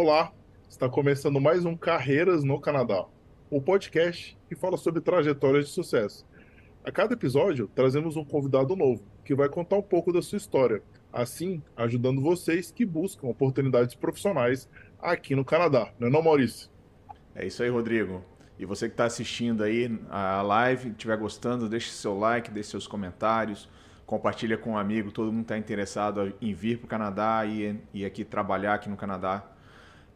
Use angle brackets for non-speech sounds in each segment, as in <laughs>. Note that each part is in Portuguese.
Olá, está começando mais um Carreiras no Canadá, o um podcast que fala sobre trajetórias de sucesso. A cada episódio, trazemos um convidado novo, que vai contar um pouco da sua história, assim ajudando vocês que buscam oportunidades profissionais aqui no Canadá. Não é não, Maurício? É isso aí, Rodrigo. E você que está assistindo aí a live, estiver gostando, deixe seu like, deixe seus comentários, compartilha com um amigo, todo mundo está interessado em vir para o Canadá e, e aqui trabalhar aqui no Canadá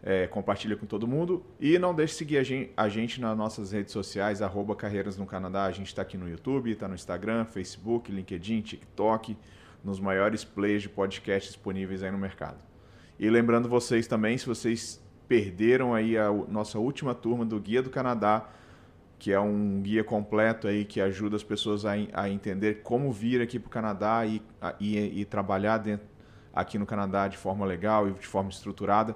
é, compartilha com todo mundo. E não deixe de seguir a gente, a gente, nas nossas redes sociais, arroba Carreiras no Canadá. A gente está aqui no YouTube, está no Instagram, Facebook, LinkedIn, TikTok, nos maiores players de podcast disponíveis aí no mercado. E lembrando vocês também, se vocês perderam aí a nossa última turma do Guia do Canadá, que é um guia completo aí que ajuda as pessoas a, a entender como vir aqui para o Canadá e, e, e trabalhar dentro, aqui no Canadá de forma legal e de forma estruturada.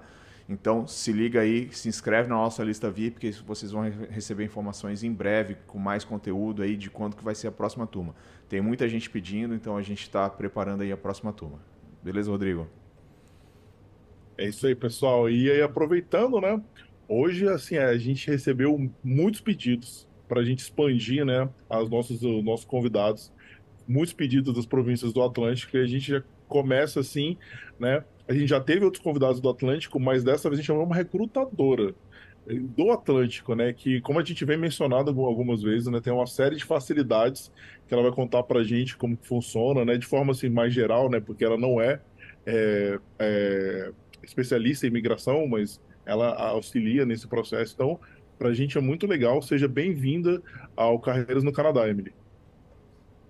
Então, se liga aí, se inscreve na nossa lista VIP, que vocês vão receber informações em breve, com mais conteúdo aí de quando que vai ser a próxima turma. Tem muita gente pedindo, então a gente está preparando aí a próxima turma. Beleza, Rodrigo? É isso aí, pessoal. E aí, aproveitando, né? Hoje, assim, a gente recebeu muitos pedidos para a gente expandir, né, os nossos, os nossos convidados. Muitos pedidos das províncias do Atlântico e a gente já começa assim, né, a gente já teve outros convidados do Atlântico, mas dessa vez a gente chamou uma recrutadora do Atlântico, né? Que, como a gente vem mencionado algumas vezes, né? Tem uma série de facilidades que ela vai contar pra gente como que funciona, né? De forma assim mais geral, né? Porque ela não é, é, é especialista em imigração, mas ela auxilia nesse processo. Então, pra gente é muito legal. Seja bem-vinda ao Carreiras no Canadá, Emily.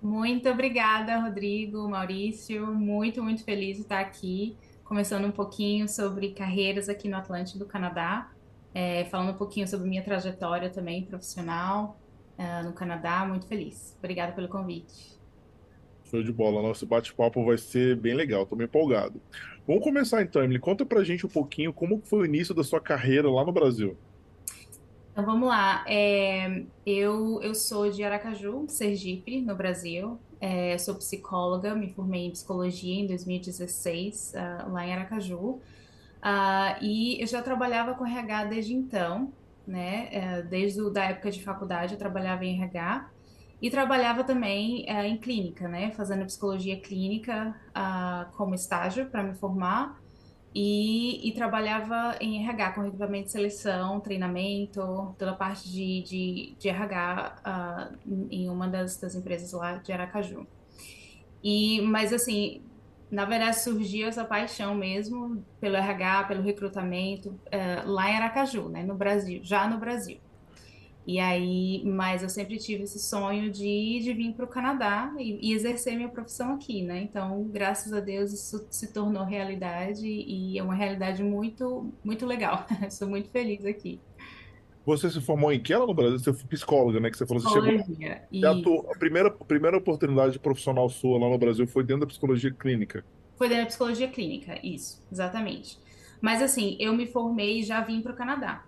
Muito obrigada, Rodrigo, Maurício. Muito, muito feliz de estar aqui começando um pouquinho sobre carreiras aqui no Atlântico do Canadá, é, falando um pouquinho sobre minha trajetória também profissional uh, no Canadá. Muito feliz. Obrigada pelo convite. Show de bola. Nosso bate-papo vai ser bem legal. Estou me empolgado. Vamos começar então, Emily. Conta pra gente um pouquinho como foi o início da sua carreira lá no Brasil. Então vamos lá. É, eu, eu sou de Aracaju, Sergipe, no Brasil. É, sou psicóloga, me formei em psicologia em 2016, uh, ah, lá em Aracaju. Uh, e eu já trabalhava com RH desde então, né? Uh, desde a da época de faculdade eu trabalhava em RH e trabalhava também é, em clínica, né? Fazendo psicologia clínica ah, como estágio para me formar e, e, trabalhava em RH, com recrutamento seleção, treinamento, toda a parte de, de, de RH uh, em uma das, das, empresas lá de Aracaju. E, mas assim, na verdade surgiu essa paixão mesmo pelo RH, pelo recrutamento uh, lá em Aracaju, né, no Brasil, já no Brasil. E aí, mas eu sempre tive esse sonho de, de vir para o Canadá e, e, exercer minha profissão aqui, né? Então, graças a Deus, isso se tornou realidade e é uma realidade muito, muito legal. <laughs> Estou muito feliz aqui. Você se formou em que ela no Brasil? Você foi psicóloga, né? Que você falou que chegou. E... A, tua, a, primeira, a primeira oportunidade profissional sua lá no Brasil foi dentro da psicologia clínica. Foi dentro da psicologia clínica, isso, exatamente. Mas assim, eu me formei e já vim para o Canadá.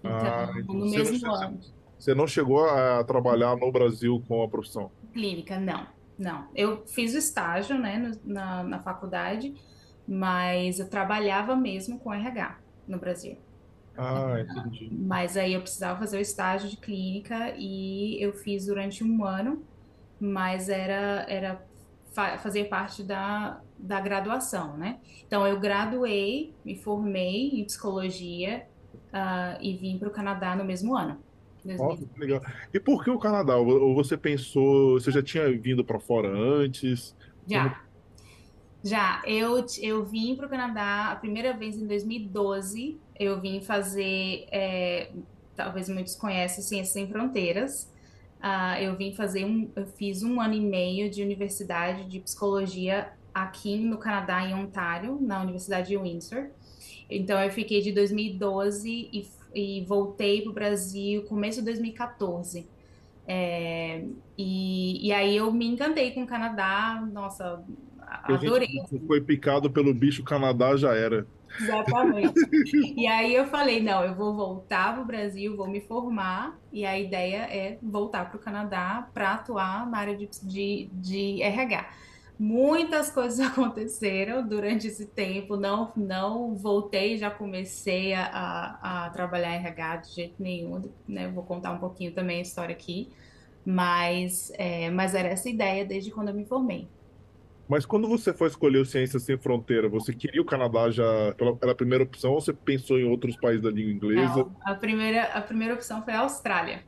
Então, ah, então no mesmo ano. Você não chegou a trabalhar no Brasil com a profissão? Clínica, não. Não. Eu fiz o estágio, né, na, na faculdade, mas eu trabalhava mesmo com RH no Brasil. Ah, entendi. Mas aí eu precisava fazer o estágio de clínica e eu fiz durante um ano, mas era, era fa fazer parte da, da graduação, né? Então eu graduei, me formei em psicologia uh, e vim para o Canadá no mesmo ano. Nossa, que legal. E por que o Canadá? Ou você pensou, você já tinha vindo para fora antes? Já. Como... Já, eu, eu vim para o Canadá a primeira vez em 2012. Eu vim fazer, é, talvez muitos conhecem, Ciências Sem Fronteiras. Uh, eu vim fazer um, eu fiz um ano e meio de universidade de psicologia aqui no Canadá, em Ontário, na Universidade de Windsor. Então, eu fiquei de 2012 e e voltei para o Brasil começo de 2014. É, e, e aí eu me encantei com o Canadá, nossa, adorei. Foi picado pelo bicho Canadá, já era. Exatamente. <laughs> e aí eu falei, não, eu vou voltar para o Brasil, vou me formar, e a ideia é voltar para o Canadá para atuar na área de, de, de RH. Muitas coisas <laughs> aconteceram durante esse tempo, não, não voltei, já comecei a, a, trabalhar em RH de jeito nenhum, né? Vou contar um pouquinho também a história aqui, mas, é, mas era essa ideia desde quando eu me formei. Mas quando você foi escolher o Ciências Sem Fronteira, você queria o Canadá já pela, pela primeira opção ou você pensou em outros países da língua inglesa? Não, a primeira, a primeira opção foi a Austrália.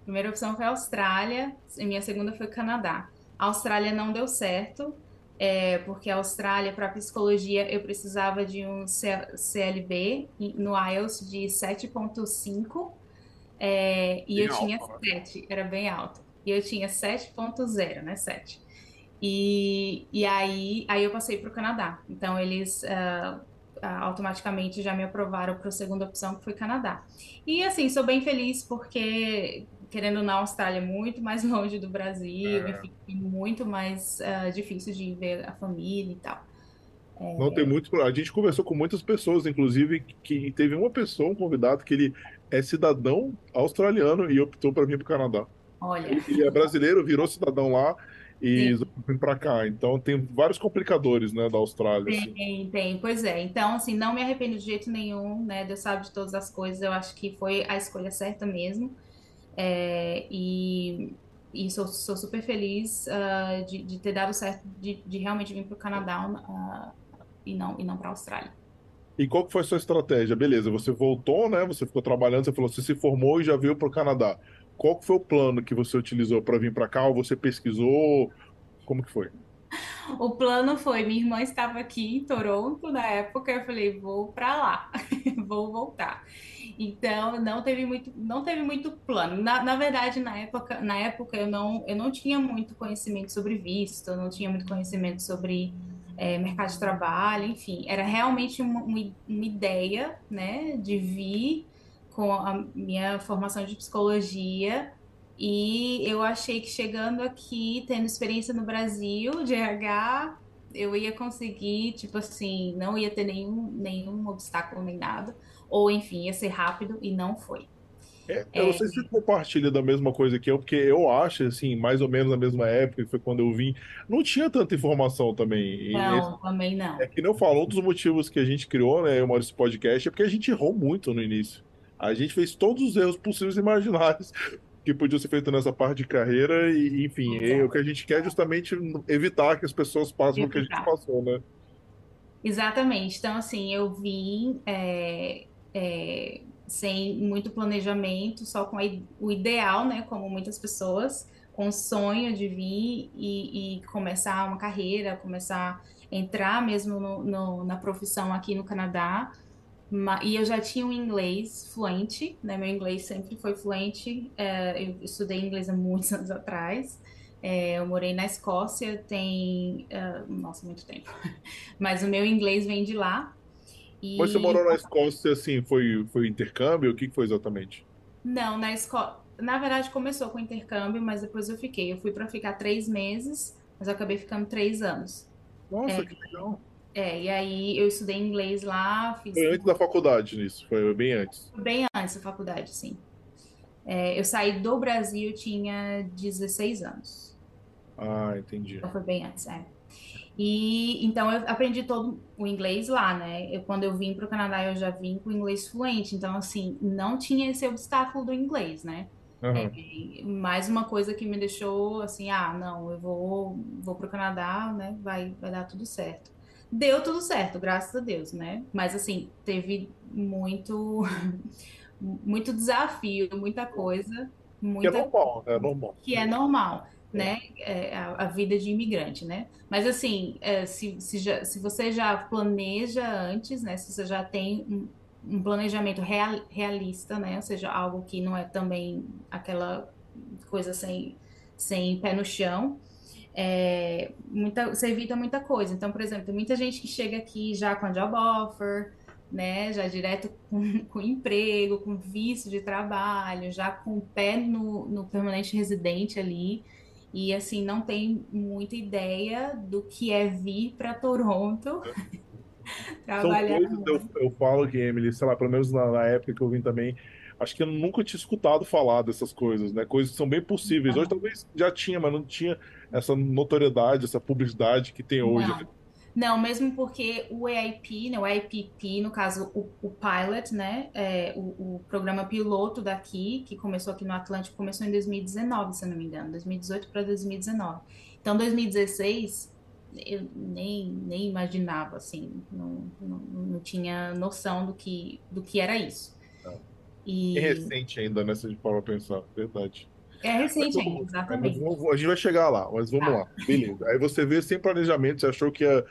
A primeira opção foi a Austrália, e minha segunda foi o Canadá. A Austrália não deu certo, é, porque a Austrália, para psicologia, eu precisava de um CLB no IELTS de 7.5 é, e bem eu alto, tinha né? 7, era bem alto. E eu tinha 7.0, né? 7. E, e aí, aí eu passei para o Canadá. Então, eles uh, automaticamente já me aprovaram para a segunda opção, que foi Canadá. E assim, sou bem feliz porque, querendo ou não, a Austrália é muito mais <laughs> longe do Brasil, é. enfim, muito mais uh, difícil de ver a família e tal. É... Não tem muito. A gente conversou com muitas pessoas, inclusive, que teve uma pessoa, um convidado, que ele é cidadão australiano e optou para vir para o Canadá. Olha. Ele é brasileiro, virou cidadão lá e vim para cá. Então tem vários complicadores, né, da Austrália. Tem, assim. tem, pois é. Então, assim, não me arrependo de jeito nenhum, né? Deus sabe de todas as coisas. Eu acho que foi a escolha certa mesmo. É, e, e sou, sou super feliz uh, de, de, ter dado certo, de, de realmente vir para o Canadá uh, e não, e não para a Austrália. E qual que foi a sua estratégia? Beleza, você voltou, né? Você ficou trabalhando, você falou, você se formou e já veio para o Canadá. Qual foi o plano que você utilizou para vir para cá? Ou você pesquisou? Como que foi? O plano foi, minha irmã estava aqui em Toronto na época, eu falei, vou para lá, <laughs> vou voltar. Então não teve muito, não teve muito plano. Na, na verdade, na época, na época eu não, eu não tinha muito conhecimento sobre visto, não tinha muito conhecimento sobre é, mercado de trabalho, enfim, era realmente uma, uma, uma ideia, né, de vir com a minha formação de psicologia e eu achei que chegando aqui, tendo experiência no Brasil de RH, eu ia conseguir, tipo assim, não ia ter nenhum, nenhum obstáculo nem nada, ou enfim, ia ser rápido e não foi. É, eu não sei se você compartilha da mesma coisa que eu, porque eu acho, assim, mais ou menos na mesma época, que foi quando eu vim, não tinha tanta informação também. Não, esse, também não. É que não falou, um dos motivos que a gente criou, né, o Maurício Podcast, é porque a gente errou muito no início. A gente fez todos os erros possíveis e imagináveis que podiam ser feitos nessa parte de carreira e, enfim, é, o que a gente quer é justamente evitar que as pessoas passem o que a gente passou, né? Exatamente. Então, assim, eu vim é, é, sem muito planejamento, só com o ideal, né, como muitas pessoas, com o sonho de vir e, e começar uma carreira, começar a entrar mesmo no, no, na profissão aqui no Canadá. E eu já tinha um inglês fluente, né? Meu inglês sempre foi fluente. É, eu estudei inglês há muitos <laughs> anos atrás. É, eu morei na Escócia tem, uh, nossa, muito tempo. <laughs> Mas o meu inglês vem de lá. E... Mas você morou na Escócia, assim, foi, foi intercâmbio? O que foi exatamente? Não, na Escócia... Na verdade, começou com intercâmbio, mas depois eu fiquei. Eu fui para ficar três meses, mas eu acabei ficando três anos. Nossa, é, que legal. É, e aí eu estudei inglês lá. Fiz... Foi antes da faculdade nisso, foi bem antes. Bem antes da faculdade, sim. É, eu saí do Brasil, tinha 16 anos. Ah, entendi. Então foi bem antes, é. E então eu aprendi todo o inglês lá, né? Eu, quando eu vim para o Canadá, eu já vim com inglês fluente, então assim, não tinha esse obstáculo do inglês, né? Uhum. É, mais uma coisa que me deixou assim, ah, não, eu vou, vou para o Canadá, né? Vai, vai dar tudo certo deu tudo certo, graças a Deus, né? Mas assim, teve muito <laughs> muito desafio, muita coisa, muita que é normal, é normal. Que é normal, é. né? É, a, a, vida de imigrante, né? Mas assim, é, se, se, já, se você já planeja antes, né? Se você já tem um, um planejamento real, realista, né? Ou seja, algo que não é também aquela coisa sem, sem pé no chão, é, muita, você evita muita coisa. Então, por exemplo, tem muita gente que chega aqui já com a job offer, né, já direto <laughs> com, com emprego, com visto de trabalho, já com o pé no, no permanente residente ali, e assim, não tem muita ideia do que é vir para Toronto. <laughs> trabalhar. São coisas, eu, eu falo que, Emily, sei lá, pelo menos na, na época que eu vim também, acho que eu nunca tinha escutado falar dessas coisas, né? Coisas que são bem possíveis. Hoje talvez já tinha, mas não tinha essa notoriedade, essa publicidade que tem hoje. Não. Não, mesmo porque o EIP, né, o EIPP, no caso o, o Pilot, né, é, o, o, programa piloto daqui, que começou aqui no Atlântico, começou em 2019, se eu não me engano, 2018 para 2019. Então, 2016, eu nem, nem imaginava, assim, não, não, não tinha noção do que, do que era isso. É. E... É recente ainda, né, se a gente for pensar, verdade. É recente ainda, exatamente. Vamos, a gente vai chegar lá, mas vamos tá. lá. Beleza. Aí você vê sem planejamento, você achou que ia.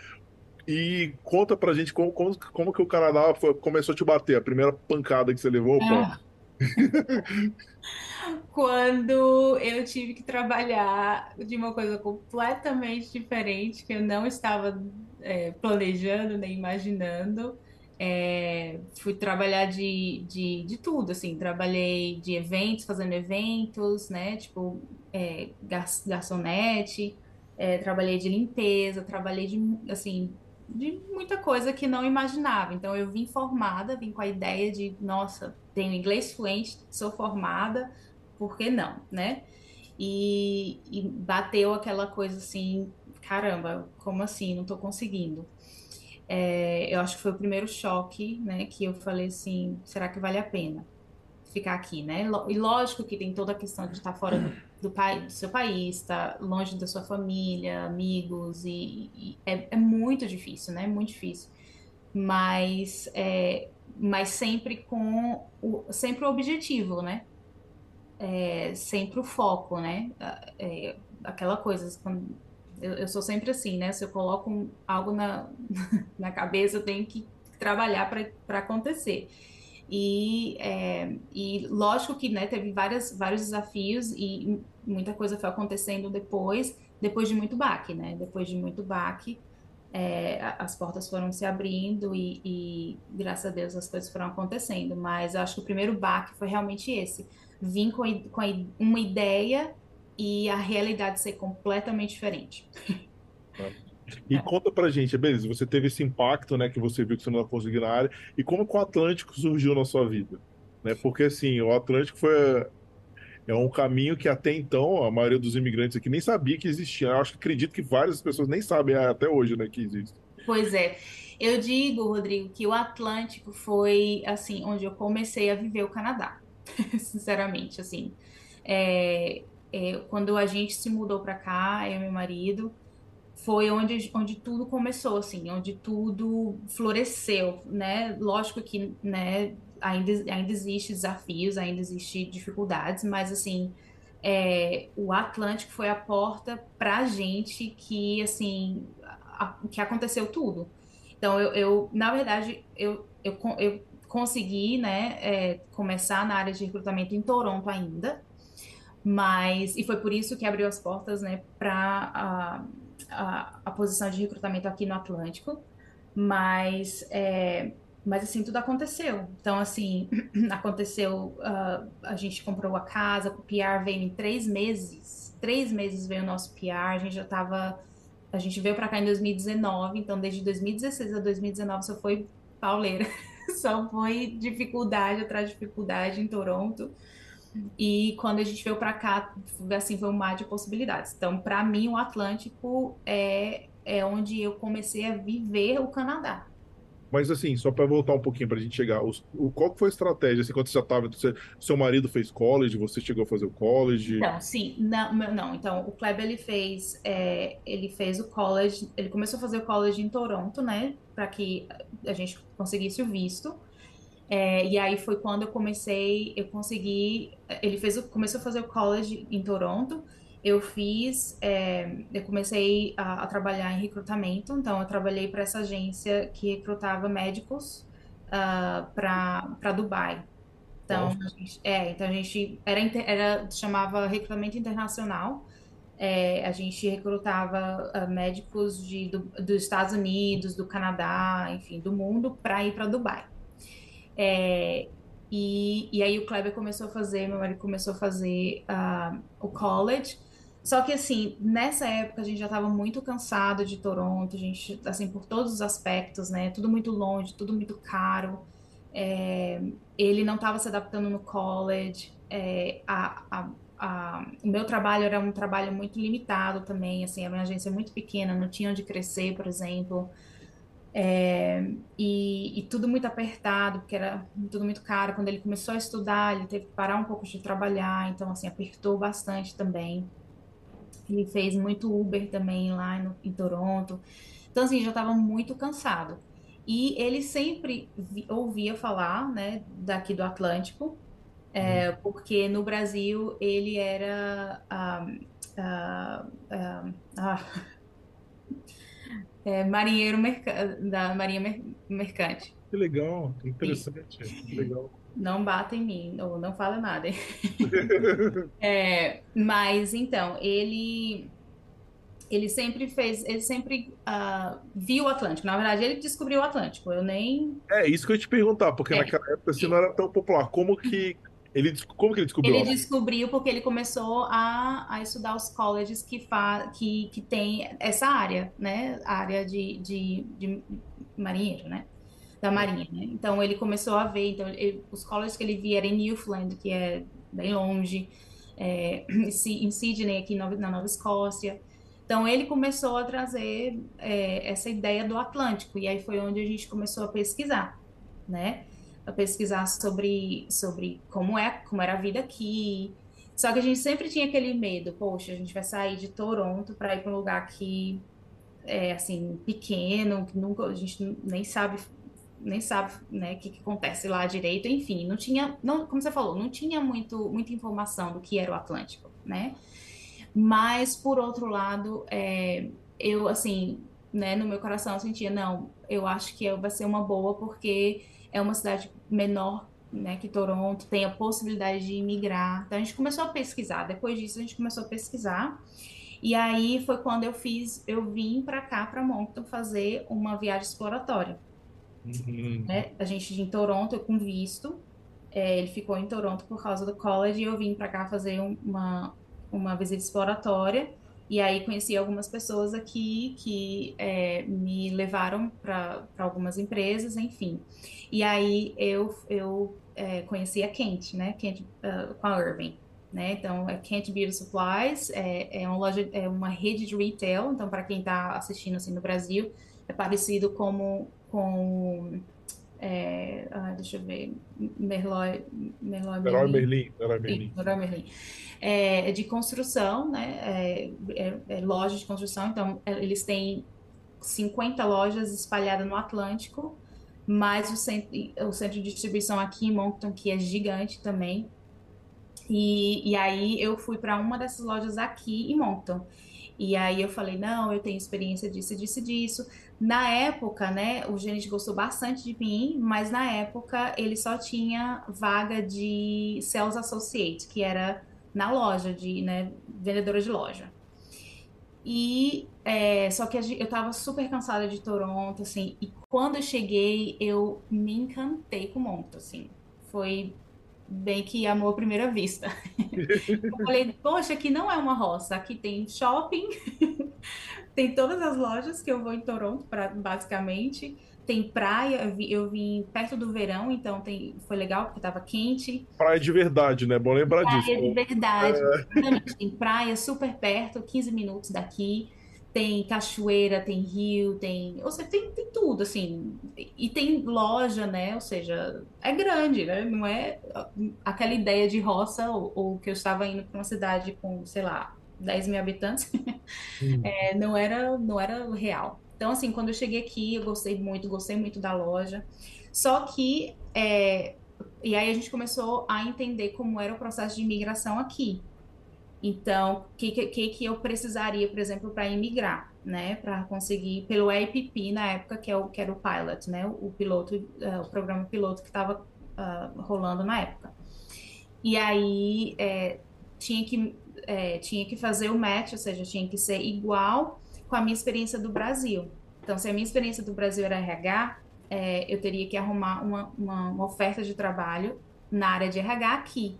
E conta pra gente como, como, como que o Canadá foi, começou a te bater, a primeira pancada que você levou, ah. <laughs> Quando eu tive que trabalhar de uma coisa completamente diferente, que eu não estava é, planejando nem imaginando. É, fui trabalhar de, de, de tudo, assim, trabalhei de eventos, fazendo eventos, né, tipo, é, garçonete, é, trabalhei de limpeza, trabalhei de, assim, de muita coisa que não imaginava. Então, eu vim formada, vim com a ideia de, nossa, tenho inglês fluente, sou formada, por que não, né? E, e bateu aquela coisa assim, caramba, como assim? Não tô conseguindo. É, eu acho que foi o primeiro choque, né? Que eu falei assim, será que vale a pena ficar aqui, né? E lógico que tem toda a questão de estar fora do, do, do seu país, estar longe da sua família, amigos, e, e é, é, muito difícil, né? Muito difícil. Mas, é, mas sempre com o, sempre o objetivo, né? É, sempre o foco, né? É, aquela coisa, quando eu, eu sou sempre assim, né? Se eu coloco um, algo na, <laughs> na cabeça, eu tenho que trabalhar para acontecer. E, é, e lógico que né, teve várias, vários desafios e muita coisa foi acontecendo depois, depois de muito baque, né? Depois de muito baque, é, as portas foram se abrindo e, e, graças a Deus as coisas foram acontecendo. Mas eu acho que o primeiro baque foi realmente esse. Vim com, com uma ideia e a realidade ser completamente diferente. <laughs> E conta pra gente, beleza, você teve esse impacto, né, que você viu que você não ia conseguir na área, e como que o Atlântico surgiu na sua vida? Né? Porque, assim, o Atlântico foi é um caminho que até então a maioria dos imigrantes aqui nem sabia que existia. Eu acho que acredito que várias pessoas nem sabem até hoje, né, que existe. Pois é. Eu digo, Rodrigo, que o Atlântico foi, assim, onde eu comecei a viver o Canadá. <laughs> Sinceramente, assim. É, é, quando a gente se mudou para cá, eu e meu marido, foi onde, onde tudo começou, assim, onde tudo floresceu, né? Lógico que, né, ainda, ainda existe desafios, ainda existe dificuldades, mas, assim, é, o Atlântico foi a porta para a gente que, assim, a, que aconteceu tudo. Então, eu, eu na verdade, eu, eu, eu consegui, né, é, começar na área de recrutamento em Toronto ainda, mas, e foi por isso que abriu as portas, né, para a, a, a, posição de recrutamento aqui no Atlântico. Mas, é, mas assim, tudo aconteceu. Então, assim, <clears throat> aconteceu, uh, a gente comprou a casa, o PR veio em três meses. Três meses veio o nosso PR, a gente já estava a gente veio para cá em 2019, então desde 2016 a 2019 só foi pauleira, <laughs> só foi dificuldade atrás de dificuldade em Toronto. E quando a gente veio para cá, assim, foi um mar de possibilidades. Então, para mim, o Atlântico é, é onde eu comecei a viver o Canadá. Mas assim, só para voltar um pouquinho para a gente chegar, os, o, qual foi a estratégia? Assim, quando você já estava, seu marido fez college, você chegou a fazer o college? Não, sim, não, não. Então, o Kleber ele fez, é, ele fez o college, ele começou a fazer o college em Toronto, né, para que a gente conseguisse o visto. É, e aí foi quando eu comecei, eu consegui, ele fez, começou a fazer o college em Toronto, eu fiz, é, eu comecei a, a, trabalhar em recrutamento, então eu trabalhei para essa agência que recrutava médicos uh, ah, para Dubai. Então, a gente, é, então a gente era, era chamava recrutamento internacional. É, a gente recrutava uh, médicos de, do, dos Estados Unidos, do Canadá, enfim, do mundo para ir para Dubai. É, e, e aí o Kleber começou a fazer, meu marido começou a fazer uh, o college. Só que assim, nessa época a gente já estava muito cansado de Toronto, a gente, assim, por todos os aspectos, né? Tudo muito longe, tudo muito caro. é, ele não estava se adaptando no college, é, a, a, a, o meu trabalho era um trabalho muito limitado também, assim, era uma agência muito pequena, não tinha onde crescer, por exemplo, é, e, e, tudo muito apertado, porque era tudo muito caro. Quando ele começou a estudar, ele teve que parar um pouco de trabalhar, então, assim, apertou bastante também. Ele fez muito Uber também lá no, em Toronto. Então, assim, já estava muito cansado. E ele sempre vi, ouvia falar, né, daqui do Atlântico, é, uhum. porque no Brasil ele era ah, ah, ah, ah é, marinheiro da Marinha Mer Mercante. Que legal, que interessante, que legal. Não bata em mim, ou não fala nada. <laughs> é, mas então, ele ele sempre fez, ele sempre uh, viu o Atlântico. Na verdade, ele descobriu o Atlântico. Eu nem. É isso que eu ia te perguntar, porque é. naquela época assim, não era tão popular. Como que ele, como que ele descobriu? Ele descobriu porque ele começou a, a estudar os colleges que, fa, que, que tem essa área, né? A área de, de, de marinheiro, né? Da marinha, né? Então, ele começou a ver. Então, ele, os colleges que ele via eram em Newfoundland, que é bem longe, é, em Sydney, aqui na Nova Escócia. Então, ele começou a trazer é, essa ideia do Atlântico, e aí foi onde a gente começou a pesquisar, né? A pesquisar sobre, sobre como, é, como era a vida aqui. Só que a gente sempre tinha aquele medo, poxa, a gente vai sair de Toronto para ir para um lugar que é assim pequeno, que nunca a gente nem sabe nem sabe né o que, que, acontece lá direito enfim não tinha não como você falou não tinha muito muita informação do que era o Atlântico né mas, por outro lado, é, eu, assim, né, no meu coração eu sentia, não, eu acho que vai ser uma boa, porque é uma cidade menor né, que Toronto, tem a possibilidade de imigrar. Então, a gente começou a pesquisar. Depois disso, a gente começou a pesquisar. E aí foi quando eu fiz, eu vim para cá, para Moncton, fazer uma viagem exploratória. Uhum. Né? A gente em Toronto, com visto. É, ele ficou em Toronto por causa do college e eu vim para cá fazer uma, uma visita exploratória. E aí conheci algumas pessoas aqui que é, me levaram para algumas empresas, enfim. E aí eu, eu é, conheci a Kent, né? Kent uh, com a Irving. Né? Então, é Kent Beauty Supplies, é, é, uma loja, é uma rede de retail. Então, para quem está assistindo assim no Brasil, é parecido como com é, ah, deixa eu ver, Merlot, Merlot Merlin. Merlin. Merlot Merlin. Merlot Merlin. É, é, de construção, né? É, é, é, loja de construção, então é, eles têm 50 lojas espalhadas no Atlântico, mais o centro, o centro de distribuição aqui em Moncton, que é gigante também. E, e aí eu fui para uma dessas lojas aqui em Moncton. E aí eu falei, não, eu tenho experiência disso, disso, disso. Na época, né, o gerente gostou bastante de mim, mas na época ele só tinha vaga de Sales Associate, que era na loja, de, né, vendedora de loja. E é, só que eu tava super cansada de Toronto, assim, e quando eu cheguei, eu me encantei com o Monto, assim. Foi bem que amor à primeira vista. <laughs> eu falei, poxa, aqui não é uma roça, aqui tem shopping, <laughs> tem todas as lojas que eu vou em Toronto, pra, basicamente. Tem praia, eu, vi, eu vim perto do verão, então tem, foi legal porque estava quente. Praia de verdade, né? Bom lembrar praia disso. Praia de verdade. É... Tem praia super perto, 15 minutos daqui. Tem cachoeira, tem rio, tem. Ou seja, tem, tem tudo, assim. E tem loja, né? Ou seja, é grande, né? Não é aquela ideia de roça, ou, ou que eu estava indo para uma cidade com, sei lá, 10 mil habitantes. <laughs> Hum. É, não, era, não era real. Então, assim, quando eu cheguei aqui, eu gostei muito, gostei muito da loja. Só que, é, e aí a gente começou a entender como era o processo de imigração aqui. Então, o que, que, que eu precisaria, por exemplo, para imigrar, né? Para conseguir, pelo EIPP na época, que, é o, que era o pilot, né? O piloto, uh, o programa piloto que estava uh, ah, rolando na época. E aí, é, tinha, que, é, tinha que fazer o match, ou seja, tinha que ser igual com a minha experiência do Brasil. Então, se a minha experiência do Brasil era RH, é, eu teria que arrumar uma, uma, uma, oferta de trabalho na área de RH aqui.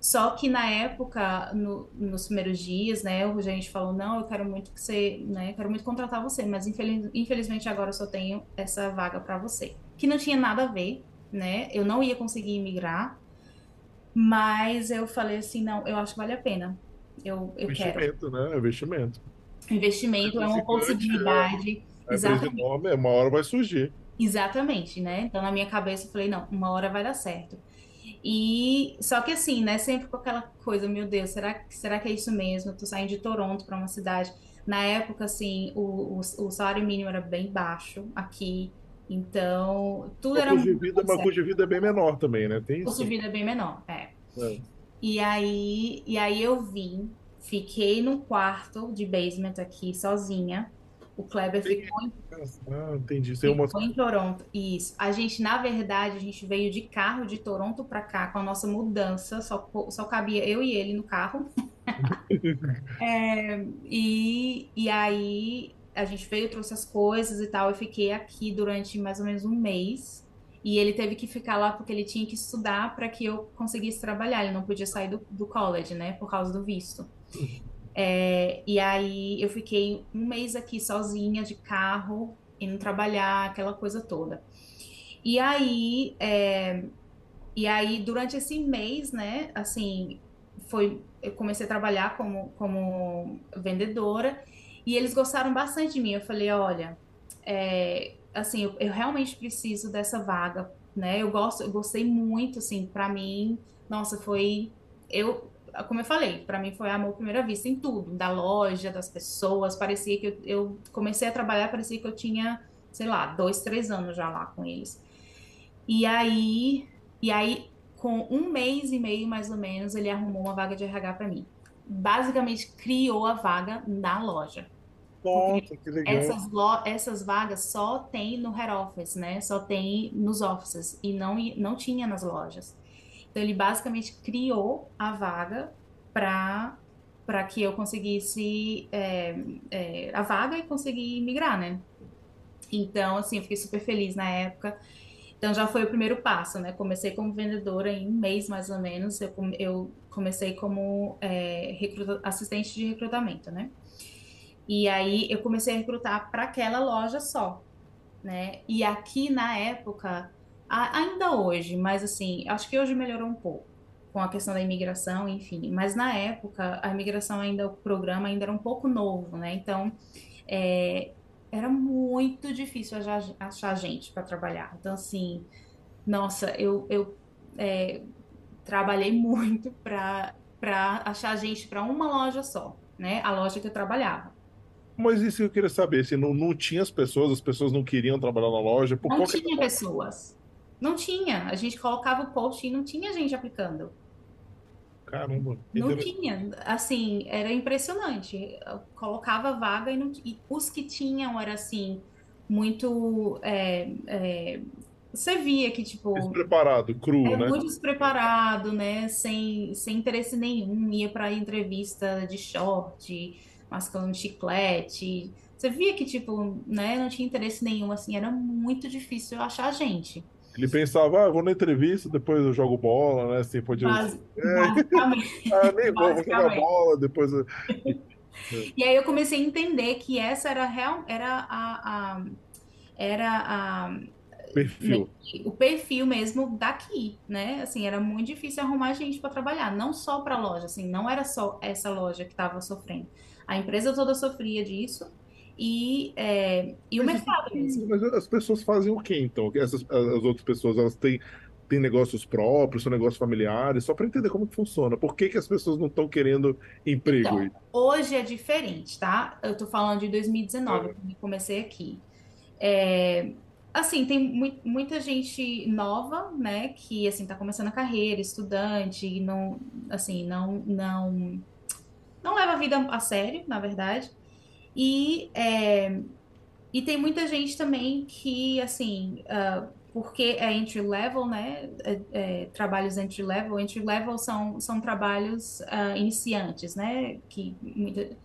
Só que na época, no, nos primeiros dias, né, o gerente falou, não, eu quero muito que você, né, quero muito contratar você, mas infeliz, infelizmente agora eu só tenho essa vaga para você. Que não tinha nada a ver, né? Eu não ia conseguir imigrar, mas eu falei assim, não, eu acho que vale a pena. Eu, eu investimento, quero. né? Investimento. Investimento é uma possibilidade. É, é Exatamente. Enorme, uma hora vai surgir. Exatamente, né? Então na minha cabeça eu falei, não, uma hora vai dar certo. E só que assim, né, sempre com aquela coisa, meu Deus, será, será que é isso mesmo? Eu tô saindo de Toronto para uma cidade. Na época, assim, o, o, o, salário mínimo era bem baixo aqui. Então, tudo o era custo de vida, Mas o custo de vida é bem menor também, né? Tem o custo de vida é bem menor, é. é. E aí, e aí eu vim, fiquei num quarto de basement aqui sozinha o Kleber ficou em, ah, entendi. Ficou uma... em Toronto. Isso. A gente, na verdade, a gente veio de carro de Toronto para cá com a nossa mudança. Só, só cabia eu e ele no carro. <laughs> é, e, e aí a gente veio, trouxe as coisas e tal. Eu fiquei aqui durante mais ou menos um mês. E ele teve que ficar lá porque ele tinha que estudar para que eu conseguisse trabalhar. Ele não podia sair do, do college, né? Por causa do visto. É, e aí eu fiquei um mês aqui sozinha de carro, indo trabalhar, aquela coisa toda. E aí, é, e aí durante esse mês, né, assim, foi, eu comecei a trabalhar como, como vendedora e eles gostaram bastante de mim. Eu falei, olha, é, assim, eu, eu, realmente preciso dessa vaga, né? Eu gosto, eu gostei muito, assim, para mim, nossa, foi eu como eu falei, para mim foi amor à primeira vista em tudo, da loja, das pessoas. Parecia que eu, eu, comecei a trabalhar, parecia que eu tinha, sei lá, dois, três anos já lá com eles. E aí, e aí, com um mês e meio mais ou menos, ele arrumou uma vaga de RH para mim. Basicamente, criou a vaga na loja. Nossa, que legal. Essas, essas vagas só tem no head office, né? Só tem nos offices e não, não tinha nas lojas. Então, ele basicamente criou a vaga para para que eu conseguisse é, é, a vaga e conseguir migrar, né? Então, assim, eu fiquei super feliz na época. Então, já foi o primeiro passo, né? Comecei como vendedora em um mês, mais ou menos. Eu, eu comecei como é, recruta, assistente de recrutamento, né? E aí, eu comecei a recrutar para aquela loja só, né? E aqui, na época, ainda hoje, mas assim, acho que hoje melhorou um pouco com a questão da imigração, enfim. Mas na época, a imigração ainda, o programa ainda era um pouco novo, né? Então, é, era muito difícil achar, achar gente para trabalhar. Então, assim, nossa, eu, eu é, trabalhei muito <laughs> para achar gente para uma loja só, né? A loja que eu trabalhava. Mas isso eu queria saber, se não, não tinha as pessoas, as pessoas não queriam trabalhar na loja? Por não tinha pessoas. Não tinha. A gente colocava o post e não tinha gente aplicando. Caramba. Não tinha. Assim, era impressionante. Eu colocava vaga e, não, e os que tinham era assim, muito. É, é, você via que, tipo. Despreparado, cru, é né? Muito despreparado, né? Sem, sem interesse nenhum. Ia para entrevista de short, mascando chiclete. Você via que, tipo, né? Não tinha interesse nenhum, assim. Era muito difícil achar gente. Ele pensava, ah, vou na entrevista, depois eu jogo bola, né? Assim, podia... Basi basicamente. <laughs> ah, nem vou, vou jogar bola, depois... <laughs> e aí eu comecei a entender que essa era, real, era a, a era a perfil. o perfil mesmo daqui, né? Assim, era muito difícil arrumar gente para trabalhar, não só para loja, assim, não era só essa loja que estava sofrendo. A empresa toda sofria disso e, é, e o mercado mesmo. Mas as pessoas fazem o quê, então? Essas, as outras pessoas, elas têm, têm negócios próprios, são negócios familiares, só para entender como que funciona. Por que, que as pessoas não estão querendo emprego? Então, hoje é diferente, tá? Eu tô falando de 2019, é. quando eu comecei aqui. É, assim, tem muita gente nova, né, que, assim, tá começando a carreira, estudante, não, assim, não, não, não leva a vida a sério, na verdade. E, é, e tem muita gente também que, assim, uh, porque é entry level, né? É, é, trabalhos entry level. Entry level são, são trabalhos uh, iniciantes, né? Que muita,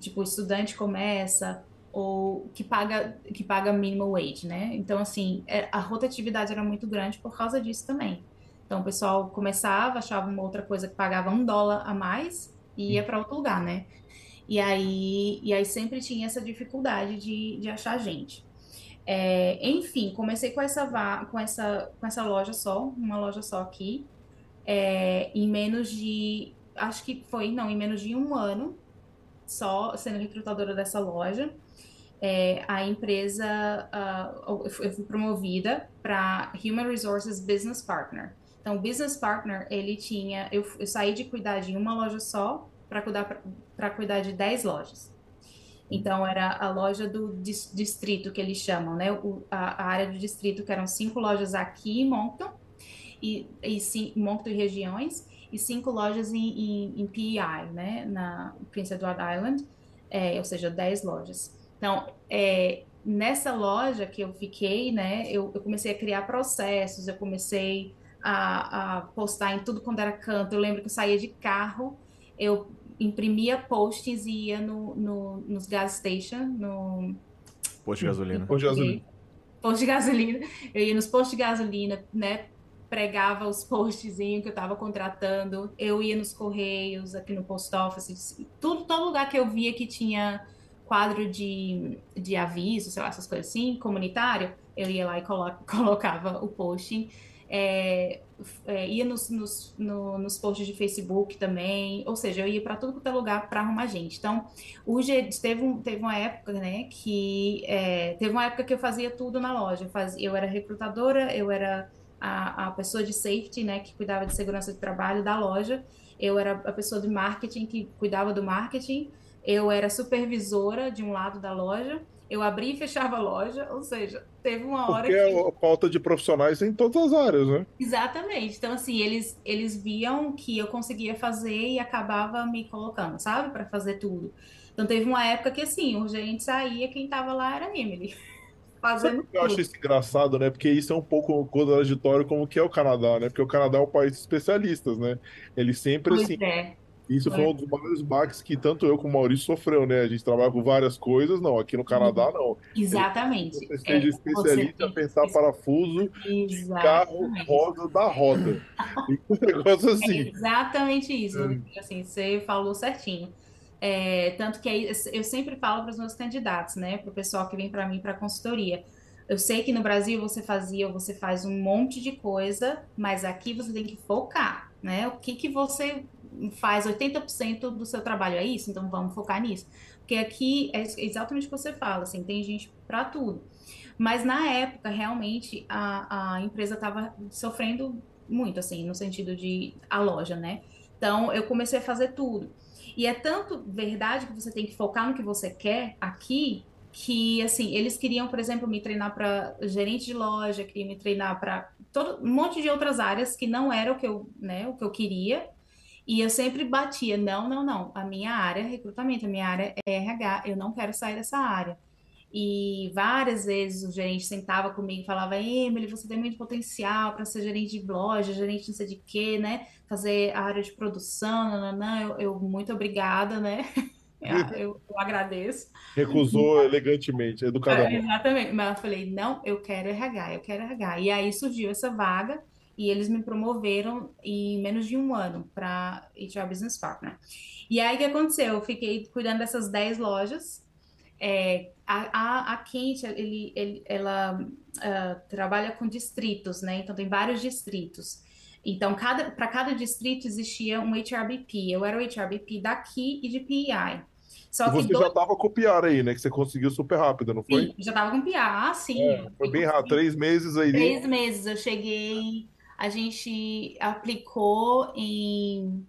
tipo, o estudante começa ou que paga que paga minimum wage, né? Então, assim, é, a rotatividade era muito grande por causa disso também. Então, o pessoal começava, achava uma outra coisa que pagava um dólar a mais e ia para outro lugar, né? E aí, e aí sempre tinha essa dificuldade de, de achar gente. É, enfim, comecei com essa, com, essa, com essa loja só, uma loja só aqui, é, em menos de, acho que foi, não, em menos de um ano, só sendo recrutadora dessa loja. É, a empresa, uh, eu fui promovida para Human Resources Business Partner. Então, Business Partner, ele tinha, eu, eu saí de cuidar de uma loja só para cuidar, cuidar de 10 lojas. Então, era a loja do distrito, que eles chamam, né? O, a, a, área do distrito, que eram cinco lojas aqui em Moncton, e, e sim, Moncton e regiões, e cinco lojas em, em, em PEI, né? Na Prince Edward Island, é, ou seja, dez lojas. Então, é, nessa loja que eu fiquei, né? Eu, eu comecei a criar processos, eu comecei a, a postar em tudo quando era canto. Eu lembro que eu saía de carro, eu imprimia posts e ia no, no, nos gas station, no... Posto de gasolina. Posto de gasolina. Posto de gasolina. Eu ia nos postos de gasolina, né? Pregava os postzinhos que eu estava contratando. Eu ia nos correios, aqui no post office. Tudo, todo lugar que eu via que tinha quadro de, de aviso, sei lá, essas coisas assim, comunitário, eu ia lá e colo <laughs> colocava o posting é, é, ia nos, nos, no, nos posts de Facebook também, ou seja, eu ia para tudo quanto é lugar para arrumar gente. Então, o G, teve, um, teve uma época, né, que é, teve uma época que eu fazia tudo na loja. Eu, fazia, eu era recrutadora, eu era a, a pessoa de safety, né, que cuidava de segurança de trabalho da loja, eu era a pessoa de marketing que cuidava do marketing, eu era supervisora de um lado da loja eu abri e fechava a loja, ou seja, teve uma hora Porque que... é a falta de profissionais em todas as áreas, né? Exatamente. Então, assim, eles, eles viam que eu conseguia fazer e acabava me colocando, sabe? Para fazer tudo. Então, teve uma época que, assim, o gerente saía, quem tava lá era a Emily. <laughs> Fazendo eu acho isso engraçado, né? Porque isso é um pouco contraditório como que é o Canadá, né? Porque o Canadá é um país de especialistas, né? Ele sempre, pois assim... É isso foi um dos maiores baques que tanto eu como o Maurício sofreu, né? A gente trabalha com várias coisas, não. Aqui no Canadá, não. Exatamente. Você seja é, especialista a pensar parafuso de carro roda da roda. <laughs> um negócio assim. É exatamente isso. É. Assim, você falou certinho. É, tanto que eu sempre falo para os meus candidatos, né? Para o pessoal que vem para mim para consultoria. Eu sei que no Brasil você fazia, você faz um monte de coisa, mas aqui você tem que focar, né? O que que você faz 80% do seu trabalho, é isso? Então vamos focar nisso. Porque aqui é exatamente o que você fala, assim, tem gente para tudo. Mas na época, realmente, a, a empresa estava sofrendo muito, assim, no sentido de a loja, né? Então eu comecei a fazer tudo. E é tanto verdade que você tem que focar no que você quer aqui, que assim, eles queriam, por exemplo, me treinar para gerente de loja, queriam me treinar para um monte de outras áreas que não era o que eu, né, o que eu queria. E eu sempre batia, não, não, não, a minha área é recrutamento, a minha área é RH, eu não quero sair dessa área. E várias vezes o gerente sentava comigo e falava, Emily, você tem muito potencial para ser gerente de loja, gerente não sei de quê, né? Fazer a área de produção, não, não, eu, eu muito obrigada, né? <laughs> Eu, eu, agradeço. Recusou <laughs> elegantemente, educadamente. É, exatamente. Mas eu falei, não, eu quero RH, eu quero RH. E aí surgiu essa vaga e eles me promoveram em menos de um ano para HR Business Partner. E aí o que aconteceu? Eu fiquei cuidando dessas 10 lojas. É, a, a, a Kent, ele, ele, ela uh, trabalha com distritos, né? Então tem vários distritos. Então, cada, para cada distrito existia um HRBP. Eu era o HRBP daqui e de PEI. Só você dois... já estava com o PR aí, né? Que você conseguiu super rápido, não foi? Sim, já estava com o PR, ah, sim. É, foi bem rápido, três meses aí. Três meses, eu cheguei a gente aplicou em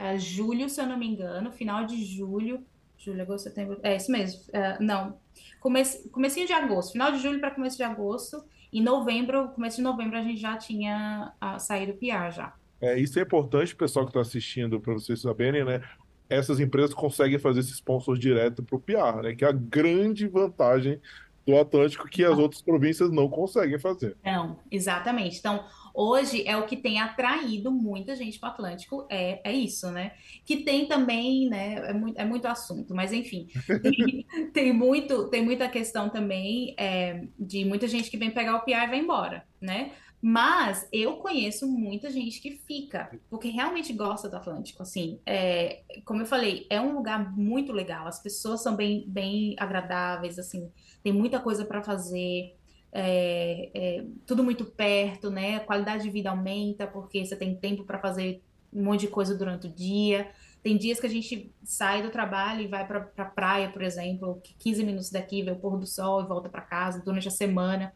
uh, julho, se eu não me engano, final de julho, julho, agosto, setembro, é isso mesmo, uh, não, comece, comecinho de agosto, final de julho para começo de agosto, em novembro, começo de novembro a gente já tinha uh, saído PR já. É, isso é importante, pessoal que está assistindo, para vocês saberem, né? Essas empresas conseguem fazer esses sponsors direto para o PR, né? Que é a grande vantagem do Atlântico que as outras províncias não conseguem fazer. Não, exatamente. Então, hoje é o que tem atraído muita gente para o Atlântico, é, é isso, né? Que tem também, né? É muito, é muito assunto, mas enfim, tem, <laughs> tem muito, tem muita questão também é, de muita gente que vem pegar o PI e vai embora, né? Mas eu conheço muita gente que fica, porque realmente gosta do Atlântico. Assim, é, como eu falei, é um lugar muito legal. As pessoas são bem, bem agradáveis, assim, tem muita coisa para fazer. É, é, tudo muito perto, né? A qualidade de vida aumenta porque você tem tempo para fazer um monte de coisa durante o dia. Tem dias que a gente sai do trabalho e vai para pra praia, por exemplo, 15 minutos daqui, vê o pôr do sol e volta para casa durante a semana.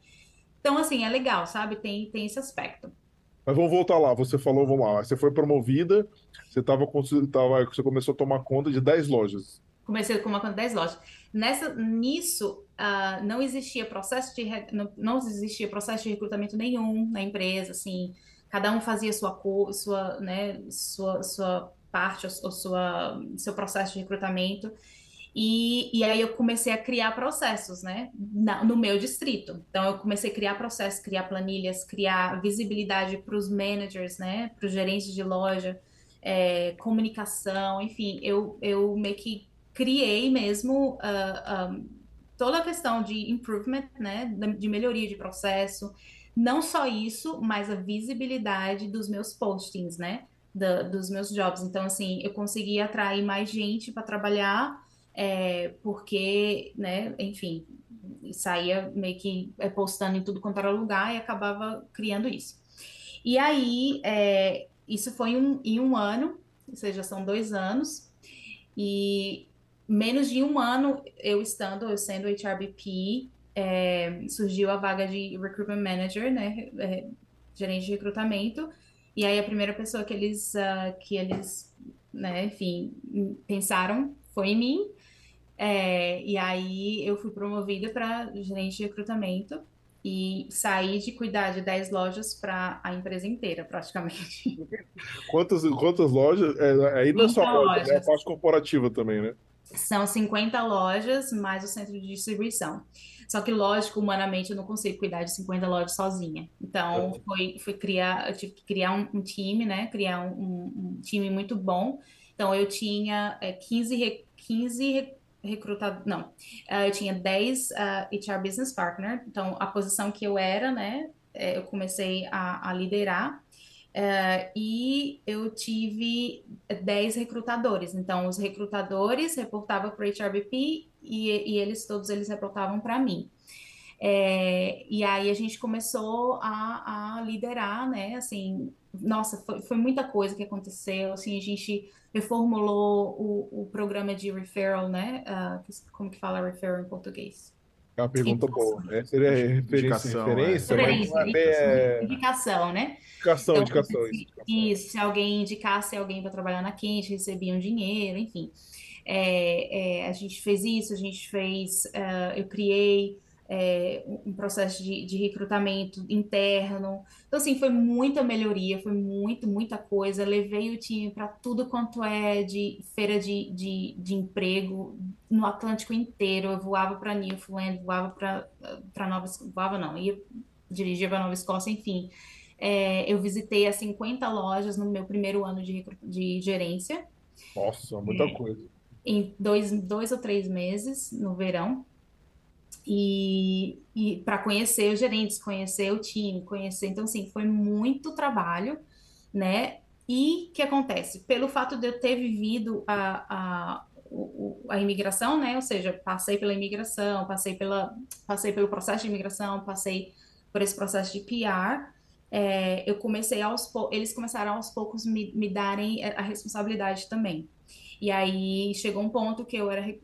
Então, assim, é legal, sabe? Tem, tem esse aspecto. Mas vamos voltar lá. Você falou, vamos lá. Você foi promovida, você, tava, tava, você começou a tomar conta de 10 lojas. Comecei com uma conta de 10 lojas. Nessa, nisso, uh, não existia processo de não, não existia processo de recrutamento nenhum na empresa, assim, cada um fazia sua sua, né, sua, sua parte, ou sua, seu processo de recrutamento. E, e aí eu comecei a criar processos, né, na, no meu distrito. Então eu comecei a criar processos, criar planilhas, criar visibilidade para os managers, né, para os gerentes de loja, é, comunicação, enfim, eu, eu meio que criei mesmo uh, ah, um, toda a questão de improvement, né, de melhoria de processo. Não só isso, mas a visibilidade dos meus postings, né, da, dos meus jobs. Então, assim, eu consegui atrair mais gente para trabalhar é, porque, né, enfim, saía meio que é, postando em tudo quanto era lugar e acabava criando isso. E aí, é, isso foi um, em um ano, ou seja, são dois anos, e menos de um ano eu estando, eu sendo HRBP, é, surgiu a vaga de Recruitment Manager, né, é, gerente de recrutamento, e aí a primeira pessoa que eles, uh, que eles, né, enfim, pensaram foi em mim, é, e aí eu fui promovida para gerente de recrutamento e saí de cuidar de 10 lojas para a empresa inteira, praticamente. Quantas, quantas lojas? É, aí não é só loja, é a parte corporativa também, né? São 50 lojas mais o centro de distribuição. Só que, lógico, humanamente eu não consigo cuidar de 50 lojas sozinha. Então, é. foi, foi criar, eu tive que criar um, um time, né? Criar um, um, um, time muito bom. Então, eu tinha é, 15, 15 recrutado, não, uh, eu tinha 10 uh, HR Business Partner, então a posição que eu era, né, é, eu comecei a, a liderar, uh, e eu tive 10 recrutadores, então os recrutadores reportavam para o HRBP e, e eles, todos eles reportavam para mim. É, e aí a gente começou a, a liderar, né, assim, nossa, foi, foi muita coisa que aconteceu, assim, a gente reformulou o, o programa de referral, né? Uh, como que fala referral em português? É uma pergunta boa, né? Seria referência, indicação, referência, é. referência mas é... indicação, né? Indicação, então, indicação, isso, isso. se alguém indicasse alguém para trabalhar na quente, recebia um dinheiro, enfim. É, é, a gente fez isso, a gente fez, uh, eu criei é, um processo de, de, recrutamento interno. Então, assim, foi muita melhoria, foi muito, muita coisa. Levei o time para tudo quanto é de feira de, de, de, emprego no Atlântico inteiro. Eu voava para Newfoundland, voava para Nova voava não, ia dirigia para Nova Escócia, enfim. É, eu visitei as 50 lojas no meu primeiro ano de, de gerência. Nossa, muita é, coisa. Em dois, dois ou três meses, no verão e, e para conhecer os gerentes, conhecer o time, conhecer. Então, assim, foi muito trabalho, né? E o que acontece? Pelo fato de eu ter vivido a, a, a imigração, né? Ou seja, passei pela imigração, passei, pela, passei pelo processo de imigração, passei por esse processo de PR. É, eu comecei aos eles começaram aos poucos me, me darem a responsabilidade também. E aí chegou um ponto que eu era é,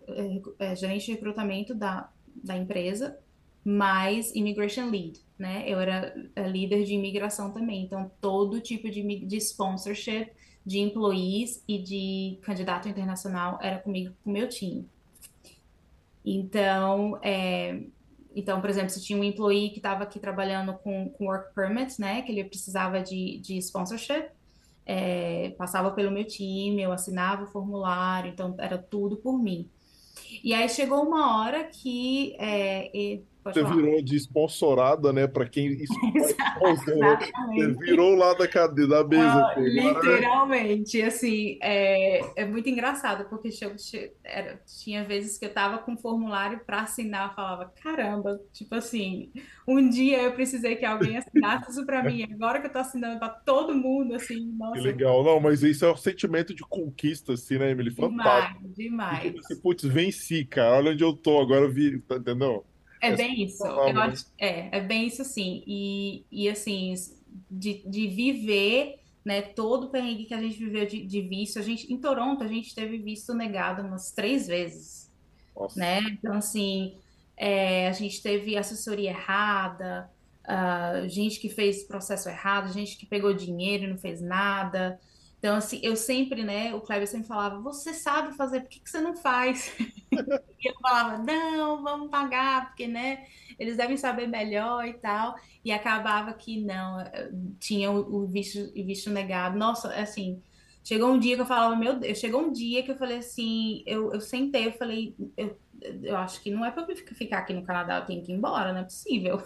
é, gerente de recrutamento da, da empresa, mais Immigration Lead, né? Eu era eh, líder de imigração também, então todo tipo de, de sponsorship de employees e de candidato internacional era comigo, com o meu time. Então, é, então, por exemplo, se tinha um employee que estava aqui trabalhando com, com work permit, né, que ele precisava de, de sponsorship, é, passava pelo meu time, eu assinava o formulário, então era tudo por mim. E aí chegou uma hora que é, Pode Você falar. virou de sponsorada, né? Para quem isso <laughs> Você virou lá da cadeira da mesa. Ah, pô. Agora, literalmente, assim, é, é muito engraçado, porque che- che- era- tinha vezes que eu tava com formulário para assinar, eu falava, caramba, tipo assim, um dia eu precisei que alguém assinasse isso para mim, <laughs> agora que eu tô assinando para todo mundo, assim, Que nossa, legal. Não, mas isso é um sentimento de conquista, assim, né, Emily? demais, Fantástico. Assim, demais. putz, venci, cara. Olha onde eu tô. Agora eu vi, tá, entendeu? É bem isso, eu palavra, né? acho, é, é bem isso sim, e, e assim, de, de viver, né, todo o perrengue que a gente viveu de, de visto, a gente, em Toronto, a gente teve visto negado umas três vezes, Nossa. né, então assim, é, a gente teve assessoria errada, ah, gente que fez processo errado, gente que pegou dinheiro e não fez nada, então assim, eu sempre, né, o Kleber sempre falava, você sabe fazer, por que que você não faz? <laughs> E eu falava, não, vamos pagar, porque, né, eles devem saber melhor e tal. E acabava que não, eh, tinha o, o visto, o visto negado. Nossa, assim, chegou um dia que eu falava, meu Deus, chegou um dia que eu falei assim, eu, eu sentei, eu falei, eu, eu acho que não é para eu ficar aqui no Canadá, eu tenho que ir embora, não é possível.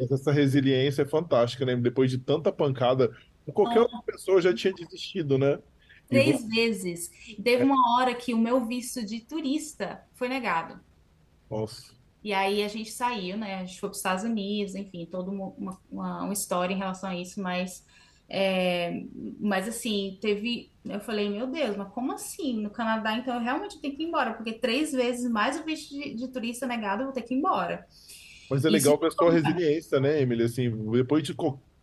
Essa resiliência é fantástica, né? Depois de tanta pancada, qualquer outra pessoa já tinha desistido, né? Três vezes. Teve uma hora que o meu visto de turista foi negado. nossa. E aí a gente saiu, né? A gente foi para os Estados Unidos, enfim, toda uma, uma, uma- história em relação a isso, mas, é, mas assim, teve. Eu falei, meu Deus, mas como assim? No Canadá, então eu realmente tenho que ir embora, porque três vezes mais o visto de, de turista negado, eu vou ter que ir embora. Mas é Isso legal ver a sua resiliência, né, Emily? Assim, depois de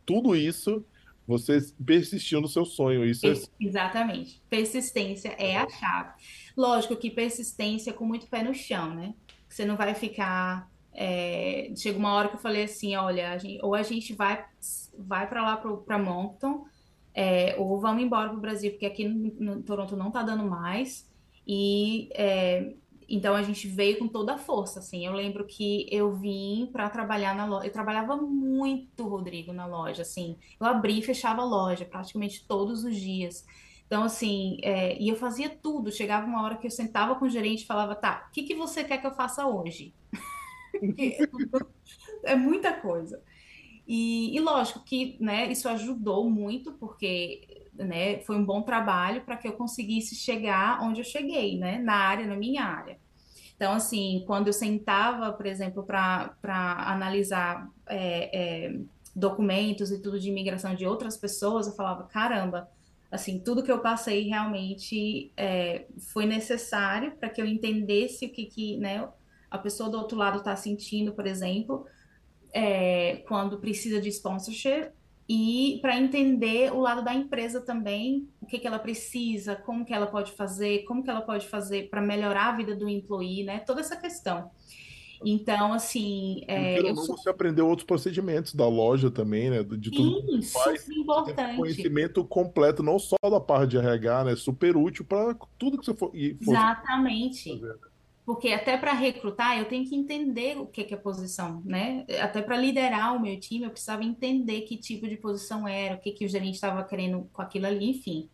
tudo isso, você persistiu no seu sonho. Isso é Ex- Exatamente. Persistência é a chave. Lógico que persistência com muito pé no chão, né? Você não vai ficar. é, Chega uma hora que eu falei assim: olha, a gente- ou a gente vai, vai para lá para Moncton, é, ou vamos embora para o Brasil, porque aqui no, no Toronto não tá dando mais. E é, então a gente veio com toda a força, assim. Eu lembro que eu vim para trabalhar na loja. Eu trabalhava muito, Rodrigo, na loja, assim. Eu abria e fechava a loja praticamente todos os dias. Então, assim, é, e eu fazia tudo. Chegava uma hora que eu sentava com o gerente e falava, tá, o que que você quer que eu faça hoje? <laughs> É muita coisa. E, e lógico que, né, isso ajudou muito, porque, né, foi um bom trabalho para que eu conseguisse chegar onde eu cheguei, né, na área, na minha área. Então, assim, quando eu sentava, por exemplo, para analisar é, é, documentos e tudo de imigração de outras pessoas, eu falava, caramba, assim, tudo que eu passei realmente é, foi necessário para que eu entendesse o que, que, né, a pessoa do outro lado está sentindo, por exemplo, é, quando precisa de sponsorship e para entender o lado da empresa também, o que que ela precisa, como que ela pode fazer, como que ela pode fazer para melhorar a vida do employee, né? Toda essa questão. Então, assim, é, eu não, sou você aprendeu outros procedimentos da loja também, né? De tudo você faz. importante. conhecimento completo, não só da parte de RH, né? Super útil para tudo que você for, Exatamente. fazer. Porque até para recrutar, eu tenho que entender o que que é posição, né? Até para liderar o meu time, eu precisava entender que tipo de posição era, o que que o gerente estava querendo com aquilo ali, enfim.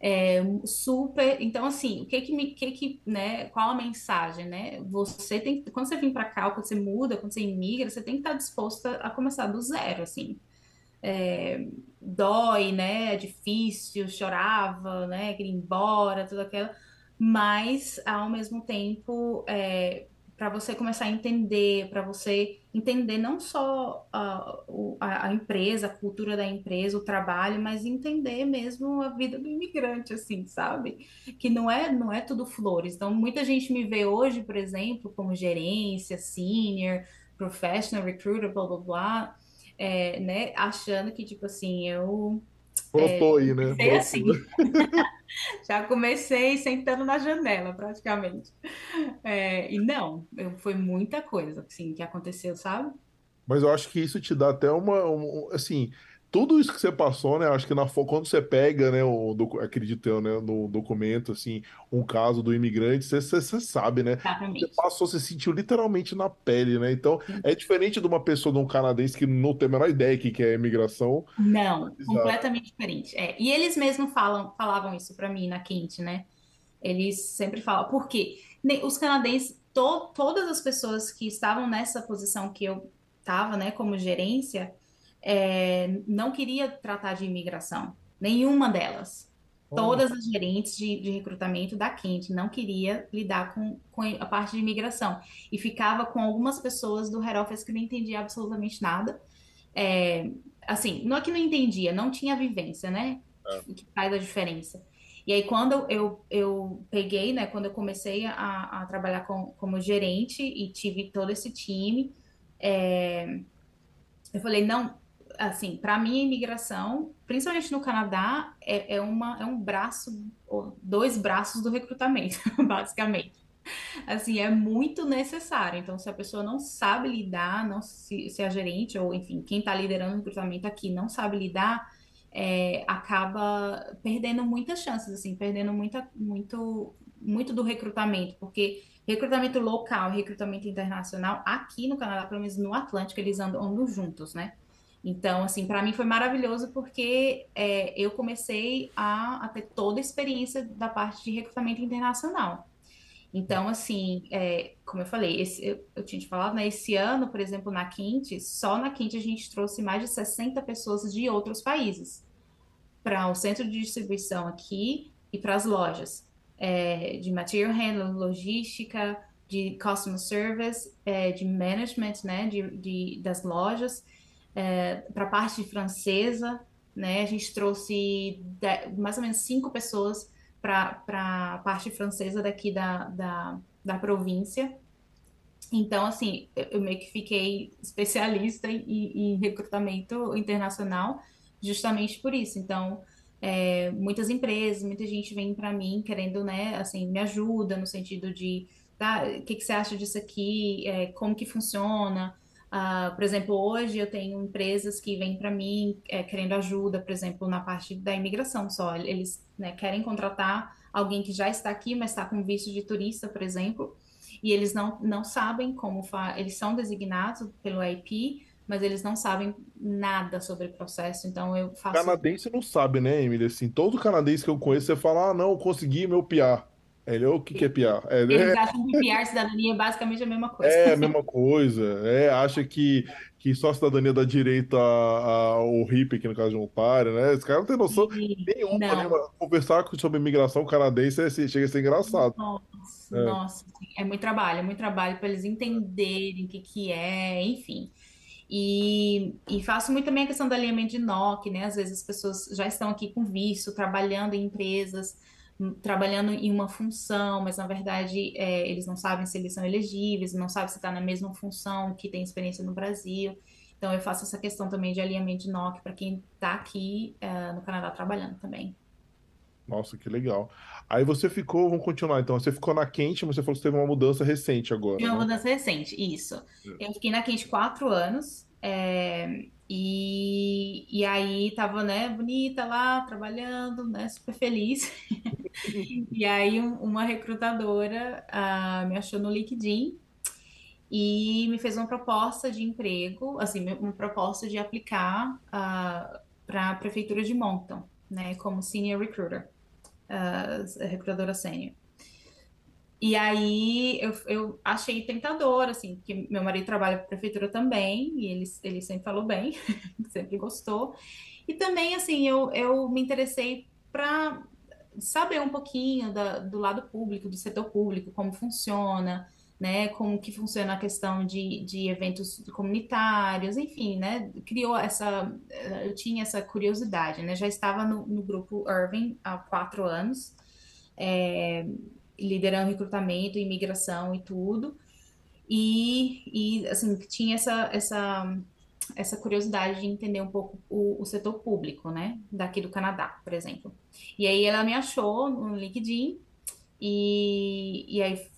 É super. Então, assim, o que que me, que que, né? Qual a mensagem, né? Você tem, quando você vem para cá, quando você muda, quando você imigra, você tem que estar disposta a começar do zero, assim. É, dói, né? É difícil, chorava, né? Queria ir embora, tudo aquilo. Mas, ao mesmo tempo, é, para você começar a entender, para você entender não só a, a empresa, a cultura da empresa, o trabalho, mas entender mesmo a vida do imigrante, assim, sabe? Que não é, não é tudo flores. Então, muita gente me vê hoje, por exemplo, como gerência, senior, professional recruiter, blá blá blá, é, né? Achando que, tipo assim, eu Brotou aí, né? comecei assim. <laughs> Já comecei sentando na janela, praticamente. É, e não, foi muita coisa, assim, que aconteceu, sabe? Mas eu acho que isso te dá até uma, um- um- assim, tudo isso que você passou, né? Acho que na, quando você pega, né, o, docu- acredito eu, né, no documento, assim, um caso do imigrante, você, você, você sabe, né? Você Exatamente. passou, você sentiu literalmente na pele, né? Então, é diferente de uma pessoa, de um canadense que não tem a menor ideia do que que é imigração. Não, Exato. completamente diferente. É, e eles mesmos falam, falavam isso pra mim na Quinte, né? Eles sempre falam, porque os canadenses, to todas as pessoas que estavam nessa posição que eu estava, né, como gerência, é, não queria tratar de imigração, nenhuma delas. Todas as gerentes de, de recrutamento da Quente não queria lidar com, com a parte de imigração. E ficava com algumas pessoas do Head Office que não entendia absolutamente nada. É, assim, não é que não entendia, não tinha vivência, né? Que, que faz a diferença. E aí, quando eu, eu peguei, né, quando eu comecei a, a trabalhar com, como gerente e tive todo esse time, é, eu falei, não, assim, para mim a imigração, principalmente no Canadá, é, é, uma, é um braço, dois braços do recrutamento, <laughs> basicamente. Assim, é muito necessário. Então, se a pessoa não sabe lidar, não se, se a gerente, ou enfim, quem está liderando o recrutamento aqui não sabe lidar, é, acaba perdendo muitas chances, assim, perdendo muita, muito, muito do recrutamento, porque recrutamento local, recrutamento internacional, aqui no Canadá, pelo menos no Atlântico, eles andam juntos, né? Então, assim, para mim foi maravilhoso porque é, eu comecei a, a, ter toda a experiência da parte de recrutamento internacional. Então, assim, é, como eu falei, esse, eu, eu, tinha te falado, né? Esse ano, por exemplo, na Quinte, só na Quinte a gente trouxe mais de 60 pessoas de outros países para o centro de distribuição aqui e para as lojas é, de material handling, logística, de customer service, é, de management, né? De, de das lojas é, para a parte francesa, né? A gente trouxe mais ou menos cinco pessoas para a parte francesa daqui da, da, da província. Então, assim, eu meio que fiquei especialista em, em recrutamento internacional justamente por isso. Então, é, muitas empresas, muita gente vem para mim querendo, né, assim, me ajuda no sentido de, tá, o que, que você acha disso aqui, é, como que funciona, Uh, por exemplo, hoje eu tenho empresas que vêm para mim é, querendo ajuda, por exemplo, na parte da imigração só. Eles né, querem contratar alguém que já está aqui, mas está com visto de turista, por exemplo, e eles não, não sabem como eles são designados pelo IP, mas eles não sabem nada sobre o processo. Então eu faço. Canadense não sabe, né, Emily? Assim, todo canadense que eu conheço, você fala, ah, não, consegui meu PR. Ele, o que, que é piar? É, Eles é, acham que piar e cidadania é basicamente a mesma coisa. É a mesma coisa. É, acha que, que só a cidadania dá direito ao hippie, aqui no caso de Ontário, né? Esse cara não tem noção Sim, nenhuma. Né? Conversar sobre imigração canadense é, chega a ser engraçado. Nossa, é. nossa. É muito trabalho, é muito trabalho para eles entenderem o que, que é, enfim. E, e, faço muito também a questão do alinhamento de NOC, né? Às vezes as pessoas já estão aqui com visto, trabalhando em empresas trabalhando em uma função, mas na verdade é, eles não sabem se eles são elegíveis, não sabem se está na mesma função que tem experiência no Brasil. Então eu faço essa questão também de alinhamento de NOC para quem está aqui é, no Canadá trabalhando também. Nossa, que legal. Aí você ficou, vamos continuar então. Você ficou na Quente, mas você falou que teve uma mudança recente agora. Uma né? mudança recente, isso. É. Eu fiquei na Quente quatro anos. É, e, e aí tava, né, bonita lá, trabalhando, né, super feliz. <laughs> e aí uma recrutadora uh, me achou no LinkedIn e me fez uma proposta de emprego, assim, uma proposta de aplicar uh, ah, para a prefeitura de Moncton, né, como senior recruiter, uh, recrutadora sênior. E aí eu, eu achei tentador, assim, porque meu marido trabalha para a prefeitura também, e ele, ele sempre falou bem, <laughs> sempre gostou. E também, assim, eu, eu me interessei para saber um pouquinho da, do lado público, do setor público, como funciona, né, como que funciona a questão de, de eventos comunitários, enfim, né, criou essa, eu tinha essa curiosidade, né, já estava no, no grupo Irving há quatro anos, é, liderando recrutamento, imigração e tudo. E, e assim, tinha essa, essa, essa curiosidade de entender um pouco o, o, setor público, né? Daqui do Canadá, por exemplo. E aí ela me achou no LinkedIn e, e aí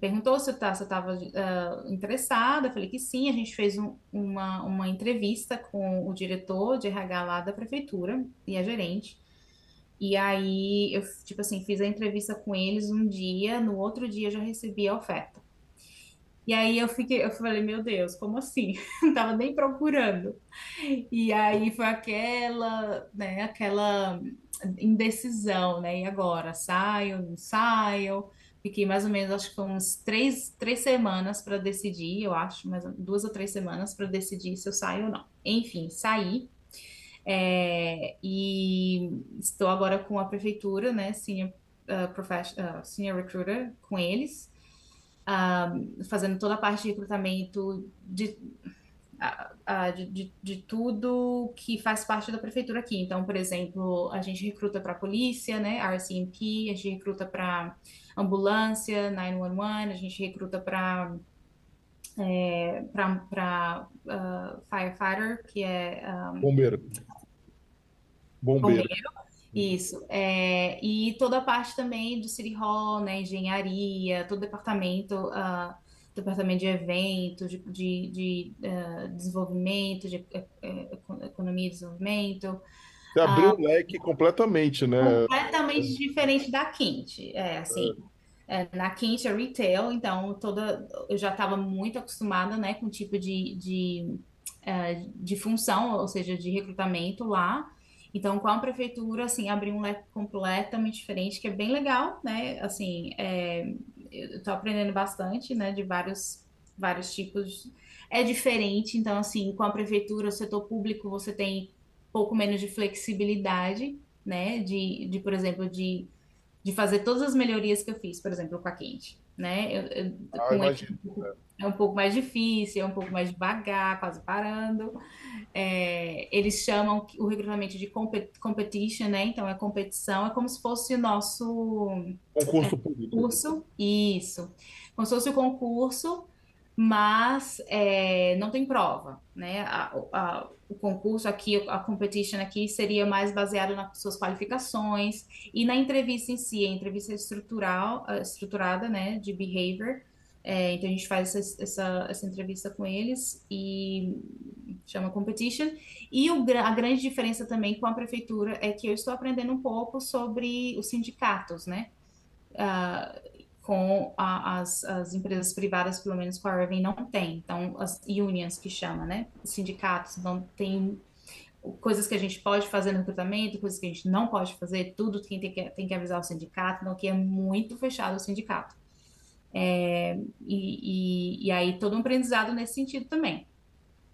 perguntou se eu estava uh, interessada. Eu falei que sim. A gente fez um, uma, uma entrevista com o diretor de RH lá da prefeitura e a gerente. E aí eu, tipo assim, fiz a entrevista com eles um dia, no outro dia já recebi a oferta. E aí eu fiquei, eu falei, meu Deus, como assim? Não <laughs> tava nem procurando. E aí foi aquela, né, aquela indecisão, né? E agora, saio, não saio? Fiquei mais ou menos, acho que foi uns três, três semanas para decidir, eu acho, mais duas ou três semanas para decidir se eu saio ou não. Enfim, saí. É, e estou agora com a prefeitura, né, senior, uh, uh, senior recruiter, com eles, uh, fazendo toda a parte de recrutamento de, de, de, de, tudo que faz parte da prefeitura aqui. Então, por exemplo, a gente recruta para a polícia, né, RCMP, a gente recruta para ambulância, 911, a gente recruta para é, para uh, firefighter, que é um, bombeiro. Bombeiro. bombeiro. Isso. É, e toda a parte também do City Hall, né, engenharia, todo o departamento, uh, departamento de eventos, de, de, de uh, desenvolvimento, de uh, economia e desenvolvimento. Você abriu o leque completamente, né? Completamente diferente da Quinte. É, assim, é. na Quinte é retail, então toda, eu já estava muito acostumada, né, com o tipo de, de, de função, ou seja, de recrutamento lá. Então, com a prefeitura, assim, abriu um leque completamente diferente, que é bem legal, né? Assim, é, eu estou aprendendo bastante, né? De vários, vários tipos. É diferente, então, assim, com a prefeitura, o setor público, você tem pouco menos de flexibilidade, né? De, de por exemplo, de, de fazer todas as melhorias que eu fiz, por exemplo, com a Quente, né? Eu, eu, ah, imagino, é. é um pouco mais difícil, é um pouco mais devagar, quase parando. É, eles chamam o recrutamento de competition, né? Então é competição, é como se fosse o nosso concurso é, público. Concurso, isso. Como se fosse o concurso, mas é, não tem prova, né? A, a, o concurso aqui, a competition aqui seria mais baseado nas suas qualificações e na entrevista em si, a entrevista estrutural, estruturada, né, de behavior. É, então a gente faz essa, essa, essa entrevista com eles e chama Competition. E o, a grande diferença também com a prefeitura é que eu estou aprendendo um pouco sobre os sindicatos, né? Uh, com a, as, as empresas privadas, pelo menos com a Irving, não tem. Então, as unions que chama, né? Os sindicatos não tem coisas que a gente pode fazer no recrutamento, coisas que a gente não pode fazer, tudo quem tem que, tem que avisar o sindicato, então aqui é muito fechado o sindicato. É, e, e, e, aí todo um aprendizado nesse sentido também.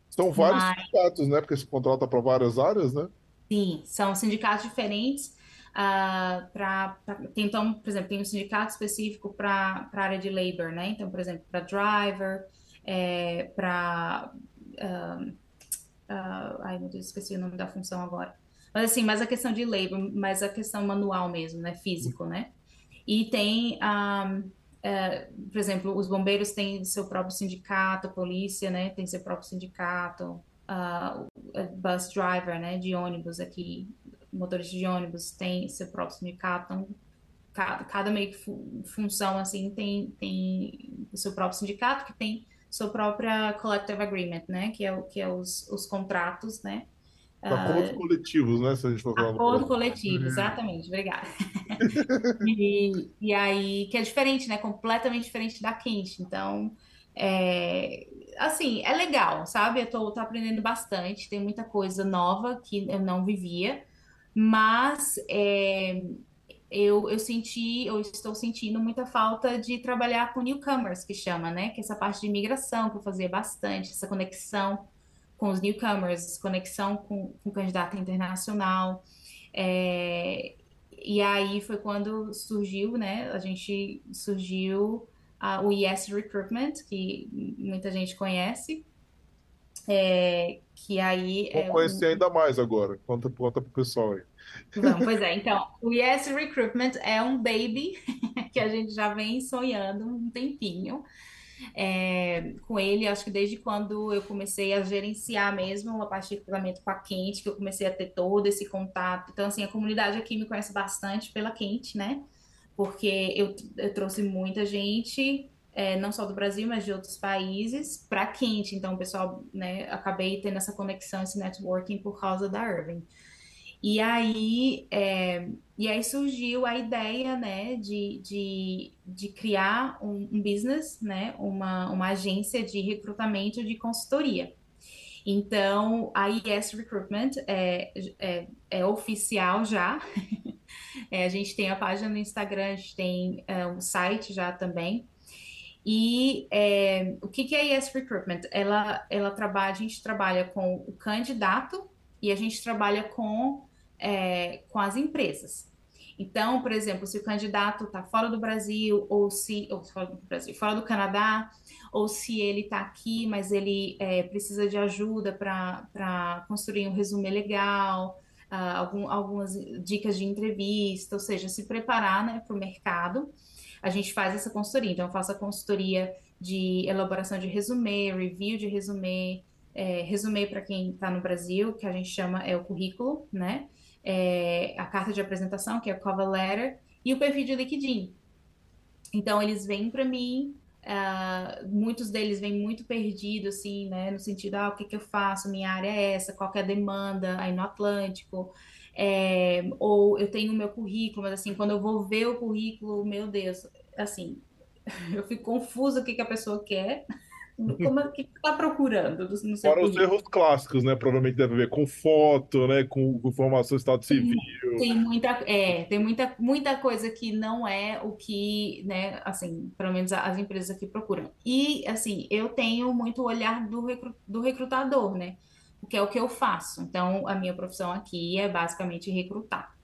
São vários Mas, sindicatos, né? Porque esse contrato para várias áreas, né? Sim, são sindicatos diferentes. Uh, ah, para então, por exemplo, tem um sindicato específico para a área de labor, né? Então, por exemplo, para driver, é, para. Uh, uh, ai, meu Deus, esqueci o nome da função agora. Mas assim, mais a questão de labor, mais a questão manual mesmo, né? Físico, né? E tem. Um, é, por exemplo, os bombeiros têm seu próprio sindicato, a polícia, né, tem seu próprio sindicato, uh, bus driver, né, de ônibus aqui, motorista de ônibus tem seu próprio sindicato, então, cada, cada meio que fu função, assim, tem, tem o seu próprio sindicato, que tem sua própria collective agreement, né, que é, o, que é os, os contratos, né, Acordos uh, coletivos, né? Se a gente for falar. Acordo coletivo, exatamente, obrigada. <laughs> e, e aí, que é diferente, né? Completamente diferente da quente. Então, é, assim, é legal, sabe? Eu tô, tô aprendendo bastante, tem muita coisa nova que eu não vivia, mas é, eu, eu senti, eu estou sentindo muita falta de trabalhar com newcomers, que chama, né? Que é essa parte de imigração que eu fazia bastante, essa conexão com os newcomers, conexão com, com candidato internacional. É, e aí foi quando surgiu, né? A gente surgiu uh, o Yes Recruitment, que muita gente conhece. É, que aí Vou é conhecer um... ainda mais agora. Conta, conta pro pessoal aí. Vamos, pois é, <laughs> então, o Yes Recruitment é um baby <laughs> que a gente já vem sonhando um tempinho é, com ele, acho que desde quando eu comecei a gerenciar mesmo a parte de recrutamento com a Quente, que eu comecei a ter todo esse contato. Então, assim, a comunidade aqui me conhece bastante pela Quente, né? Porque eu, eu trouxe muita gente, é, não só do Brasil, mas de outros países, para Quente. Então, o pessoal, né, acabei tendo essa conexão, esse networking por causa da Irving. E aí, é, e aí surgiu a ideia, né, de, de, de criar um, um, business, né, uma, uma agência de recrutamento de consultoria. Então, a ES Recruitment é, é, é oficial já. <laughs> É, a gente tem a página no Instagram, a gente tem é, um site já também. E é, o que, que é a Yes Recruitment? Ela, ela trabalha, a gente trabalha com o candidato e a gente trabalha com, é, com as empresas. Então, por exemplo, se o candidato está fora do Brasil, ou se ou fora do Brasil, fora do Canadá, ou se ele está aqui, mas ele é, precisa de ajuda para construir um resumo legal, uh, algum, algumas dicas de entrevista, ou seja, se preparar né, para o mercado a gente faz essa consultoria. Então, eu faço a consultoria de elaboração de resumê, review de resumê, é, resumê para quem está no Brasil, que a gente chama é o currículo, né? É, a carta de apresentação, que é o cover letter, e o perfil de LinkedIn. Então, eles vêm para mim, uh, muitos deles vêm muito perdidos, assim, né? No sentido, ah, o que, que eu faço? Minha área é essa, qual é a demanda aí no Atlântico? É, ou eu tenho o meu currículo, mas assim, quando eu vou ver o currículo, meu Deus, assim, <laughs> eu fico confusa o que, que a pessoa quer. <laughs> Como é que está procurando no seu Fora os erros clássicos, né? Provavelmente deve ver com foto, né? Com informação do estado civil. Tem muita, é, tem muita, muita coisa que não é o que, né? Assim, pelo menos as empresas aqui procuram. E assim, eu tenho muito olhar do, recru, do recrutador, né? Que é o que eu faço. Então, a minha profissão aqui é basicamente recrutar.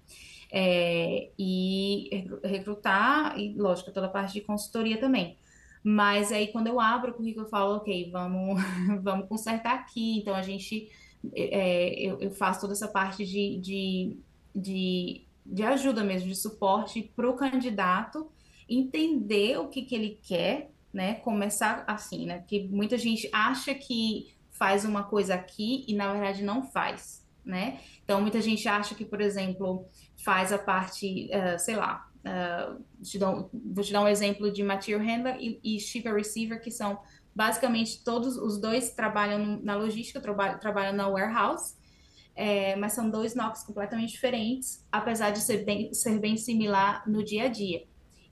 É, e recrutar, e lógico, toda a parte de consultoria também. Mas aí, quando eu abro o currículo, eu falo, ok, vamos, <laughs> vamos consertar aqui. Então, a gente, é, eu, eu, faço toda essa parte de, de, de, de ajuda mesmo, de suporte para o candidato entender o que, que ele quer, né? Começar assim, né? Porque muita gente acha que faz uma coisa aqui e na verdade não faz, né? Então muita gente acha que, por exemplo, faz a parte, uh, sei lá, uh, te dou, vou te dar um exemplo de material handler e, e shipper receiver, que são basicamente todos os dois trabalham na logística, trabalham, trabalham na warehouse, é, mas são dois NOCs completamente diferentes, apesar de ser bem, ser bem similar no dia a dia.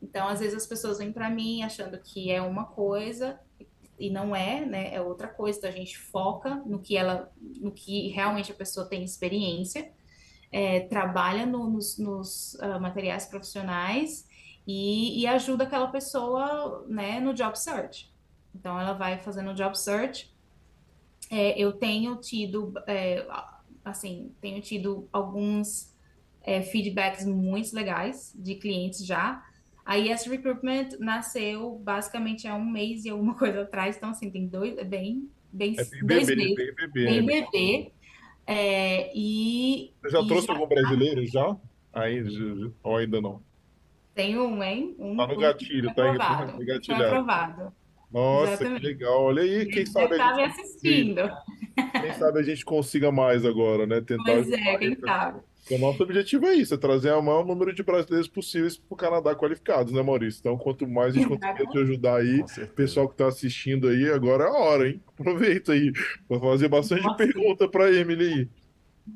Então, às vezes as pessoas vêm para mim achando que é uma coisa e não é, né? É outra coisa. Então a gente foca no que ela, no que realmente a pessoa tem experiência, é, trabalha no, nos, nos uh, materiais profissionais e, e, ajuda aquela pessoa, né, no job search. Então ela vai fazendo o job search. É, eu tenho tido, é, assim, tenho tido alguns é, feedbacks muito legais de clientes já a Yes Recruitment nasceu basicamente há um mês e alguma <laughs> coisa atrás, então assim, tem dois, bem, bem, é bem dois bebê, meses, bem bebê. Bem né? bebê. É, e, Você já trouxe já algum brasileiro já? Aí, ou ainda não? Tem um, hein? Um, tá no gatilho, tá aprovado, engatilhado. Tá aprovado. Nossa, Exatamente. que legal. Olha aí, quem sabe a gente... me assistindo. Quem sabe a gente consiga mais agora, né? <laughs> Tentar pois é, quem sabe. O nosso objetivo é isso, é trazer o maior número de brasileiros possíveis para o Canadá qualificados, né, Maurício? Então, quanto mais a gente conseguir te ajudar aí, pessoal que está assistindo aí, agora é a hora, hein? Aproveita aí para fazer bastante Nossa. pergunta para a Emily.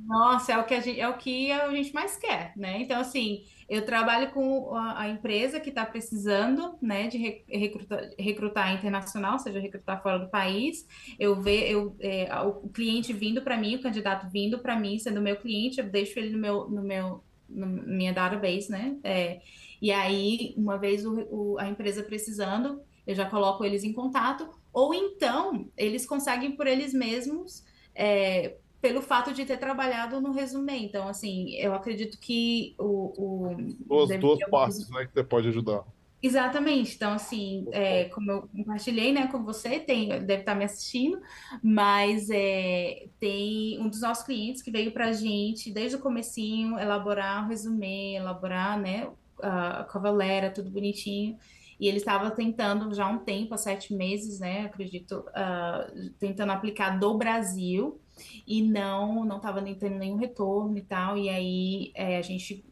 Nossa, é o que a gente, é o que a gente mais quer, né? Então, assim, eu trabalho com a, empresa que está precisando né, de recrutar, recrutar internacional, ou seja, recrutar fora do país. Eu vejo é, o cliente vindo para mim, o candidato vindo para mim, sendo meu cliente, eu deixo ele no meu, no meu no minha database, né? É, e aí, uma vez o, o, a empresa precisando, eu já coloco eles em contato, ou então eles conseguem por eles mesmos. É, pelo fato de ter trabalhado no resumê. Então, assim, eu acredito que o. o duas, duas partes, né, que você pode ajudar. Exatamente. Então, assim, é, como eu compartilhei, né, com você, tem, deve estar me assistindo, mas é, tem um dos nossos clientes que veio para a gente, desde o comecinho, elaborar o resumê, elaborar, né, a cavalera, tudo bonitinho. E ele estava tentando já há um tempo, há sete meses, né, acredito, uh, tentando aplicar do Brasil e não não estava tendo nenhum retorno e tal. E aí é, a gente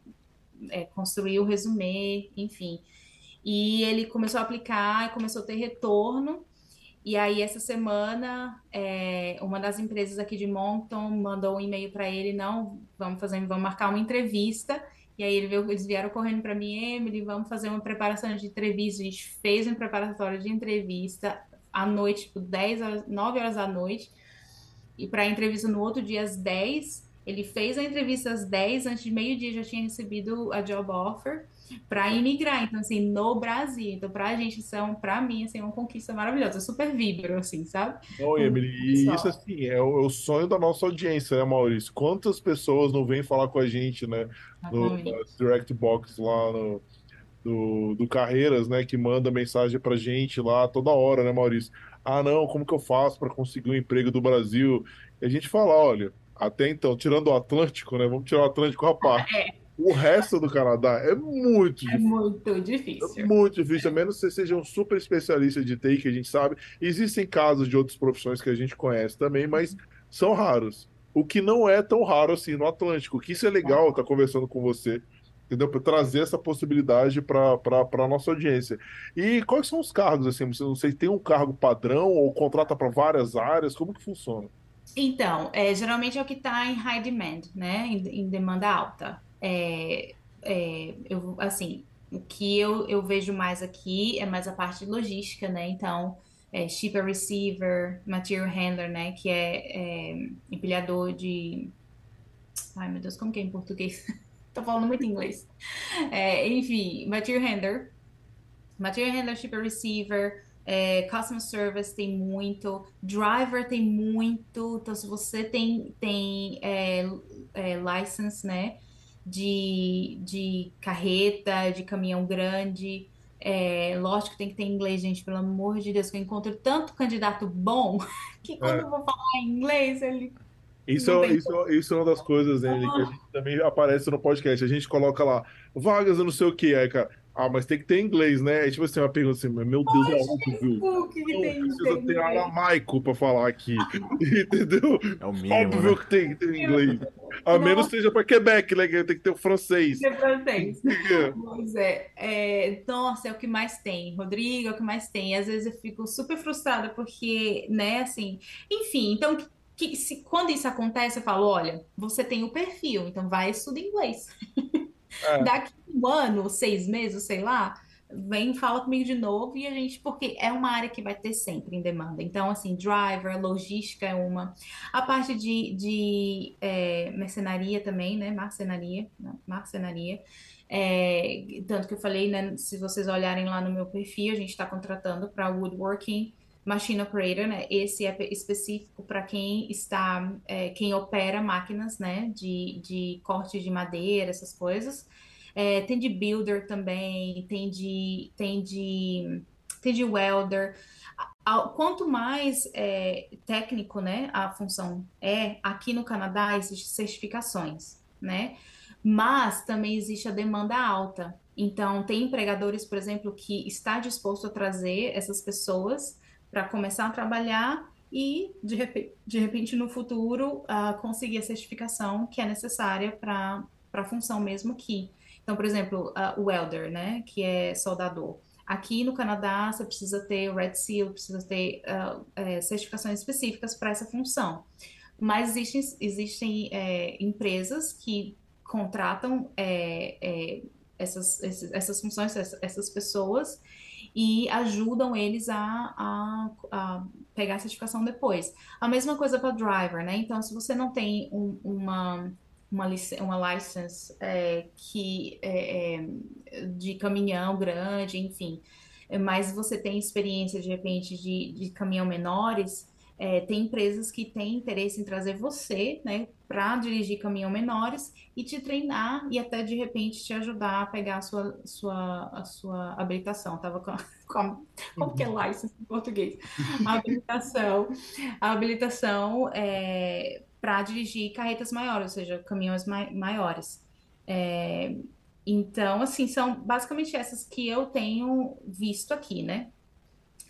é, construiu o resumê, enfim. E ele começou a aplicar, começou a ter retorno. E aí, essa semana, é, uma das empresas aqui de Moncton mandou um e-mail para ele: não, vamos fazer, vamos marcar uma entrevista. E aí ele veio, eles vieram correndo para mim, Emily, vamos fazer uma preparação de entrevista. A gente fez um preparatório de entrevista à noite, tipo 10 horas, 9 horas da noite. E para a entrevista no outro dia, às 10, Ele fez a entrevista às 10, antes de meio-dia já tinha recebido a job offer para imigrar, então assim, no Brasil. Então para a gente são, para mim assim, é uma conquista maravilhosa. Eu super vibro assim, sabe? Não, Emily, e isso assim, é o, é o, sonho da nossa audiência, né, Maurício? Quantas pessoas não vêm falar com a gente, né, no, no Direct Box lá no do, do Carreiras, né, que manda mensagem pra gente lá toda hora, né, Maurício? Ah, não, como que eu faço para conseguir um emprego do Brasil? E a gente fala, olha, até então, tirando o Atlântico, né, vamos tirar o Atlântico à parte. <laughs> É. O resto do Canadá é muito é difícil. É muito difícil. É muito difícil, a menos que você seja um super especialista de TI, que a gente sabe. Existem casos de outras profissões que a gente conhece também, mas são raros. O que não é tão raro assim no Atlântico, que isso é legal estar tá conversando com você entendeu? Para trazer essa possibilidade para a nossa audiência. E quais são os cargos, assim? Não sei, tem um cargo padrão ou contrata para várias áreas? Como que funciona? Então, é, geralmente é o que está em high demand, né? Em, em demanda alta. É, é, eu, assim, o que eu, eu vejo mais aqui é mais a parte de logística, né? Então, é, shipper receiver, material handler, né? Que é, é empilhador de... Ai, meu Deus, como que é em português? <laughs> Tô falando muito inglês. É, enfim, material handler. Material handler, shipper receiver, é, customer service tem muito, driver tem muito. Então, se você tem, tem é, é, license, né, de, de carreta, de caminhão grande, é, lógico que tem que ter inglês, gente, pelo amor de Deus, que eu encontro tanto candidato bom <laughs> que quando é. eu vou falar inglês, ele isso, é, isso, isso é uma das coisas, né, que a gente também aparece no podcast. A gente coloca lá, vagas eu não sei o que, aí, cara. Ah, mas tem que ter inglês, né? É tipo assim, uma pergunta assim, meu Deus, é óbvio. Que que tem, precisa tem ter aramaico para falar aqui. <laughs> Entendeu? É o mínimo. Óbvio né? que tem que ter inglês. A Nossa. menos seja para Quebec, né? Que tem que ter o francês. Ter francês. pois é. é. Nossa, é o que mais tem. Rodrigo é o que mais tem. Às vezes eu fico super frustrada porque, né, assim. Enfim, então que se, quando isso acontece, eu falo, olha, você tem o perfil, então vai estudar inglês. É. <laughs> Daqui um ano, seis meses, sei lá, vem fala comigo de novo e a gente, porque é uma área que vai ter sempre em demanda. Então, assim, driver, logística é uma. A parte de, de é, mercenaria também, né? Marcenaria, não, marcenaria. É, tanto que eu falei, né? Se vocês olharem lá no meu perfil, a gente está contratando para woodworking, Machine Operator, né? Esse é específico para quem está, é, quem opera máquinas, né? De, de corte de madeira, essas coisas. É, tem de builder também, tem de, tem de, tem de welder. Quanto mais é, técnico, né, a função é, aqui no Canadá existem certificações, né? Mas também existe a demanda alta. Então, tem empregadores, por exemplo, que está disposto a trazer essas pessoas para começar a trabalhar e, de repente, de repente no futuro, uh, conseguir a certificação que é necessária para a função mesmo aqui. Então, por exemplo, uh, o welder, né, que é soldador. Aqui no Canadá, você precisa ter Red Seal, precisa ter uh, é, certificações específicas para essa função. Mas existem, existem é, empresas que contratam é, é essas, essas funções, essas pessoas, e ajudam eles a, a, a pegar a certificação depois. A mesma coisa para driver, né? Então, se você não tem um, uma uma, uma license é, que é, é, de caminhão grande, enfim, mas você tem experiência de repente de, de caminhão menores, é, tem empresas que têm interesse em trazer você, né, para dirigir caminhão menores e te treinar e até de repente te ajudar a pegar a sua, sua, a sua habilitação. Tava com, <laughs> com como que é license em português? A habilitação, a habilitação é, para dirigir carretas maiores, ou seja, caminhões mai maiores. É, então, assim, são basicamente essas que eu tenho visto aqui, né?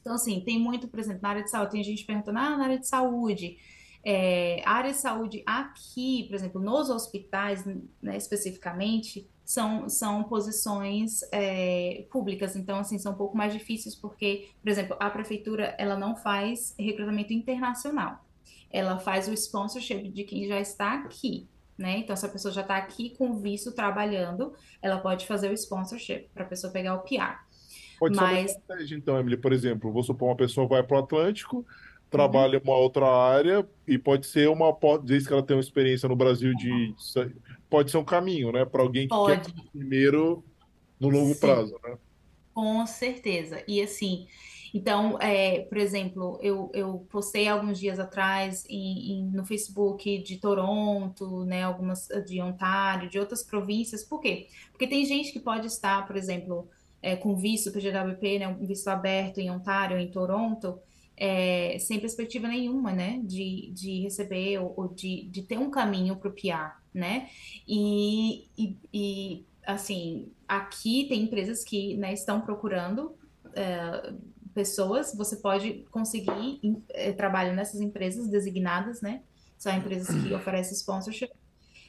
Então, assim, tem muito, por exemplo, na área de saúde, tem gente perguntando, ah, na área de saúde, é, a área de saúde aqui, por exemplo, nos hospitais, né, especificamente, são, são posições é, públicas, então, assim, são um pouco mais difíceis porque, por exemplo, a prefeitura, ela não faz recrutamento internacional, ela faz o sponsorship de quem já está aqui, né? Então, se a pessoa já está aqui com visto trabalhando, ela pode fazer o sponsorship para a pessoa pegar o PR. Pode Mas... ser uma estratégia, então, Emily. Por exemplo, vou supor uma pessoa vai para o Atlântico, trabalha em uma outra área e pode ser uma, dizer que ela tem uma experiência no Brasil de, pode ser um caminho, né, para alguém que Pode, quer primeiro no longo sim. prazo, né? Com certeza. E assim, então, é, por exemplo, eu, eu postei alguns dias atrás em- em- no Facebook de Toronto, né, algumas de Ontário, de outras províncias. Por quê? Porque tem gente que pode estar, por exemplo, é, com visto PGWP, né, um visto aberto em Ontário, em Toronto, é, sem perspectiva nenhuma, né, de, de receber ou, ou de, de ter um caminho para o PR, né? E, e, e, assim, aqui tem empresas que, né, estão procurando é, pessoas, você pode conseguir é, trabalho nessas empresas designadas, né? São empresas que <clears throat> oferecem sponsorship,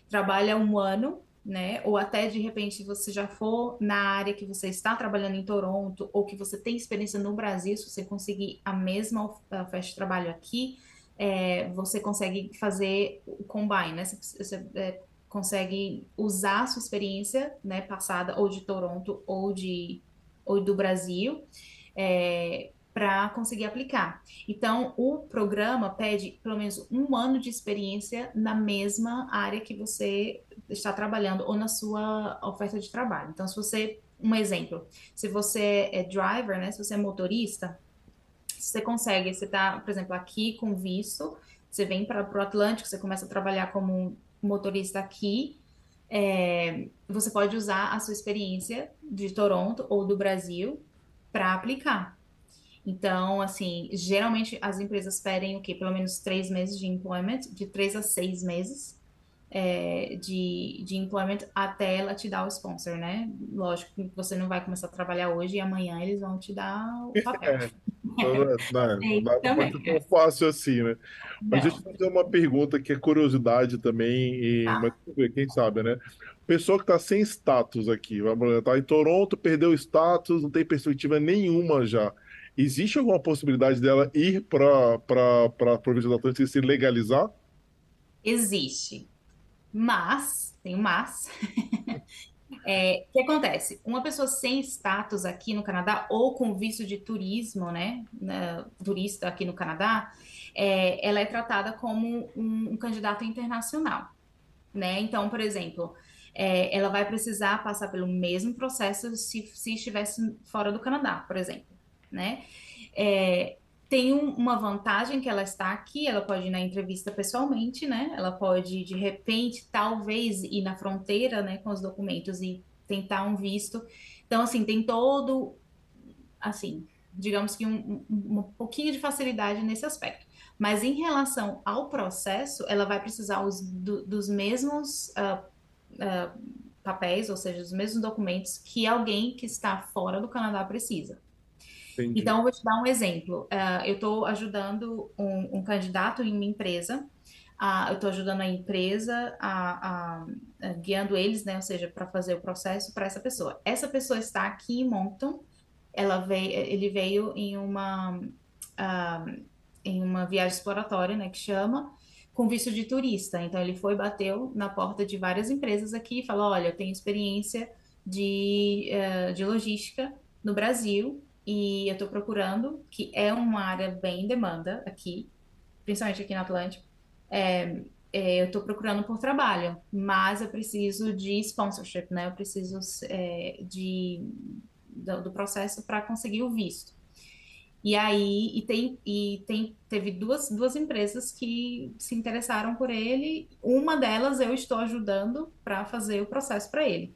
trabalha um ano, né? Ou até de repente você já for na área que você está trabalhando em Toronto, ou que você tem experiência no Brasil, se você conseguir a mesma of- oferta de trabalho aqui, é, você consegue fazer o combine, né? Você, você, é, consegue usar a sua experiência, né, passada ou de Toronto ou de ou do Brasil é, para conseguir aplicar. Então, o programa pede pelo menos um ano de experiência na mesma área que você está trabalhando ou na sua oferta de trabalho. Então, se você, um exemplo, se você é driver, né, se você é motorista, você consegue, você está, por exemplo, aqui com visto, você vem para o Atlântico, você começa a trabalhar como um motorista aqui, é, você pode usar a sua experiência de Toronto ou do Brasil para aplicar. Então, assim, geralmente as empresas pedem o quê? Pelo menos três meses de employment, de três a seis meses é, de, de employment até ela te dar o sponsor, né? Lógico que você não vai começar a trabalhar hoje e amanhã eles vão te dar o papel. É, então, <laughs> não, É, não pode também. tão fácil assim, né? Mas deixa Não, eu fazer uma pergunta que é curiosidade também, e, mas vamos ver, quem sabe, né? Pessoa que está sem status aqui, vamos tá em Toronto, perdeu o status, não tem perspectiva nenhuma já. Existe alguma possibilidade dela ir para para a província do Atlântico e se legalizar? Existe. Mas, tem um mas, <laughs> É, o que acontece? Uma pessoa sem status aqui no Canadá ou com visto de turismo, né, né, turista aqui no Canadá, é, ela é tratada como um, um candidato internacional, né? Então, por exemplo, é, ela vai precisar passar pelo mesmo processo se, se estivesse fora do Canadá, por exemplo, né? É, tem um- uma vantagem que ela está aqui, ela pode ir na entrevista pessoalmente, né? Ela pode, de repente, talvez ir na fronteira, né, com os documentos e tentar um visto. Então, assim, tem todo, assim, digamos que um, um, um pouquinho de facilidade nesse aspecto. Mas em relação ao processo, ela vai precisar os, do- dos mesmos ah, ah, papéis, ou seja, os mesmos documentos que alguém que está fora do Canadá precisa. Entendi. Então, eu vou te dar um exemplo. Ah, eu estou ajudando um, um candidato em uma empresa. Ah, eu estou ajudando a empresa a, a- a- guiando eles, né? Ou seja, para fazer o processo para essa pessoa. Essa pessoa está aqui em Moncton. Ela veio, ele veio em uma ah, em uma viagem exploratória, né? Que chama com visto de turista. Então, ele foi, bateu na porta de várias empresas aqui e falou: Olha, eu tenho experiência de, eh, de logística no Brasil e eu estou procurando, que é uma área bem em demanda aqui, principalmente aqui no Atlântico. É, é, eu estou procurando por trabalho, mas eu preciso de sponsorship, né? Eu preciso é, de, do, do processo para conseguir o visto. E aí, e tem, e tem, teve duas, duas empresas que se interessaram por ele. Uma delas eu estou ajudando para fazer o processo para ele.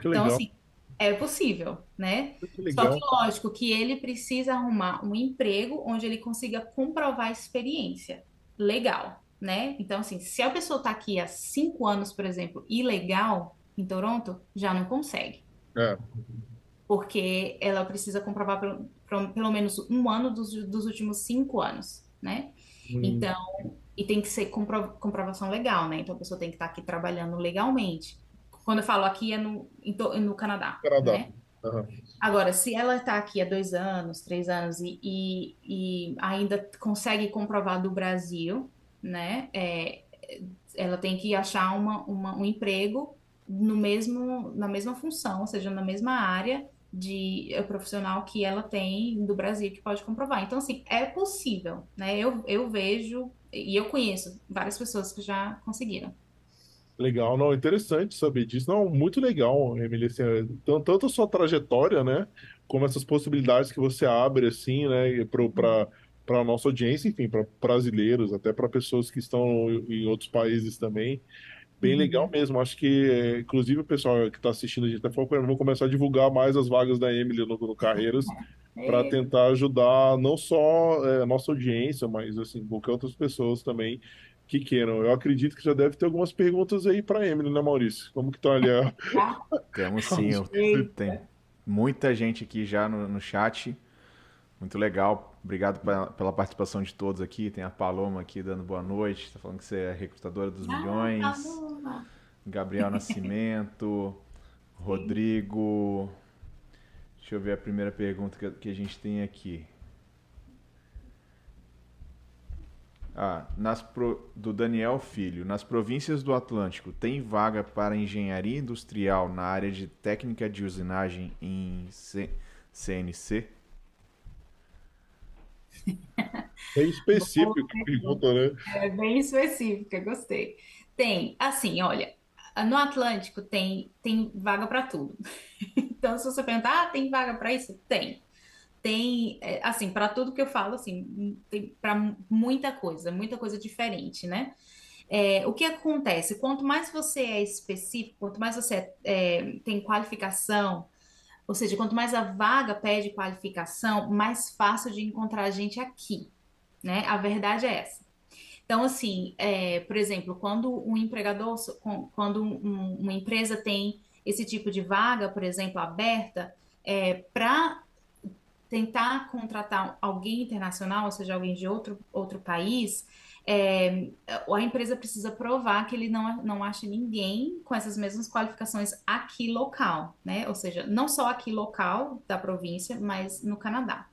Que Então, assim, é possível, né? que Só que, lógico, que ele precisa arrumar um emprego onde ele consiga comprovar a experiência. Legal, né? Então, assim, se a pessoa está aqui há cinco anos, por exemplo, ilegal em Toronto, já não consegue É, porque ela precisa comprovar pelo, pelo menos um ano dos, dos últimos cinco anos, né? hum, Então, e tem que ser compro- comprovação legal, né? Então a pessoa tem que estar aqui trabalhando legalmente. Quando eu falo aqui é no, no Canadá, Canadá. né? Aham. Agora, se ela está aqui há dois anos, três anos e, e, e ainda consegue comprovar do Brasil, né? É, ela tem que achar uma, uma- um emprego no mesmo, na mesma função, ou seja, na mesma área, de eh, profissional que ela tem do Brasil que pode comprovar. Então, assim, é possível, né? Eu, eu vejo e eu conheço várias pessoas que já conseguiram. Legal, não, interessante saber disso. Não, muito legal, Emily, assim, é, tanto a sua trajetória, né, como essas possibilidades que você abre, assim, né, para para a nossa audiência, enfim, para brasileiros, até para pessoas que estão em outros países também. Bem legal Uhum. mesmo. Acho que, é, inclusive, o pessoal que está assistindo, a gente até falou, "Pô, vamos começar a divulgar mais as vagas da Emily no, no Carreiras, para É, tentar ajudar não só é, a nossa audiência, mas assim, qualquer outras pessoas também que queiram. Eu acredito que já deve ter algumas perguntas aí para Emily, né, Maurício? Como que tá ali a... <laughs> Temos sim, eu- tem muita gente aqui já no, no chat. Muito legal. Obrigado pela, pela participação de todos aqui. Tem a Paloma aqui dando boa noite. Tá falando que você é recrutadora dos Ah, milhões. Gabriel Nascimento. <laughs> Rodrigo. Deixa eu ver a primeira pergunta que, que a gente tem aqui. Ah, nas pro- do Daniel Filho. Nas províncias do Atlântico, tem vaga para engenharia industrial na área de técnica de usinagem em C- CNC? <laughs> Bem específico que pergunta, né? É bem específica, gostei. Tem, assim, olha, no Atlântico tem, tem vaga para tudo. <laughs> Então, se você perguntar, ah, tem vaga para isso? Tem. Tem, é, assim, para tudo que eu falo, assim, tem para muita coisa, muita coisa diferente, né? É, o que acontece? Quanto mais você é específico, quanto mais você é, tem qualificação, ou seja, quanto mais a vaga pede qualificação, mais fácil de encontrar gente aqui, né? A verdade é essa. Então, assim, é, por exemplo, quando um empregador, quando um- uma empresa tem esse tipo de vaga, por exemplo, aberta, para tentar contratar alguém internacional, ou seja, alguém de outro, outro país, é, a empresa precisa provar que ele não, não acha ninguém com essas mesmas qualificações aqui local, né? Ou seja, não só aqui local da província, mas no Canadá.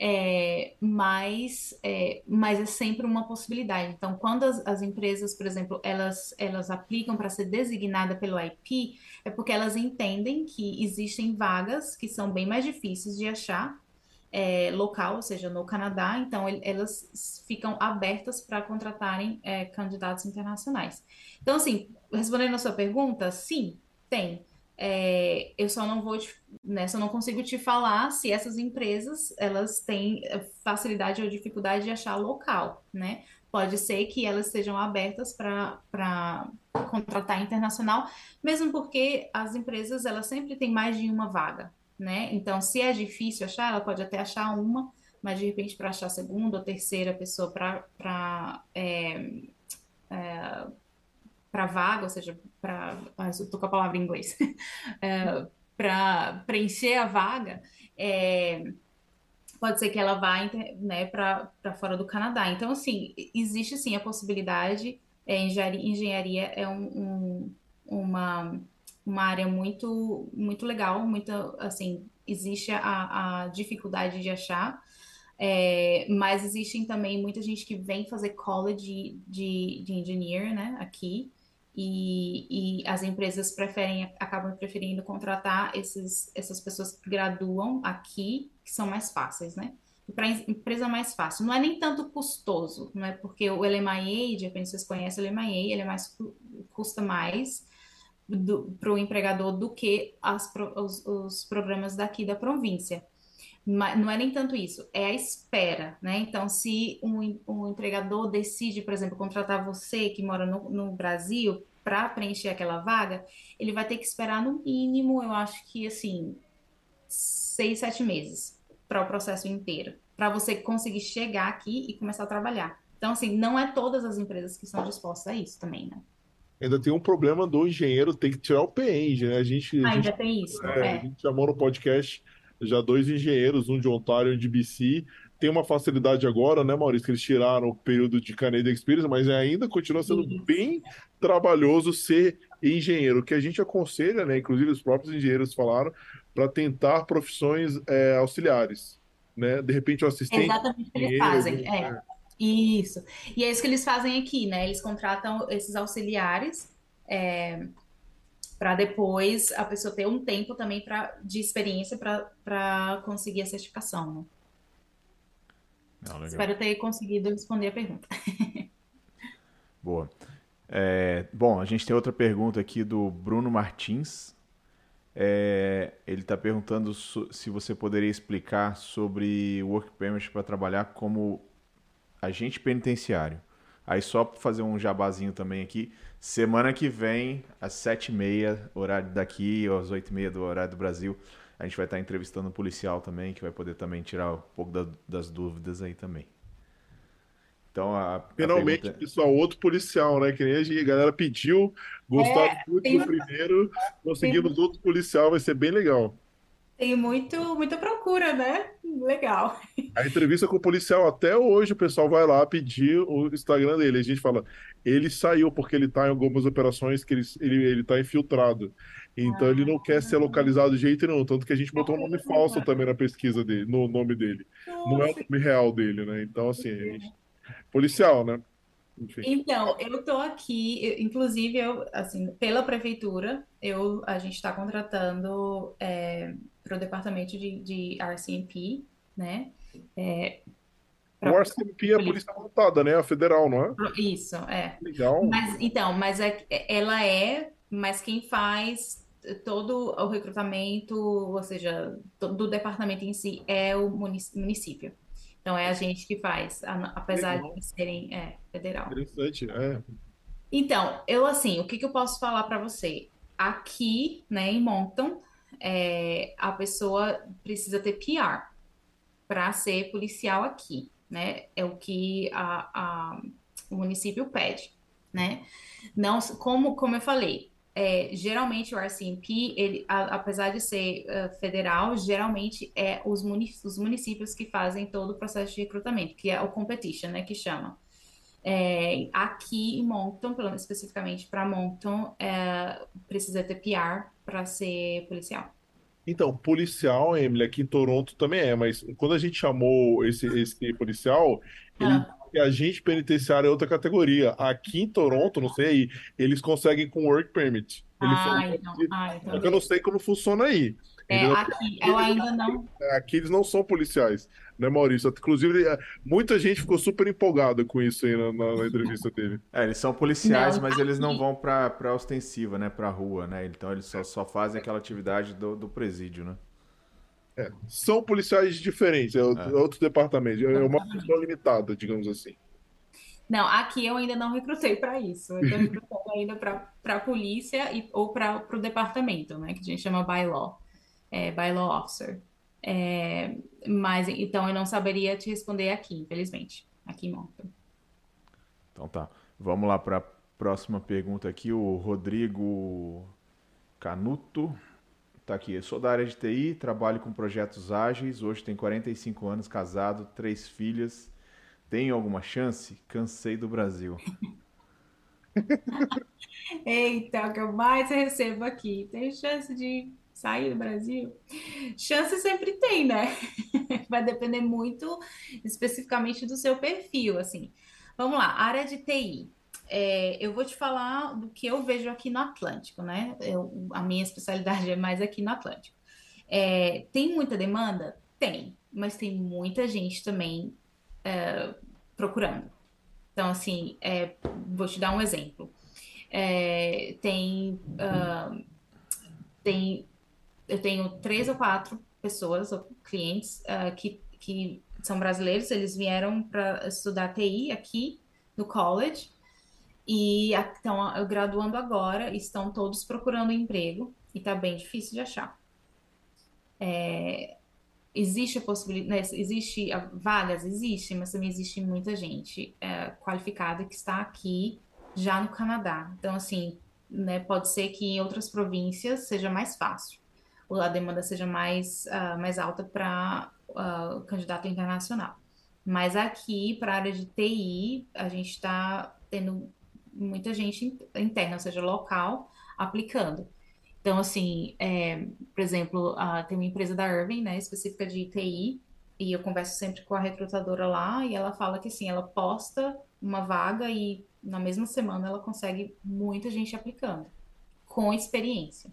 É, mas, é, mas é sempre uma possibilidade. Então, quando as, as empresas, por exemplo, elas, elas aplicam para ser designada pelo IP, é porque elas entendem que existem vagas que são bem mais difíceis de achar é, local, ou seja, no Canadá, então el- elas ficam abertas para contratarem é, candidatos internacionais. Então, assim, respondendo a sua pergunta, sim, tem. É, eu só não vou, te, né, só não consigo te falar se essas empresas elas têm é, facilidade ou dificuldade de achar local, né? Pode ser que elas estejam abertas para contratar internacional, mesmo porque as empresas elas sempre têm mais de uma vaga, né? Então, se é difícil achar, ela pode até achar uma, mas de repente para achar a segunda ou terceira pessoa para para para vaga, ou seja, para tô com a palavra em inglês, <laughs> para preencher a vaga, é, pode ser que ela vá, né, para para fora do Canadá. Então, assim, existe sim a possibilidade. É, engenharia, engenharia é um, um- uma, uma área muito, muito legal, muito, assim, existe a, a dificuldade de achar, é, mas existem também muita gente que vem fazer college de, de engineer, né, aqui, e, e as empresas preferem, acabam preferindo contratar esses, essas pessoas que graduam aqui, que são mais fáceis, né? Para empresa mais fácil. Não é nem tanto custoso, não é porque o LMIA, de repente vocês conhecem o LMIA, ele é mais, cu- custa mais para o empregador do que as os, os programas daqui da província. Mas não é nem tanto isso, é a espera, né? Então, se um, um empregador decide, por exemplo, contratar você que mora no, no Brasil para preencher aquela vaga, ele vai ter que esperar no mínimo, eu acho que assim, seis, sete meses para o processo inteiro, para você conseguir chegar aqui e começar a trabalhar. Então, assim, não é todas as empresas que são dispostas a isso também, né? Ainda tem um problema do engenheiro ter que tirar o PENG, né? A gente, a gente Ainda tem isso, É, a é. gente chamou no podcast já dois engenheiros, um de Ontário e um de BC. Tem uma facilidade agora, né, Maurício, que eles tiraram o período de Canadian Experience, mas ainda continua sendo bem trabalhoso ser engenheiro. O que a gente aconselha, né, inclusive os próprios engenheiros falaram, para tentar profissões é, auxiliares, né? De repente o É assistente exatamente o que eles fazem, é. Isso. E é isso que eles fazem aqui, né? Eles contratam esses auxiliares, é, para depois a pessoa ter um tempo também pra, de experiência para conseguir a certificação. Né? Não, Espero ter conseguido responder a pergunta. <laughs> Boa. É, bom, a gente tem outra pergunta aqui do Bruno Martins. É, ele está perguntando se você poderia explicar sobre o Work Permit para trabalhar como agente penitenciário. Aí só para fazer um jabazinho também aqui, semana que vem, às 7h30, horário daqui, ou às 8h30 do horário do Brasil, a gente vai estar entrevistando um policial também, que vai poder também tirar um pouco da, das dúvidas aí também. Então, a, Finalmente, pergunta... pessoal, outro policial, né? Que nem a, gente, a galera pediu, gostaram é, muito do primeiro, conseguimos tem... outro policial, vai ser bem legal. Tem muito, muita procura, né? Legal. A entrevista com o policial, até hoje, o pessoal vai lá pedir o Instagram dele. A gente fala, ele saiu porque ele está em algumas operações que ele, ele, ele tá infiltrado. Então ah, ele não quer ser localizado de jeito nenhum. Tanto que a gente botou um nome falso também na pesquisa dele, no nome dele. Não é o nome real dele, né? Então, assim, gente... policial, né? Enfim. Então, eu estou aqui, inclusive, eu, assim, pela prefeitura, eu, a gente está contratando é, para o departamento de, de RCMP, né? É, o RCMP é a Polícia Montada, né? A federal, não é? Isso, é. Legal. Mas, então, mas é, ela é, mas quem faz todo o recrutamento, ou seja, do departamento em si, é o município. Então é a gente que faz, apesar Legal. de serem é, federal. Interessante, é. Então, eu assim, o que, que eu posso falar para você? Aqui, né, em Moncton, é, a pessoa precisa ter PR para ser policial aqui, né? É o que a, a, o município pede, né? Não, como, como eu falei, é, geralmente o RCMP, ele, a, apesar de ser uh, federal, geralmente é os, os, municípios que fazem todo o processo de recrutamento, que é o competition, né, que chama. É, aqui em Moncton, pelo menos especificamente para Moncton, é, precisa ter PR para ser policial. Então, policial, Emily, aqui em Toronto também é, mas quando a gente chamou esse, esse policial, ele ah que agente penitenciário é outra categoria. Aqui em Toronto, não sei, eles conseguem com work permit. Ele ah, então, ah, então. Eu não sei como funciona aí. É, aqui, eu ainda não. Aqui eles não são policiais, né, Maurício? Inclusive, é, muita gente ficou super empolgada com isso aí na, na, na entrevista dele. <laughs> É, eles são policiais, não, mas aqui... eles não vão para ostensiva, né, para rua, né? Então eles só, só fazem aquela atividade do, do presídio, né? É, são policiais diferentes, é, é. outro departamento, é uma função limitada, digamos assim. Não, aqui eu ainda não recrutei para isso. Eu estou <laughs> recrutando ainda para a polícia e, ou para o departamento, né? Que a gente chama bylaw, é, bylaw officer. É, mas então eu não saberia te responder aqui, infelizmente. Aqui em Moncton. Então tá. Vamos lá para a próxima pergunta aqui. O Rodrigo Canuto Tá aqui, eu sou da área de TI, trabalho com projetos ágeis, hoje tenho 45 anos, casado, três filhas. Tenho alguma chance? Cansei do Brasil. <laughs> Eita, o que eu mais recebo aqui. Tem chance de sair do Brasil? Chance sempre tem, né? <laughs> Vai depender muito especificamente do seu perfil, assim. Vamos lá, área de TI. É, eu vou te falar do que eu vejo aqui no Atlântico, né? Eu, a minha especialidade <laughs> é mais aqui no Atlântico. É, tem muita demanda? Tem, mas tem muita gente também é, procurando. Então, assim, é, vou te dar um exemplo. É, tem, uh, tem, eu tenho três ou quatro pessoas, ou clientes, uh, que, que são brasileiros, eles vieram para estudar TI aqui no college. E estão graduando agora, estão todos procurando emprego. E está bem difícil de achar. É, existe a possibilidade, né, existe vagas, existe, mas também existe muita gente é, qualificada que está aqui já no Canadá. Então, assim, né, pode ser que em outras províncias seja mais fácil, a demanda seja mais, uh, mais alta para uh, ah, candidato internacional. Mas aqui, para a área de TI, a gente está tendo muita gente interna, ou seja, local, aplicando. Então, assim, é, por exemplo, a, tem uma empresa da Irving, né, específica de TI, e eu converso sempre com a recrutadora lá, e ela fala que, assim, ela posta uma vaga e na mesma semana ela consegue muita gente aplicando. com experiência.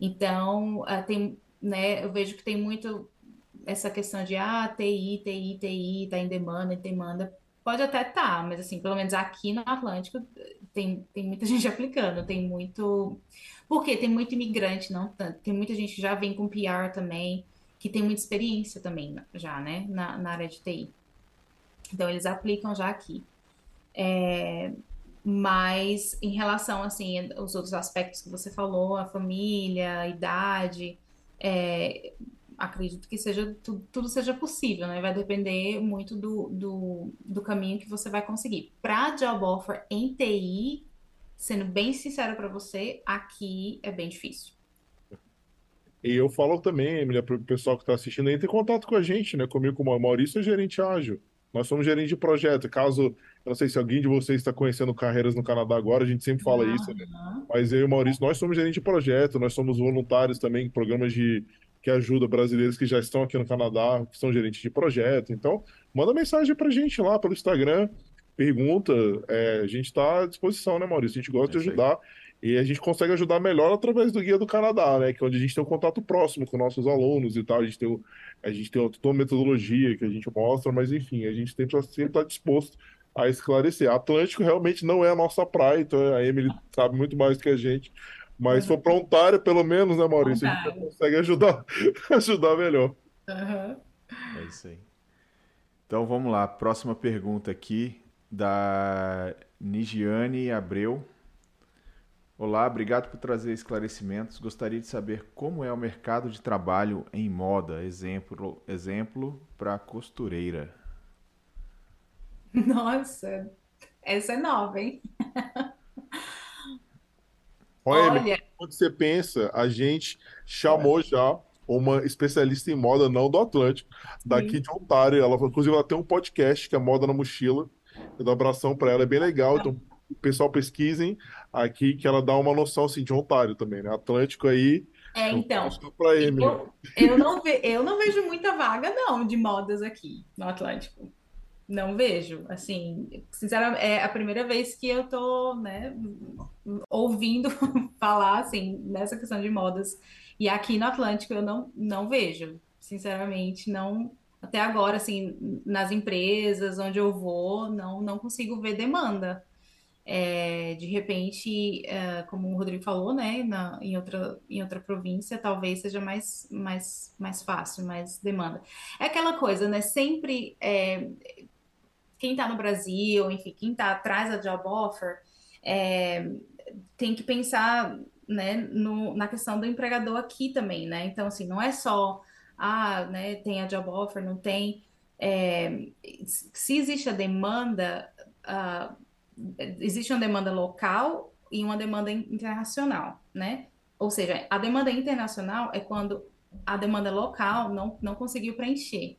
Então, uh, tem, né, eu vejo que tem muito essa questão de ah, TI, TI, TI, está em demanda, em demanda. Pode até estar, tá, mas assim, pelo menos aqui no Atlântico tem, tem muita <laughs> gente aplicando, tem muito. Porque tem muito imigrante, não tanto. Tem muita gente que já vem com PR também, que tem muita experiência também já, né, na, na área de TI. Então, eles aplicam já aqui. É, mas em relação, assim, aos outros aspectos que você falou, a família, a idade, é, acredito que seja tudo, tudo, seja possível, né? Vai depender muito do, do, do caminho que você vai conseguir. Para job offer em TI, sendo bem sincero para você, aqui é bem difícil. E eu falo também, Emília, para o pessoal que está assistindo, entre em contato com a gente, né? Comigo, como o Maurício, é gerente ágil. Nós somos gerente de projeto. Caso, eu não sei se alguém de vocês está conhecendo carreiras no Canadá agora, a gente sempre fala uhum. isso, né? Mas eu e o Maurício, nós somos gerente de projeto, nós somos voluntários também em programas de que ajuda brasileiros que já estão aqui no Canadá, que são gerentes de projeto. Então, manda mensagem para a gente lá pelo Instagram, pergunta. É, a gente está à disposição, né, Maurício? A gente gosta é de ajudar. E a gente consegue ajudar melhor através do Guia do Canadá, né? Que é onde a gente tem um contato próximo com nossos alunos e tal. A gente tem, a gente tem toda a metodologia que a gente mostra, mas enfim, a gente sempre está disposto a esclarecer. Atlântico realmente não é a nossa praia, então a Emily sabe muito mais do que a gente. Mas se for para Ontário, pelo menos, né, Maurício? A gente consegue ajudar, <laughs> ajudar melhor. Uhum. É isso aí. Então vamos lá, próxima pergunta aqui da Nigiane Abreu. Olá, obrigado por trazer esclarecimentos. Gostaria de saber como é o mercado de trabalho em moda, exemplo, exemplo para costureira. <laughs> Nossa, essa é nova, hein? Olha, Olha, quando você pensa, a gente chamou já uma especialista em moda, não do Atlântico, daqui Sim. de Ontário. Ela, inclusive, ela tem um podcast que é Moda na Mochila. Eu dou um abração para ela, é bem legal. Então, o pessoal pesquisem aqui que ela dá uma noção assim, de Ontário também, né? Atlântico aí. É, então. Eu, eu, não ve, eu não vejo muita vaga, não, de modas aqui no Atlântico. Não vejo. Assim, sinceramente, é a primeira vez que eu tô, né, ouvindo <laughs> falar, assim, nessa questão de modas. E aqui no Atlântico eu não, não vejo. Sinceramente, não. Até agora, assim, nas empresas onde eu vou, não, não consigo ver demanda. É, de repente, é, como o Rodrigo falou, né, na, em, outra, em outra província, talvez seja mais, mais, mais fácil, mais demanda. É aquela coisa, né? Sempre é, quem está no Brasil, enfim, quem está atrás da job offer, é, tem que pensar né, no, na questão do empregador aqui também, né? Então, assim, não é só, ah, né, tem a job offer, não tem. É, se existe a demanda, uh, existe uma demanda local e uma demanda internacional, né? Ou seja, a demanda internacional é quando a demanda local não, não conseguiu preencher,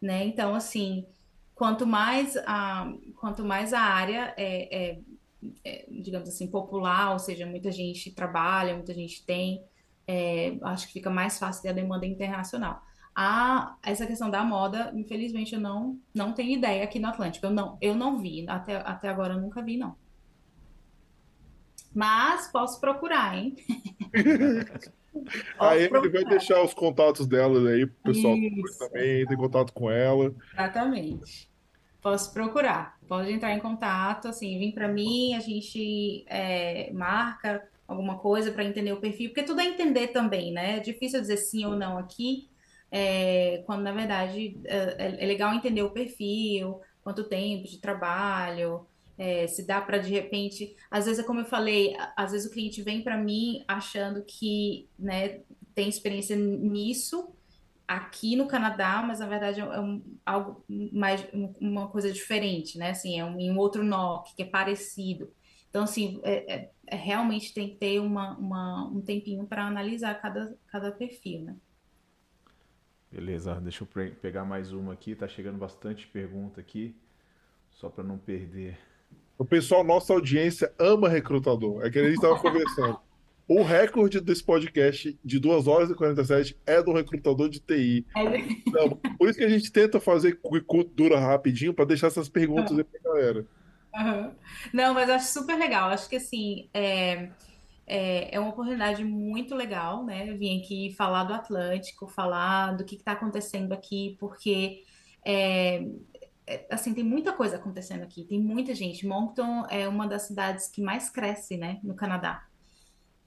né? Então, assim, quanto mais a, quanto mais a área é, é, é digamos assim, popular, ou seja, muita gente trabalha, muita gente tem, é, acho que fica mais fácil ter a demanda internacional a essa questão da moda, infelizmente eu não não tenho ideia aqui no Atlântico. Eu não eu não vi até até agora eu nunca vi não. Mas posso procurar, hein? <laughs> aí ele vai deixar os contatos dela aí pro pessoal também, entra em contato com ela. Exatamente. Posso procurar. Pode entrar em contato, assim, vem para mim, a gente é, marca alguma coisa para entender o perfil, porque tudo é entender também, né? É difícil dizer sim ou não aqui, é, quando na verdade é, é, legal entender o perfil, quanto tempo de trabalho, é, se dá para de repente, às vezes é como eu falei, às vezes o cliente vem para mim achando que né, tem experiência nisso aqui no Canadá, mas na verdade é um, algo mais uma coisa diferente, né? Assim, é um, um outro NOC que é parecido. Então, assim, é, é, é realmente tem que ter uma, uma um tempinho para analisar cada, cada perfil, né? Beleza, deixa eu pegar mais uma aqui. Tá chegando bastante pergunta aqui, só para não perder. O pessoal, nossa audiência ama recrutador. É que a gente estava conversando. O recorde desse podcast de 2 horas e 47 é do recrutador de TI. É. Então, por isso que a gente tenta fazer quick dura rapidinho para deixar essas perguntas uhum. aí pra galera. Uhum. Não, mas acho super legal. Acho que assim, é é, é uma oportunidade muito legal, né? Eu vim aqui falar do Atlântico, falar do que está acontecendo aqui, porque é, assim, tem muita coisa acontecendo aqui, tem muita gente. Moncton é uma das cidades que mais cresce, né, no Canadá.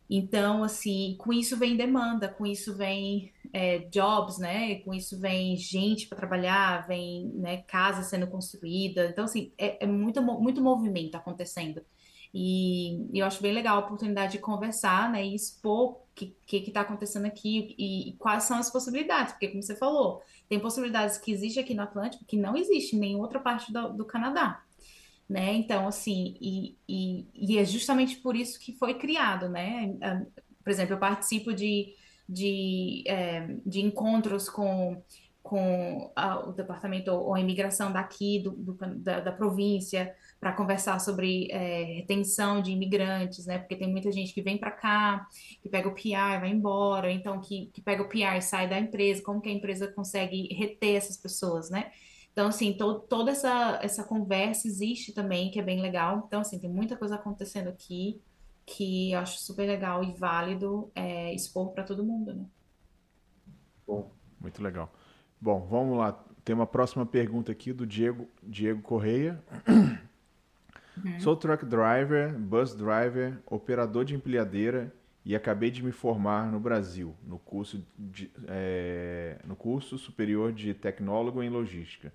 Então, assim, com isso vem demanda, com isso vem é, jobs, né? Com isso vem gente para trabalhar, vem né, casa sendo construída. Então, assim, é, é muito, muito movimento acontecendo. E, e eu acho bem legal a oportunidade de conversar, né? E expor o que está acontecendo aqui e, e, quais são as possibilidades. Porque, como você falou, tem possibilidades que existem aqui no Atlântico que não existem em nenhuma outra parte do, do Canadá né? Então, assim, e, e, e, é justamente por isso que foi criado, né? Ah, por exemplo, eu participo de, de, é, de encontros com, com a, o departamento ou a imigração daqui, do, do da, da, província, para conversar sobre é, retenção de imigrantes, né? Porque tem muita gente que vem para cá, que pega o PR e vai embora, então que, que pega o PR e sai da empresa, como que a empresa consegue reter essas pessoas, né? Então, assim, to, toda essa, essa conversa existe também, que é bem legal. Então, assim, tem muita coisa acontecendo aqui que eu acho super legal e válido é, expor para todo mundo, né? Bom, muito legal. Bom, vamos lá. Tem uma próxima pergunta aqui do Diego, Diego Correia. <clears throat> Uhum. Sou truck driver, bus driver, operador de empilhadeira e acabei de me formar no Brasil, no curso, de, é, no curso superior de tecnólogo em logística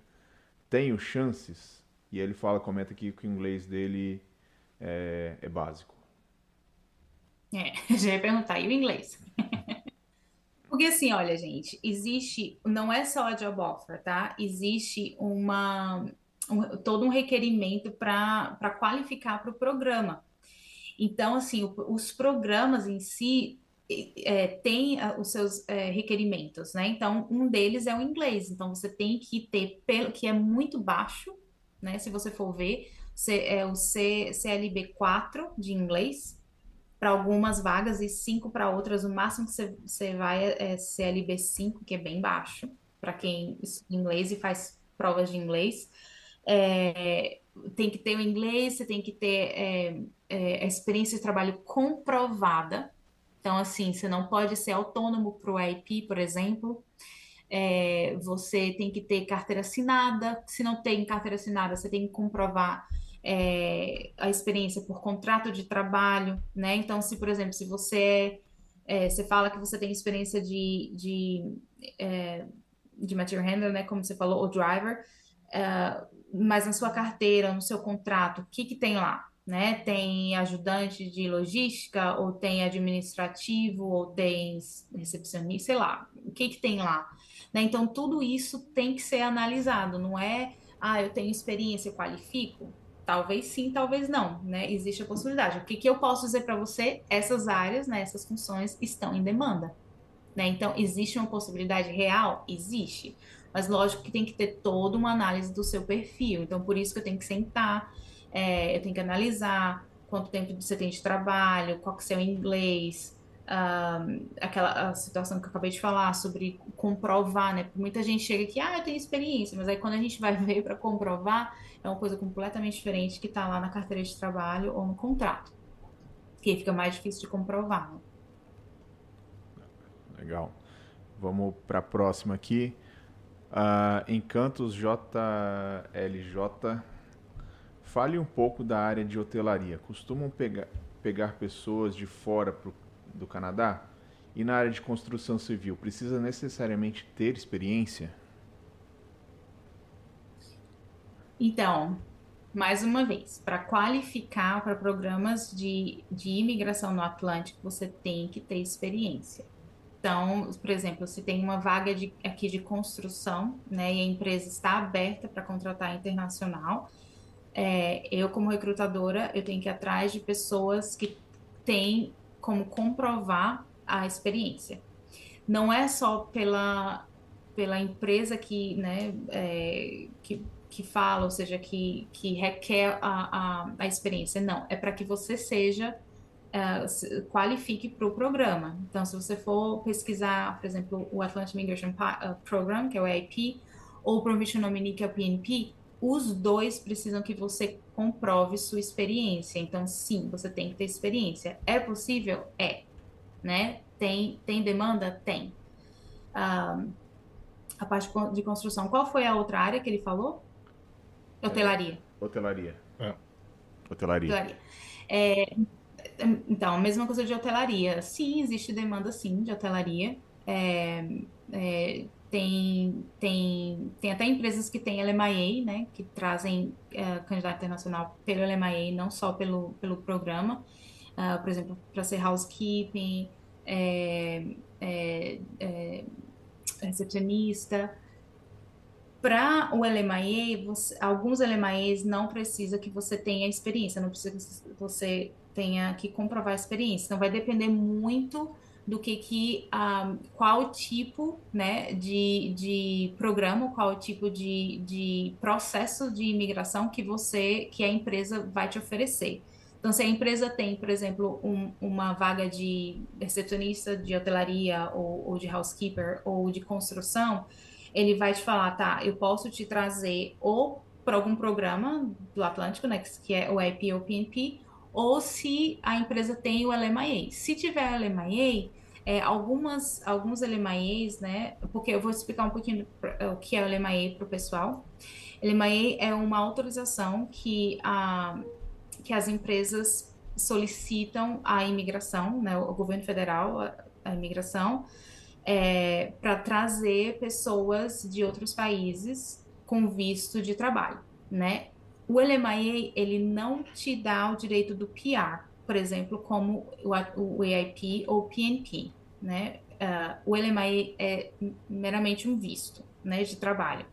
tenho chances? E ele fala, comenta aqui que o inglês dele é, é básico. É, <laughs> já ia perguntar, e o inglês? <laughs> Porque assim, olha, gente, existe, não é só a job offer, tá? Existe uma, um, todo um requerimento para qualificar para o programa. Então, assim, o, os programas em si é, tem ah, os seus é, requerimentos, né? Então, um deles é o inglês. Então, você tem que ter, pelo que é muito baixo, né? Se você for ver, é o C, CLB 4 de inglês para algumas vagas e 5 para outras. O máximo que você, você vai é, é CLB 5, que é bem baixo, para quem estuda inglês e faz provas de inglês. É, tem que ter o inglês, você tem que ter é, é, a experiência de trabalho comprovada, então, assim, você não pode ser autônomo para o IP, por exemplo. É, você tem que ter carteira assinada. Se não tem carteira assinada, você tem que comprovar é, a experiência por contrato de trabalho, né? Então, se, por exemplo, se você é, você fala que você tem experiência de, de, é, de material handler, né? Como você falou, ou driver, é, mas na sua carteira, no seu contrato, o que que tem lá? né? Tem ajudante de logística, ou tem administrativo, ou tem recepcionista, sei lá, o que que tem lá, né? Então, tudo isso tem que ser analisado, não é, ah, eu tenho experiência, eu qualifico? Talvez sim, talvez não, né? Existe a possibilidade. O que, que eu posso dizer para você? Essas áreas, né, essas funções estão em demanda, né? Então, existe uma possibilidade real? Existe. Mas lógico que tem que ter toda uma análise do seu perfil. Então, por isso que eu tenho que sentar, é, eu tenho que analisar quanto tempo você tem de trabalho, qual que é o seu inglês, um, aquela situação que eu acabei de falar sobre comprovar, né? Muita gente chega aqui, ah, eu tenho experiência, mas aí quando a gente vai <laughs> ver para comprovar, é uma coisa completamente diferente que está lá na carteira de trabalho ou no contrato, que fica mais difícil de comprovar. Né? Legal. Vamos para a próxima aqui. Uh, Encantos JLJ Fale um pouco da área de hotelaria. Costumam pegar, pessoas de fora pro, do Canadá? E na área de construção civil, precisa necessariamente ter experiência? Então, mais uma vez, para qualificar para programas de, de imigração no Atlântico, você tem que ter experiência. Então, por exemplo, se tem uma vaga de, aqui de construção, né, e a empresa está aberta para contratar internacional, é, eu como recrutadora, eu tenho que ir atrás de pessoas que têm como comprovar a experiência. Não é só pela, pela empresa que, né, é, que, que fala, ou seja, que, que requer a, a, a experiência. Não, é para que você seja, uh, qualifique para o programa. Então, se você for pesquisar, por exemplo, o Atlantic Migration Program, que é o EIP, ou o Provision Nominee, que é o PNP, os dois precisam que você comprove sua experiência. Então, sim, você tem que ter experiência. É possível? É. Né? Tem, tem demanda? Tem. Um, a parte de construção. Qual foi a outra área que ele falou? Hotelaria. É, hotelaria. É. Hotelaria. hotelaria. É, então, mesma coisa de hotelaria. Sim, existe demanda sim de hotelaria. É, é, tem, tem, tem até empresas que têm LMIA, né, que trazem é, candidato internacional pelo LMIA, não só pelo, pelo programa. Uh, por exemplo, para ser housekeeping, é, é, é recepcionista. Para o LMIA, você, alguns LMIAs não precisa que você tenha experiência, não precisa que você tenha que comprovar a experiência. Então, vai depender muito do que que um, qual tipo né de, de programa qual tipo de, de processo de imigração que você que a empresa vai te oferecer então se a empresa tem por exemplo um, uma vaga de recepcionista de hotelaria ou, ou de housekeeper ou de construção ele vai te falar tá eu posso te trazer ou para algum programa do Atlântico né que é o IP ou PNP ou se a empresa tem o LMIA. Se tiver LMIA, é, algumas, alguns LMIAs, né? Porque eu vou explicar um pouquinho o que é o LMIA para o pessoal. LMIA é uma autorização que, a, que as empresas solicitam à imigração, né? O governo federal, a, a imigração, é, para trazer pessoas de outros países com visto de trabalho, né? O LMIA, ele não te dá o direito do PR, por exemplo, como o, EIP ou o PNP, né? Uh, o LMIA é meramente um visto, né, de trabalho.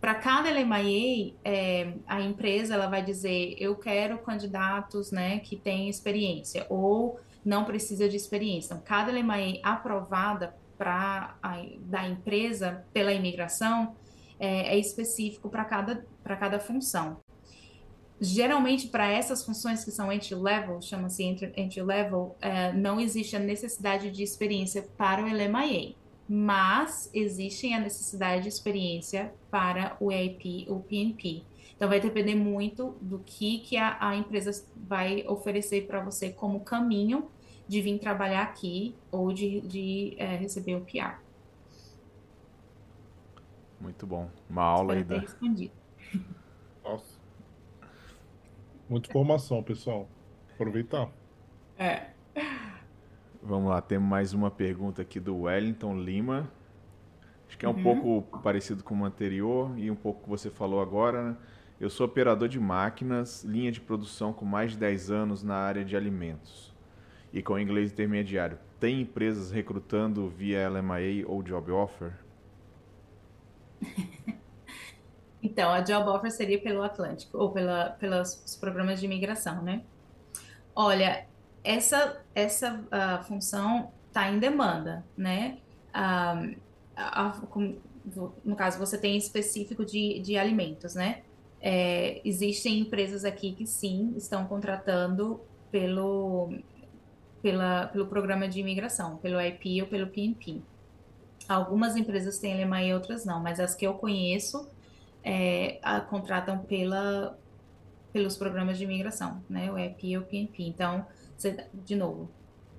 Para cada LMIA, é, a empresa ela vai dizer, eu quero candidatos, né, que têm experiência ou não precisa de experiência. Então, cada LMIA aprovada para da empresa pela imigração é, é específico para cada para cada função geralmente para essas funções que são entry-level, chama-se entry-level, é, não existe a necessidade de experiência para o LMIA, mas existe a necessidade de experiência para o EIP ou PNP. Então vai depender muito do que, que a, a empresa vai oferecer para você como caminho de vir trabalhar aqui ou de, de é, receber o PR. Muito bom. Uma aula Espero aí da. Respondido. Nossa. Muita informação, pessoal. Aproveitar. É. Vamos lá, temos mais uma pergunta aqui do Wellington Lima. Acho que é um Uhum. pouco parecido com o anterior e um pouco o que você falou agora. né? Eu sou operador de máquinas, linha de produção com mais de 10 anos na área de alimentos e com inglês intermediário. Tem empresas recrutando via LMIA ou Job Offer? <laughs> Então, a job offer seria pelo Atlântico, ou pela, pelos programas de imigração, né? Olha, essa, essa ah, função está em demanda, né? Ah, a- a- no caso, você tem específico de, de alimentos, né? É, existem empresas aqui que sim estão contratando pelo, pela, pelo programa de imigração, pelo IP ou pelo PNP. Algumas empresas têm LMA e outras não, mas as que eu conheço é, a- contratam pela, pelos programas de imigração, né? O EP e o PNP. Então, de novo,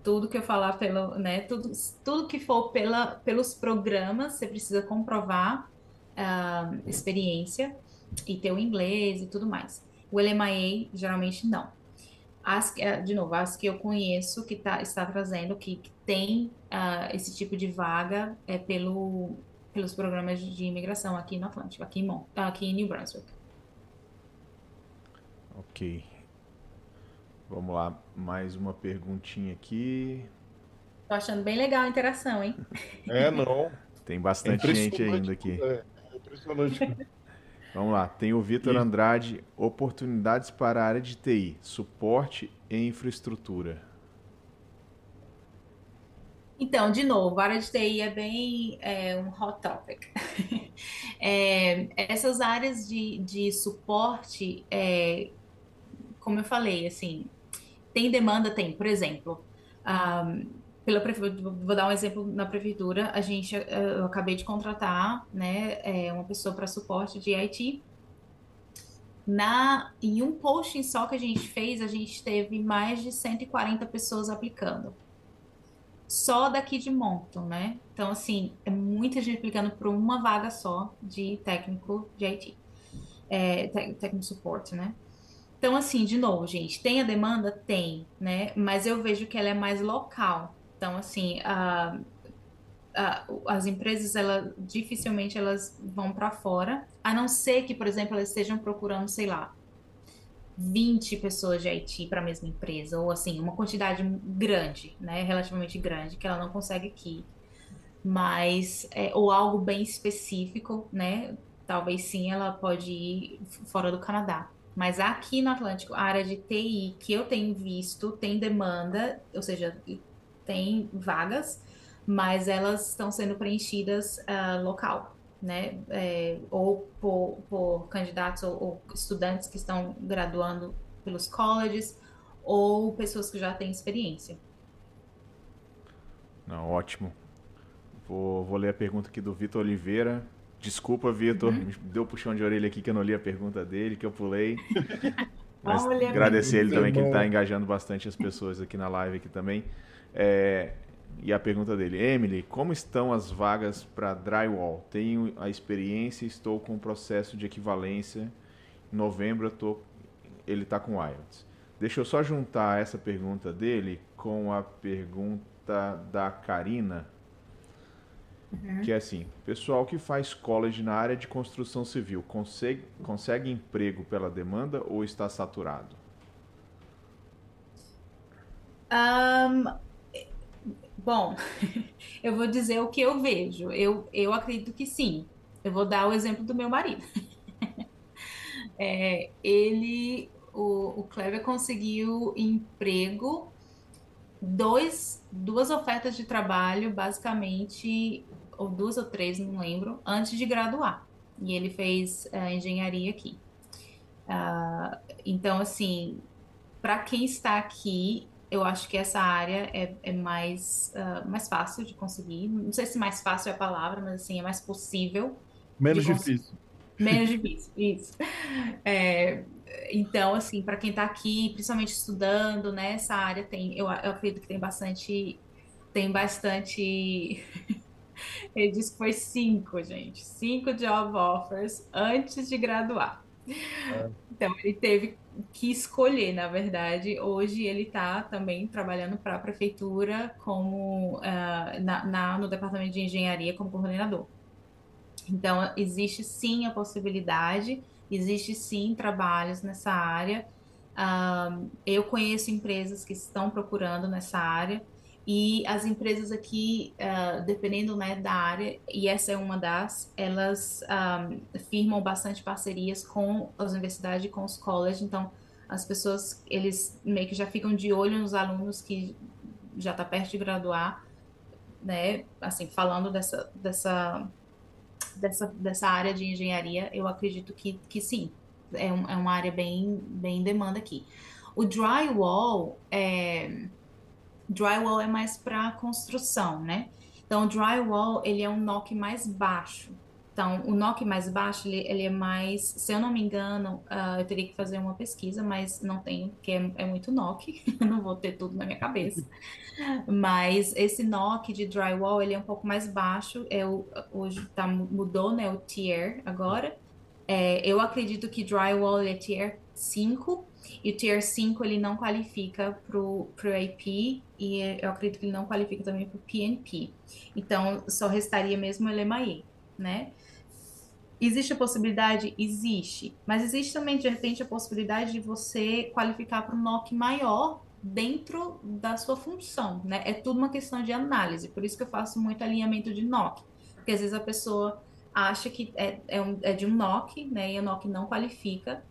tudo que eu falar pelo, né? Tudo, tudo que for pela, pelos programas, você precisa comprovar ah, experiência e ter o inglês e tudo mais. O LMIA, geralmente, não. As, eh, de novo, as que eu conheço que tá, está trazendo, que, que tem ah, esse tipo de vaga, é pelo, pelos programas de imigração aqui no Atlântico, aqui em, Mon, aqui em New Brunswick. Ok. Vamos lá, mais uma perguntinha aqui. Tô achando bem legal a interação, hein? É, não. <laughs> Tem É bastante gente impressionante. ainda aqui. É, é impressionante. <laughs> Vamos lá, tem o Vitor Andrade, oportunidades para a área de TI, suporte e infraestrutura. Então, de novo, a área de TI é bem é, um hot topic. <laughs> É, essas áreas de, de suporte, é, como eu falei, assim, tem demanda, tem. Por exemplo, ahm, pela prefeitura, vou dar um exemplo na prefeitura, a gente, eh, eu acabei de contratar, né, é, uma pessoa para suporte de IT Na, em um posting só que a gente fez, a gente teve mais de 140 pessoas aplicando. Só daqui de Moncton, né? Então, assim, é muita gente aplicando por uma vaga só de técnico de IT. É, técnico suporte, né? Então, assim, de novo, gente, tem a demanda? Tem, né? Mas eu vejo que ela é mais local. Então, assim, a, a, as empresas, ela, dificilmente elas vão para fora, a não ser que, por exemplo, elas estejam procurando, sei lá, 20 pessoas de IT para a mesma empresa, ou assim, uma quantidade grande, né? Relativamente grande, que ela não consegue aqui. Mas, é, ou algo bem específico, né? Talvez sim ela pode ir fora do Canadá. Mas aqui no Atlântico, a área de TI que eu tenho visto tem demanda, ou seja, tem vagas, mas elas estão sendo preenchidas uh, local, né? É, ou por, por candidatos ou, ou, estudantes que estão graduando pelos colleges, ou pessoas que já têm experiência. Não, ótimo. Vou, vou ler a pergunta aqui do Vitor Oliveira. Desculpa, Vitor, uhum. deu puxão de orelha aqui que eu não li a pergunta dele, que eu pulei. <laughs> Mas agradecer ele também, que ele está engajando bastante as pessoas aqui na live aqui também. É, e a pergunta dele, Emily, como estão as vagas para drywall? Tenho a experiência, estou com o processo de equivalência. Em novembro eu tô, ele está com IELTS. Deixa eu só juntar essa pergunta dele com a pergunta da Karina Uhum. Que é assim, pessoal que faz college na área de construção civil, consegue, consegue emprego pela demanda ou está saturado? Um, bom, <laughs> eu vou dizer o que eu vejo. Eu, eu acredito que sim. Eu vou dar o exemplo do meu marido. <laughs> é, ele, o, o Kleber conseguiu emprego, dois, duas ofertas de trabalho, basicamente ou duas ou três, não lembro, antes de graduar. E ele fez uh, engenharia aqui. Uh, então, assim, para quem está aqui, eu acho que essa área é, é mais, uh, mais fácil de conseguir. Não sei se mais fácil é a palavra, mas assim, é mais possível. Menos difícil. Menos <laughs> difícil, isso. É, então, assim, para quem está aqui, principalmente estudando, né, essa área tem, eu, eu acredito que tem bastante, tem bastante <laughs> Ele disse que foi cinco, gente. Cinco job offers antes de graduar. Então, ele teve que escolher, na verdade. Hoje ele está também trabalhando para a prefeitura como uh, na, na, no departamento de engenharia como coordenador. Então, existe sim a possibilidade, existe sim trabalhos nessa área. Uh, eu conheço empresas que estão procurando nessa área. E as empresas aqui, uh, dependendo né, da área, e essa é uma das, elas um, ah, firmam bastante parcerias com as universidades e com os colleges. Então, as pessoas, eles meio que já ficam de olho nos alunos que já está perto de graduar, né? Assim, falando dessa, dessa, dessa, dessa área de engenharia, eu acredito que, que sim, é, um, é uma área bem, bem em demanda aqui. O drywall é Drywall é mais para construção, né? Então, drywall, ele é um knock mais baixo. Então, o knock mais baixo, ele, ele é mais, se eu não me engano, uh, eu teria que fazer uma pesquisa, mas não tenho, porque é, é muito knock, <laughs> não vou ter tudo na minha cabeça. Mas esse knock de drywall, ele é um pouco mais baixo, é o, hoje tá, mudou, né, o tier agora. É, eu acredito que drywall é tier 5, e o Tier 5 ele não qualifica para o AP e eu acredito que ele não qualifica também para o PNP. Então, só restaria mesmo o LMAE, né? Existe a possibilidade? Existe. Mas existe também, de repente, a possibilidade de você qualificar para um NOC maior dentro da sua função, né? É tudo uma questão de análise. Por isso que eu faço muito alinhamento de NOC. Porque às vezes a pessoa acha que é, é, um, é de um NOC, né? E o NOC não qualifica.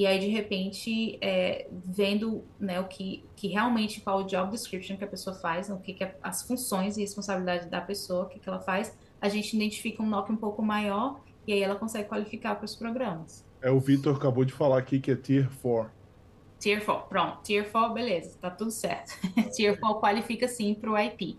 E aí, de repente, é, vendo né, o que, que realmente qual o job description que a pessoa faz, o que, que é as funções e responsabilidade da pessoa, o que, que ela faz, a gente identifica um NOC um pouco maior e aí ela consegue qualificar para os programas. É, o Vitor acabou de falar aqui que é Tier 4. Tier 4, pronto. Tier 4, beleza, tá tudo certo. <laughs> tier 4 qualifica sim para o IP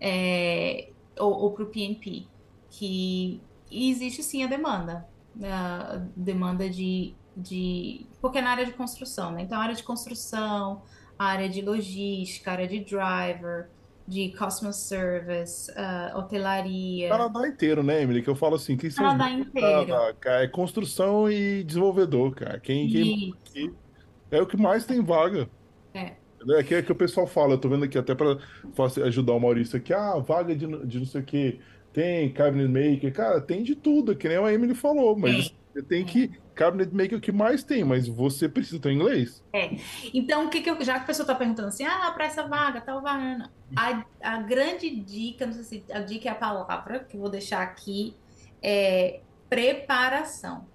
é, ou, ou para o PNP, que existe sim a demanda. A demanda de de. Porque é na área de construção, né? Então, área de construção, área de logística, área de driver, de customer service, uh, hotelaria. Canadá inteiro, né, Emily? Que eu falo assim, quem são os Canadá inteiro. Canadá, cara, é construção e desenvolvedor, cara. Quem, quem é o que mais tem vaga. É. É que, é que o pessoal fala, eu tô vendo aqui até para ajudar o Maurício aqui, ah, vaga de, de não sei o que, tem cabinet maker, cara, tem de tudo, que nem a Emily falou, mas Tem. você tem que, cabinet maker é que mais tem, mas você precisa ter inglês. Então, o que que eu, já que a pessoa está perguntando assim, ah, para essa vaga, tal vaga, a, a grande dica, não sei se a dica é a palavra que eu vou deixar aqui, é preparação,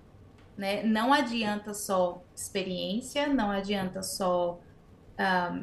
né? Não adianta só experiência, não adianta só, ah,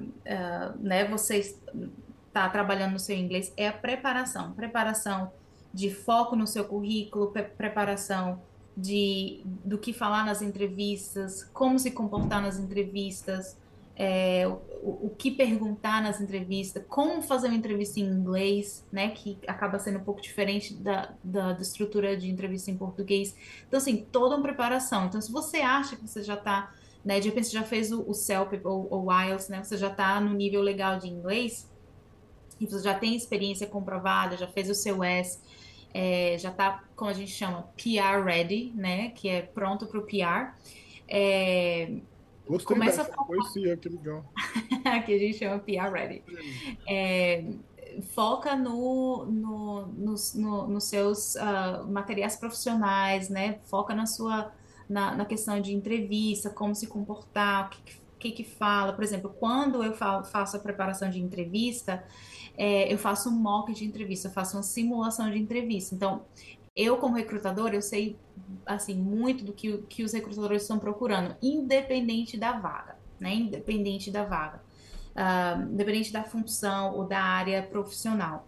né, você estar trabalhando no seu inglês, é a preparação, preparação de foco no seu currículo, pre- preparação de do que falar nas entrevistas, como se comportar nas entrevistas, é, o, o que perguntar nas entrevistas, como fazer uma entrevista em inglês, né, que acaba sendo um pouco diferente da, da, da estrutura de entrevista em português. Então, assim, toda uma preparação. Então, se você acha que você já está, né, de repente você já fez o, o CELP ou o IELTS, né, você já está no nível legal de inglês, e você já tem experiência comprovada, já fez o seu S, é, já está, como a gente chama, PR ready, né, que é pronto para o PR, é, Gostei começa a dessa, conhecia, que legal. <laughs> que a gente chama PR Ready. É, foca no, no, nos, no- seus ah, materiais profissionais, né? Foca na sua na, na questão de entrevista, como se comportar, o que, que, que que fala. Por exemplo, quando eu fa- faço a preparação de entrevista, é, eu faço um mock de entrevista, eu faço uma simulação de entrevista. Então, eu como recrutador, eu sei assim muito do que, que os recrutadores estão procurando, independente da vaga, né? Independente da vaga ah, independente da função ou da área profissional.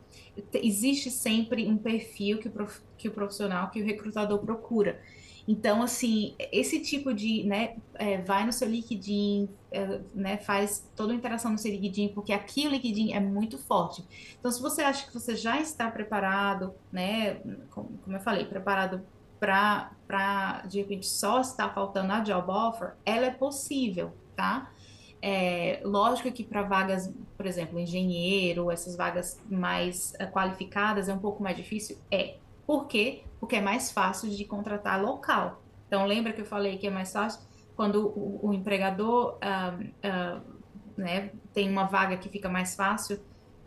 Te- Existe sempre um perfil que o, prof- que o profissional, que o recrutador procura. Então, assim, esse tipo de, né, é, vai no seu LinkedIn, é, né, faz toda a interação no seu LinkedIn, porque aqui o LinkedIn é muito forte. Então, se você acha que você já está preparado, né, como, como eu falei, preparado para, para, de repente, só está faltando a job offer, ela é possível, tá? É, lógico que para vagas, por exemplo, engenheiro, essas vagas mais eh, qualificadas é um pouco mais difícil? É. Por quê? Porque é mais fácil de contratar local. Então, lembra que eu falei que é mais fácil quando o, o empregador né, tem uma vaga que fica mais fácil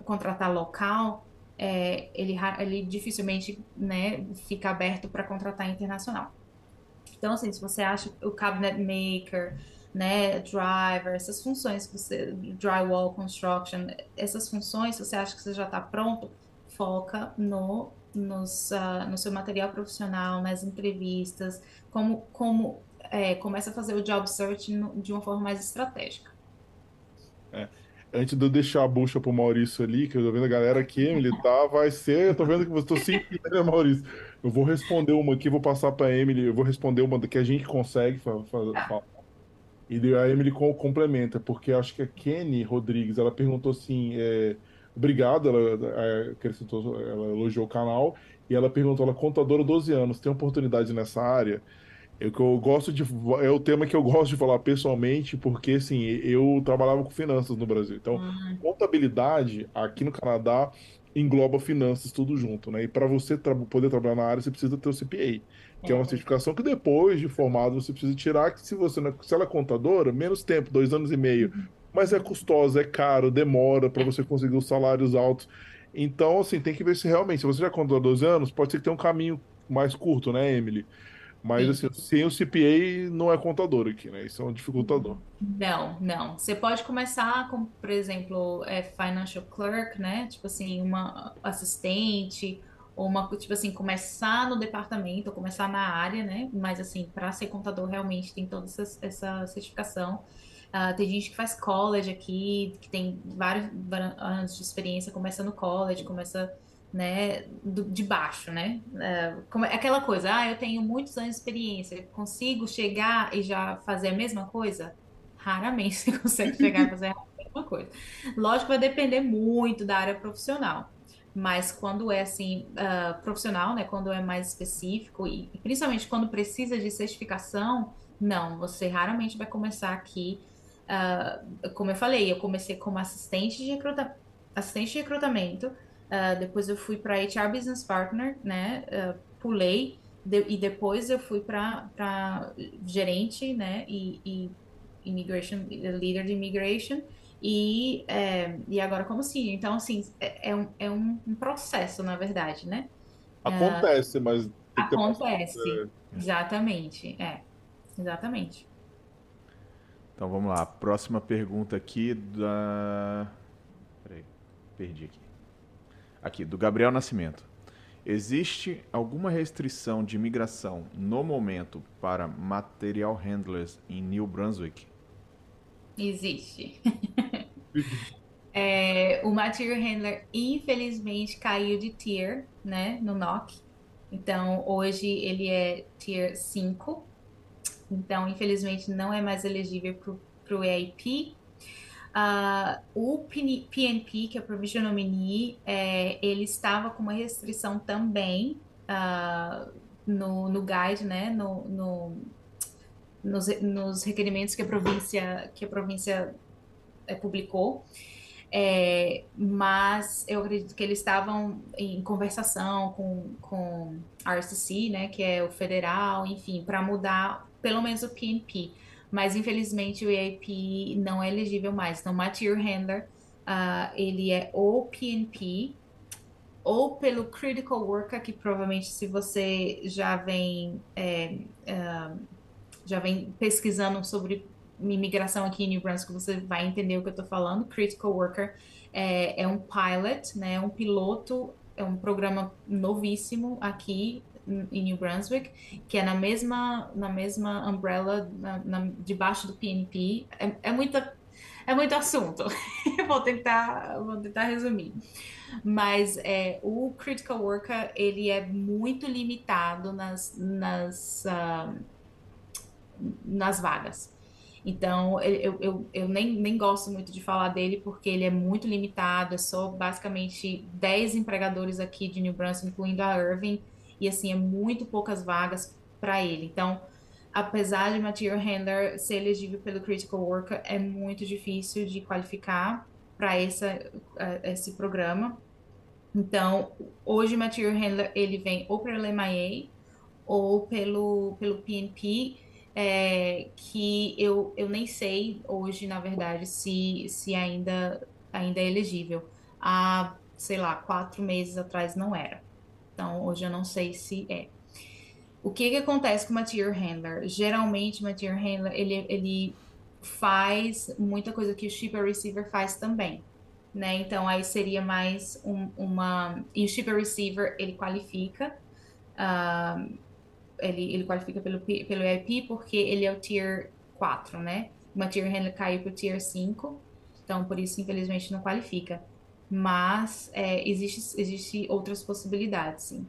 contratar local, é, ele, ele dificilmente né, fica aberto para contratar internacional. Então, assim, se você acha o cabinet maker, né, driver, essas funções você, drywall construction, essas funções, se você acha que você já está pronto, foca no, nos, ah, no seu material profissional, nas entrevistas, como, como é, começa a fazer o job search no- de uma forma mais estratégica. Antes de eu deixar a bucha pro Maurício ali, que eu tô vendo a galera aqui, Emily, tá, vai ser, eu tô vendo que você tô sentindo, <laughs> né, Maurício? Eu vou responder uma aqui, vou passar pra Emily, eu vou responder uma que a gente consegue fa- falar. E a Emily com- complementa, porque acho que a Kenny Rodrigues, ela perguntou assim, é, obrigado, ela é, acrescentou, ela elogiou o canal, e ela perguntou, ela é contadora 12 anos, tem oportunidade nessa área? Eu, que eu gosto de, é o tema que eu gosto de falar pessoalmente, porque assim, eu trabalhava com finanças no Brasil. Então, Hum, contabilidade aqui no Canadá engloba finanças tudo junto, né? E para você tra- poder trabalhar na área, você precisa ter o CPA, que é uma é. certificação que depois de formado você precisa tirar, que se você não, é- se ela é contadora, menos tempo, dois anos e meio, mas é custosa, é caro, demora para você conseguir os salários altos. Então, assim, tem que ver se realmente, se você já contou 12 anos, pode ser que tenha um caminho mais curto, né, Emily? Mas, Sim. assim, sem o CPA não é contador aqui, né? Isso é um dificultador. Não, não. Você pode começar com, por exemplo, é, financial clerk, né? Tipo assim, uma assistente, ou uma, tipo assim, começar no departamento, começar na área, né? Mas assim, para ser contador realmente tem toda essa, essa certificação. Ah, tem gente que faz college aqui, que tem vários anos de experiência, começa no college, começa, né, do- de baixo, né? É, como- é aquela coisa, ah, eu tenho muitos anos de experiência, consigo chegar e já fazer a mesma coisa? Raramente você <laughs> consegue chegar e fazer a mesma coisa. Lógico, vai depender muito da área profissional. Mas quando é assim, ah, profissional, né? Quando é mais específico, e principalmente quando precisa de certificação, Não, você raramente vai começar aqui. Uh, como eu falei, eu comecei como assistente de, recruta assistente de recrutamento, uh, depois eu fui para HR Business Partner, né? Uh, pulei de e depois eu fui para gerente, né? E, e immigration, líder de immigration e, é, e agora como senior. Então, assim, é, é, um, é um, processo, na verdade, né? Acontece, mas... Acontece, exatamente, é, exatamente. Então, vamos lá. Próxima pergunta aqui da... Peraí, perdi aqui. Aqui, do Gabriel Nascimento. Existe alguma restrição de imigração no momento para material handlers em New Brunswick? Existe. <laughs> é, o Material Handler, infelizmente, caiu de tier, né, no NOC. Então, hoje ele é tier 5. Então, infelizmente, não é mais elegível para o EIP. Uh, o PNP, que é o Provision Nominee, é, ele estava com uma restrição também uh, no, no guide, né, no, no nos, nos requerimentos que a província, que a província é, publicou. É, mas eu acredito que eles estavam em conversação com, com a RCC, né, que é o federal, enfim, para mudar pelo menos o PNP. Mas infelizmente o EAP não é elegível mais. Então, Material Handler, uh, ele é ou PNP ou pelo Critical Worker, que provavelmente se você já vem é, uh, já vem pesquisando sobre imigração aqui em New Brunswick, você vai entender o que eu estou falando. Critical Worker é, é, um pilot, né, é um piloto, é um programa novíssimo aqui em New Brunswick, que é na mesma, na mesma umbrella, na, na, debaixo do PNP. É, é, muita, é muito assunto. <laughs> vou tentar, vou tentar resumir. Mas é, o Critical Worker, ele é muito limitado nas, nas uh, nas vagas. Então, eu, eu, eu nem, nem gosto muito de falar dele porque ele é muito limitado, é só basicamente 10 empregadores aqui de New Brunswick, incluindo a Irving, e assim, é muito poucas vagas para ele. Então, apesar de Material Handler ser elegível pelo Critical Worker, é muito difícil de qualificar para esse programa. Então, hoje Material Handler ele vem ou pelo MIA ou pelo, pelo PNP, é, que eu, eu nem sei hoje, na verdade, se, se ainda, ainda é elegível. Há, sei lá, quatro meses atrás não era. Então, hoje eu não sei se é. O que, que acontece com o Material Handler? Geralmente, o Material Handler, ele, ele faz muita coisa que o Shipper Receiver faz também. Né? Então, aí seria mais um, uma... E o Shipper Receiver, ele qualifica... Ele, ele qualifica pelo, pelo EIP porque ele é o Tier 4, né? O Material Handler caiu para o Tier 5, então por isso, infelizmente, não qualifica. Mas é, existe, existe outras possibilidades, sim.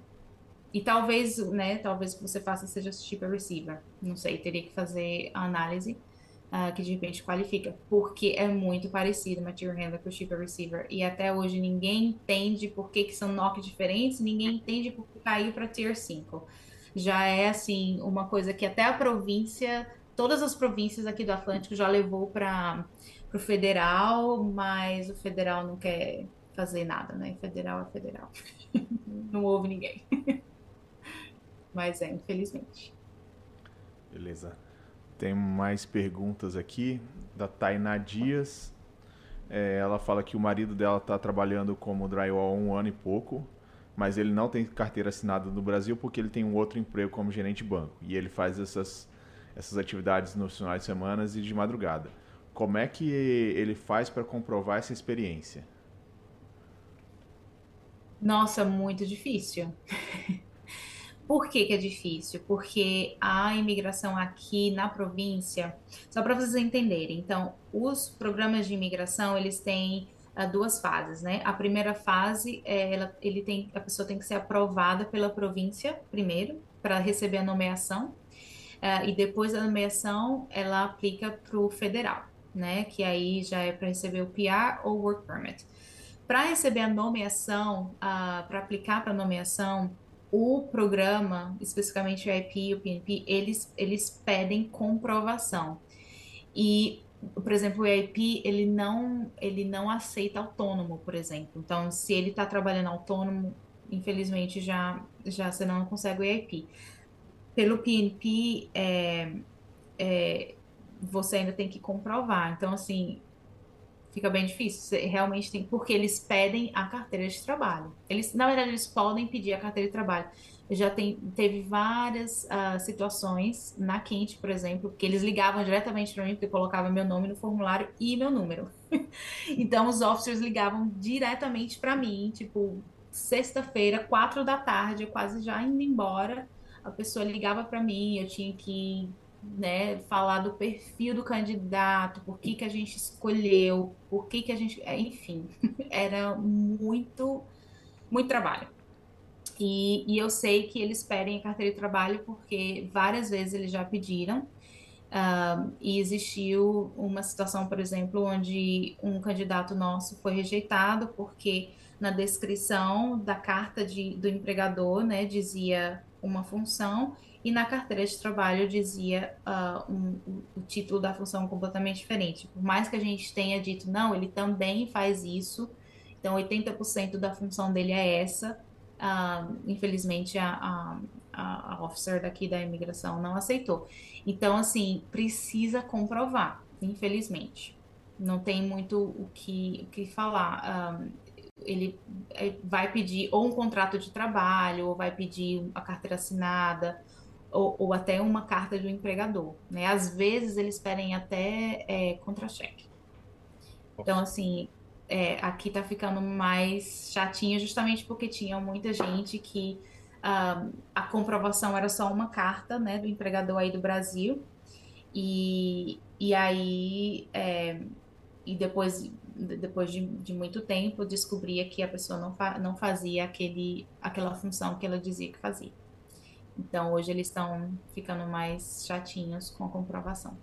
E talvez, né, talvez o que você faça seja Shipper Receiver. Não sei, teria que fazer a análise uh, que de repente qualifica. Porque é muito parecido Material Handler com Shipper Receiver. E até hoje ninguém entende por que, que são NOC diferentes, ninguém entende por que caiu para Tier 5 já é assim uma coisa que até a província, todas as províncias aqui do Atlântico já levou para o federal, mas o federal não quer fazer nada, né? Federal é federal. <laughs> não ouve ninguém. mas é, infelizmente. Beleza. Tem mais perguntas aqui da Tainá Dias. É, ela fala que o marido dela está trabalhando como drywall há um ano e pouco mas ele não tem carteira assinada no Brasil porque ele tem um outro emprego como gerente de banco e ele faz essas, essas atividades nos finais de semana e de madrugada. Como é que ele faz para comprovar essa experiência? Nossa, muito difícil. <laughs> Por que, que, é difícil? Porque a imigração aqui na província, só para vocês entenderem, então, os programas de imigração, eles têm duas fases, né? A primeira fase, é, ela, ele tem, a pessoa tem que ser aprovada pela província primeiro para receber a nomeação uh, e depois da nomeação ela aplica para o federal, né? Que aí já é para receber o PR ou Work Permit. Para receber a nomeação, uh, para aplicar para nomeação, o programa, especificamente o IP e o PNP, eles, eles pedem comprovação. E, por exemplo, o IP, ele não, ele não aceita autônomo, por exemplo. Então, se ele está trabalhando autônomo, infelizmente, já, já você não consegue o EIP. Pelo PNP, é, é, você ainda tem que comprovar. Então, assim, fica bem difícil. Você realmente tem, porque eles pedem a carteira de trabalho. Eles, na verdade, eles podem pedir a carteira de trabalho. Já tem, teve várias uh, situações na Quente, por exemplo, que eles ligavam diretamente para mim, porque colocava meu nome no formulário e meu número. <laughs> então, os officers ligavam diretamente para mim, tipo, sexta-feira, quatro da tarde, eu quase já indo embora. A pessoa ligava para mim, eu tinha que né, falar do perfil do candidato, por que, que a gente escolheu, por que, que a gente. É, enfim, <laughs> era muito, muito trabalho. E, e eu sei que eles pedem a carteira de trabalho porque várias vezes eles já pediram. Uh, e existiu uma situação, por exemplo, onde um candidato nosso foi rejeitado porque na descrição da carta de, do empregador, né, dizia uma função e na carteira de trabalho dizia uh, um, o título da função completamente diferente. Por mais que a gente tenha dito, não, ele também faz isso, então 80% da função dele é essa, uh, infelizmente a, a, a officer daqui da imigração não aceitou. Então, assim, precisa comprovar, infelizmente. Não tem muito o que, o que falar. Um, ah, ele é, vai pedir ou um contrato de trabalho, ou vai pedir a carteira assinada, ou, ou, até uma carta do empregador, né? Às vezes eles pedem até é, contra-cheque. Então, assim, é, aqui tá ficando mais chatinho justamente porque tinha muita gente que uh, a comprovação era só uma carta, né, do empregador aí do Brasil, e, e aí, é, e depois, depois de, de, muito tempo, descobria que a pessoa não, fa não fazia aquele, aquela função que ela dizia que fazia. Então hoje eles estão ficando mais chatinhos com a comprovação.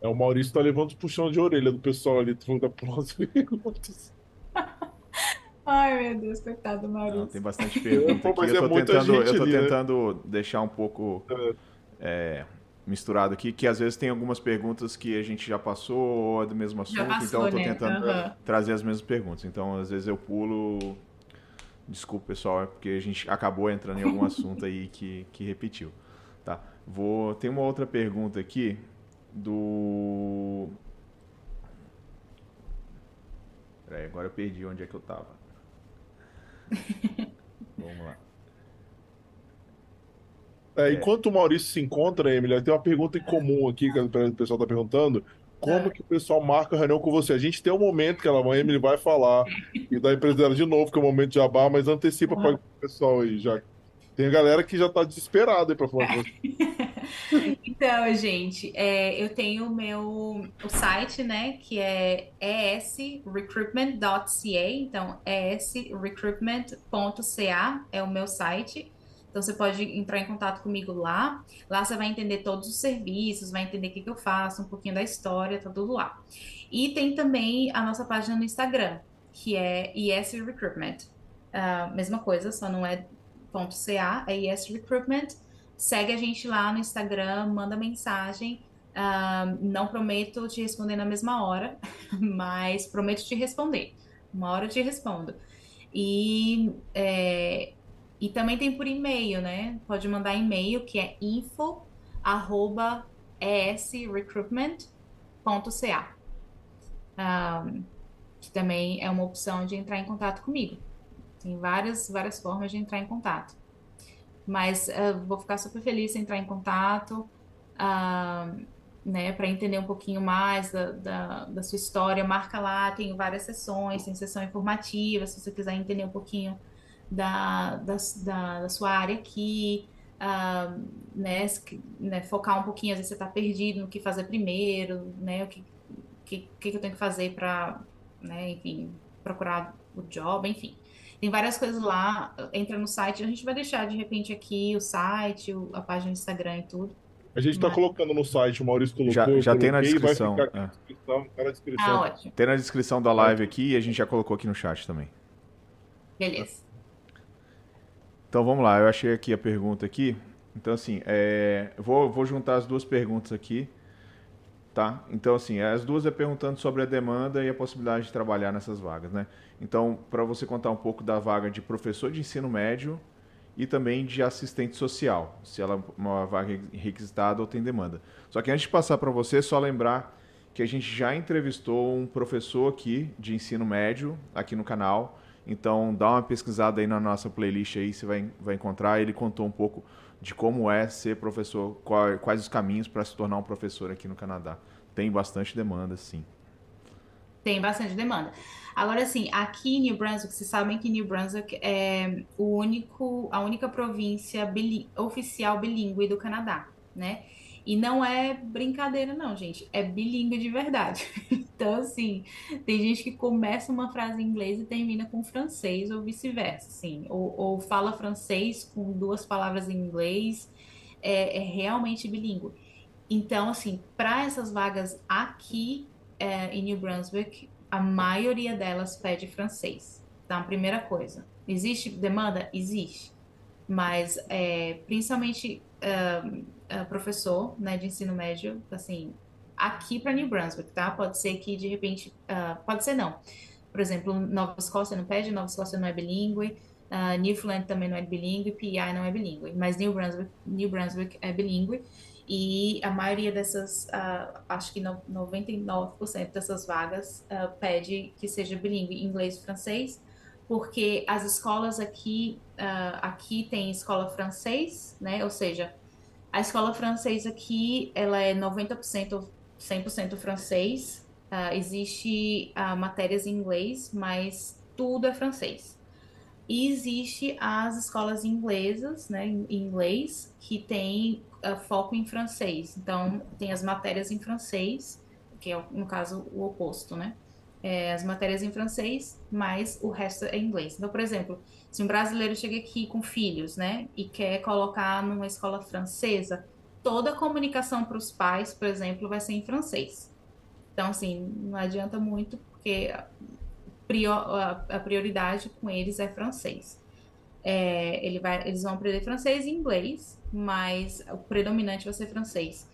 É, o Maurício tá levando os puxão de orelha do pessoal ali, falando da próxima perguntas. <laughs> Ai, meu Deus, coitado do Maurício. Não, tem bastante pergunta <laughs> aqui. eu, tô é tentando, eu tô ali, né? tentando né? deixar um pouco é. É, misturado aqui, que às vezes tem algumas perguntas que a gente já passou ou é do mesmo assunto, passou, então eu tô né? tentando uhum. trazer as mesmas perguntas. Então, às vezes eu pulo Desculpa, pessoal, é porque a gente acabou entrando em algum assunto aí que, que repetiu. Tá. Vou. Tem uma outra pergunta aqui do. Peraí, agora eu perdi onde é que eu tava. <laughs> Vamos lá. É, enquanto o Maurício se encontra, Emília, tem uma pergunta em comum aqui que o pessoal está perguntando. Como é. que o pessoal marca a reunião com você? A gente tem um momento que ela, a Emily vai falar e da empresa dela de novo, que é o momento de jabá, mas antecipa uhum. para o pessoal aí já. Tem a galera que já está desesperada para falar com você. <laughs> então, gente, é, eu tenho o meu o site, né, que é esrecruitment.ca, então esrecruitment.ca é o meu site. Então você pode entrar em contato comigo lá. Lá você vai entender todos os serviços, vai entender o que, que eu faço, um pouquinho da história, tá tudo lá. E tem também a nossa página no Instagram, que é ES Recruitment. Uh, mesma coisa, só não é .ca, é ES Recruitment. Segue a gente lá no Instagram, manda mensagem. Uh, não prometo te responder na mesma hora, <laughs> mas prometo te responder. Uma hora eu te respondo. E é, e também tem por e-mail, né? Pode mandar e-mail que é info@esrecruitment.ca. Um, que também é uma opção de entrar em contato comigo. Tem várias, várias formas de entrar em contato. Mas uh, vou ficar super feliz em entrar em contato, uh, né, para entender um pouquinho mais da, da, da, sua história. Marca lá, tem várias sessões, tem sessão informativa, se você quiser entender um pouquinho da, da, da, da sua área aqui, uh, né, né, focar um pouquinho, às vezes você está perdido no que fazer primeiro, né, o que, que, que eu tenho que fazer para, né, enfim, procurar o job, enfim. Tem várias coisas lá, entra no site, a gente vai deixar de repente aqui o site, a página do Instagram e tudo. A gente está Mas... colocando no site, o Maurício colocou. Já, já tem na descrição. É. Na descrição, tá na descrição. Ah, ótimo. Tem na descrição da live aqui e a gente já colocou aqui no chat também. Beleza. Então vamos lá, eu achei aqui a pergunta aqui. Então assim, é, vou, vou juntar as duas perguntas aqui, tá? Então assim, as duas é perguntando sobre a demanda e a possibilidade de trabalhar nessas vagas, né? Então, para você contar um pouco da vaga de professor de ensino médio e também de assistente social, se ela é uma vaga requisitada ou tem demanda. Só que antes de passar para você, só lembrar que a gente já entrevistou um professor aqui de ensino médio aqui no canal. Então dá uma pesquisada aí na nossa playlist aí, você vai, vai encontrar. Ele contou um pouco de como é ser professor, quais os caminhos para se tornar um professor aqui no Canadá. Tem bastante demanda, sim. Tem bastante demanda. Agora, assim, aqui em New Brunswick, vocês sabem que New Brunswick é o único, a única província oficial bilíngue do Canadá, né? E não é brincadeira, não, gente. É bilíngue de verdade. <laughs> Então, assim, tem gente que começa uma frase em inglês e termina com francês ou vice-versa, assim. Ou, ou, fala francês com duas palavras em inglês. É, é realmente bilíngue. Então, assim, para essas vagas aqui é, em New Brunswick, a maioria delas pede francês. Então, primeira coisa. Existe demanda? Existe. Mas, é, principalmente uh, professor né, de ensino médio, assim, aqui para New Brunswick, tá? Pode ser que de repente, uh, pode ser não. Por exemplo, Nova Escócia não pede, Nova Escócia não é bilíngue, uh, Newfoundland também não é bilíngue, PI não é bilíngue, mas New Brunswick, New Brunswick é bilíngue e a maioria dessas, uh, acho que no, 99% dessas vagas uh, pede que seja bilíngue, inglês e francês, porque as escolas aqui, uh, aqui tem escola francês, né? Ou seja, a escola francesa aqui, ela é 90%, 100% francês. Uh, existe uh, matérias em inglês, mas tudo é francês. E existe as escolas inglesas, né, em inglês, que tem uh, foco em francês. Então, tem as matérias em francês, que é, no caso, o oposto, né? É, as matérias em francês, mas o resto é inglês. Então, por exemplo, se um brasileiro chega aqui com filhos, né, e quer colocar numa escola francesa, toda a comunicação para os pais, por exemplo, vai ser em francês. Então, assim, não adianta muito, porque a prioridade com eles é francês. É, ele vai, eles vão aprender francês e inglês, mas o predominante vai ser francês.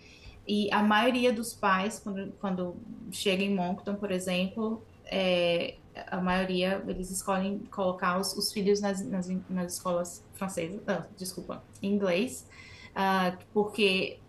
E a maioria dos pais, quando, quando chega em Moncton, por exemplo, é, a maioria, eles escolhem colocar os, os filhos nas, nas, nas, escolas francesas, ah, desculpa, em inglês, uh, porque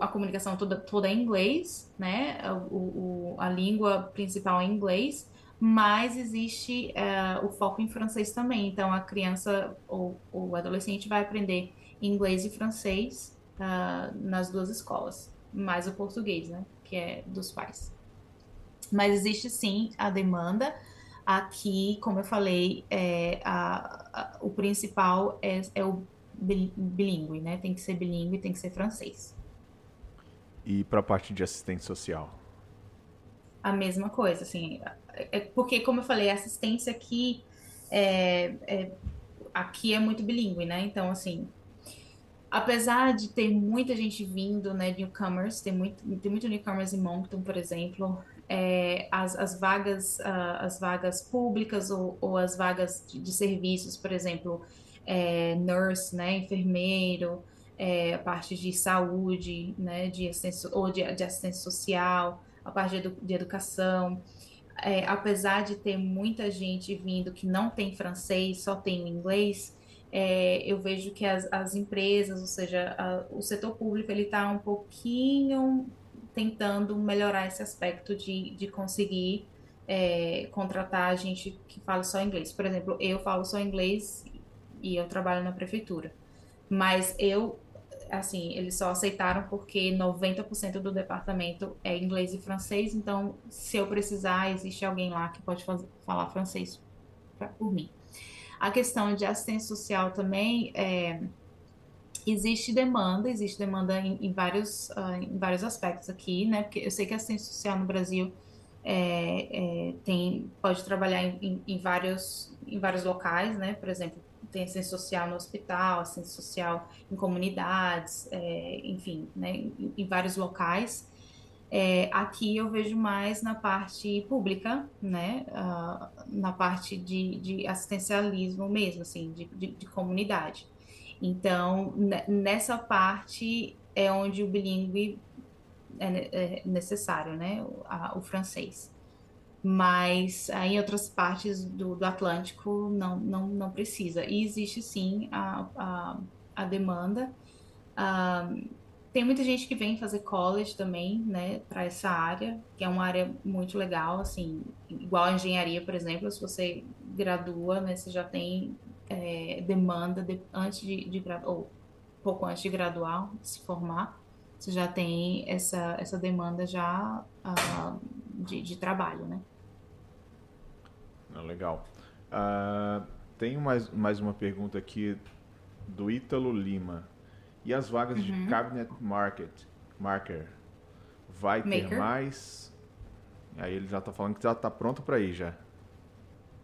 a comunicação toda, toda é em inglês, né? O, o, a língua principal é inglês, mas existe uh, o foco em francês também. Então, a criança ou o adolescente vai aprender inglês e francês uh, nas duas escolas, mais o português, né? Que é dos pais. Mas existe sim a demanda. Aqui, como eu falei, é, a, a, o principal é, é o bilíngue, né? Tem que ser bilíngue, tem que ser francês. E para a parte de assistente social? A mesma coisa, assim, é porque como eu falei, a assistência aqui é, é aqui é muito bilíngue, né? Então, assim, apesar de ter muita gente vindo, né, newcomers, tem muito, tem muito newcomers em Moncton, por exemplo, é, as, as, vagas, uh, as vagas públicas ou, ou as vagas de, de, serviços, por exemplo, é, nurse, né, enfermeiro, é, a parte de saúde, né, de assistência, ou de, de assistência social, a parte de, edu, de educação. É, apesar de ter muita gente vindo que não tem francês, só tem inglês, é, eu vejo que as, as empresas, ou seja, a, o setor público, ele está um pouquinho tentando melhorar esse aspecto de, de conseguir é, contratar gente que fala só inglês. Por exemplo, eu falo só inglês e eu trabalho na prefeitura. Mas eu, assim, eles só aceitaram porque 90% do departamento é inglês e francês, então se eu precisar, existe alguém lá que pode fazer, falar francês pra, por mim. A questão de assistência social também é existe demanda, existe demanda em, em vários, uh, em vários aspectos aqui, né? Porque eu sei que a assistência social no Brasil é, é, tem, pode trabalhar em, em, vários, em vários locais, né? Por exemplo, tem assistência social no hospital, assistência social em comunidades, é, enfim, né? Em, em vários locais. É, aqui eu vejo mais na parte pública, né? Uh, na parte de, de assistencialismo mesmo, assim, de, de, de comunidade. Então, nessa parte é onde o bilíngue é, é necessário, né? O, a, o francês. Mas em outras partes do, do Atlântico não, não, não precisa. E existe sim a, a, a demanda. Um, tem muita gente que vem fazer college também, né, para essa área, que é uma área muito legal, assim, igual a engenharia, por exemplo, se você gradua, né, você já tem é, demanda de, antes de, de ou pouco antes de graduar, de se formar, você já tem essa, essa demanda já uh, de, de trabalho, né? Ah, legal. Uh, tem mais, mais uma pergunta aqui do Ítalo Lima. E as vagas uhum. de Cabinet Market, Marker? Vai Maker. ter mais? Aí ele já está falando que já está pronto para ir já.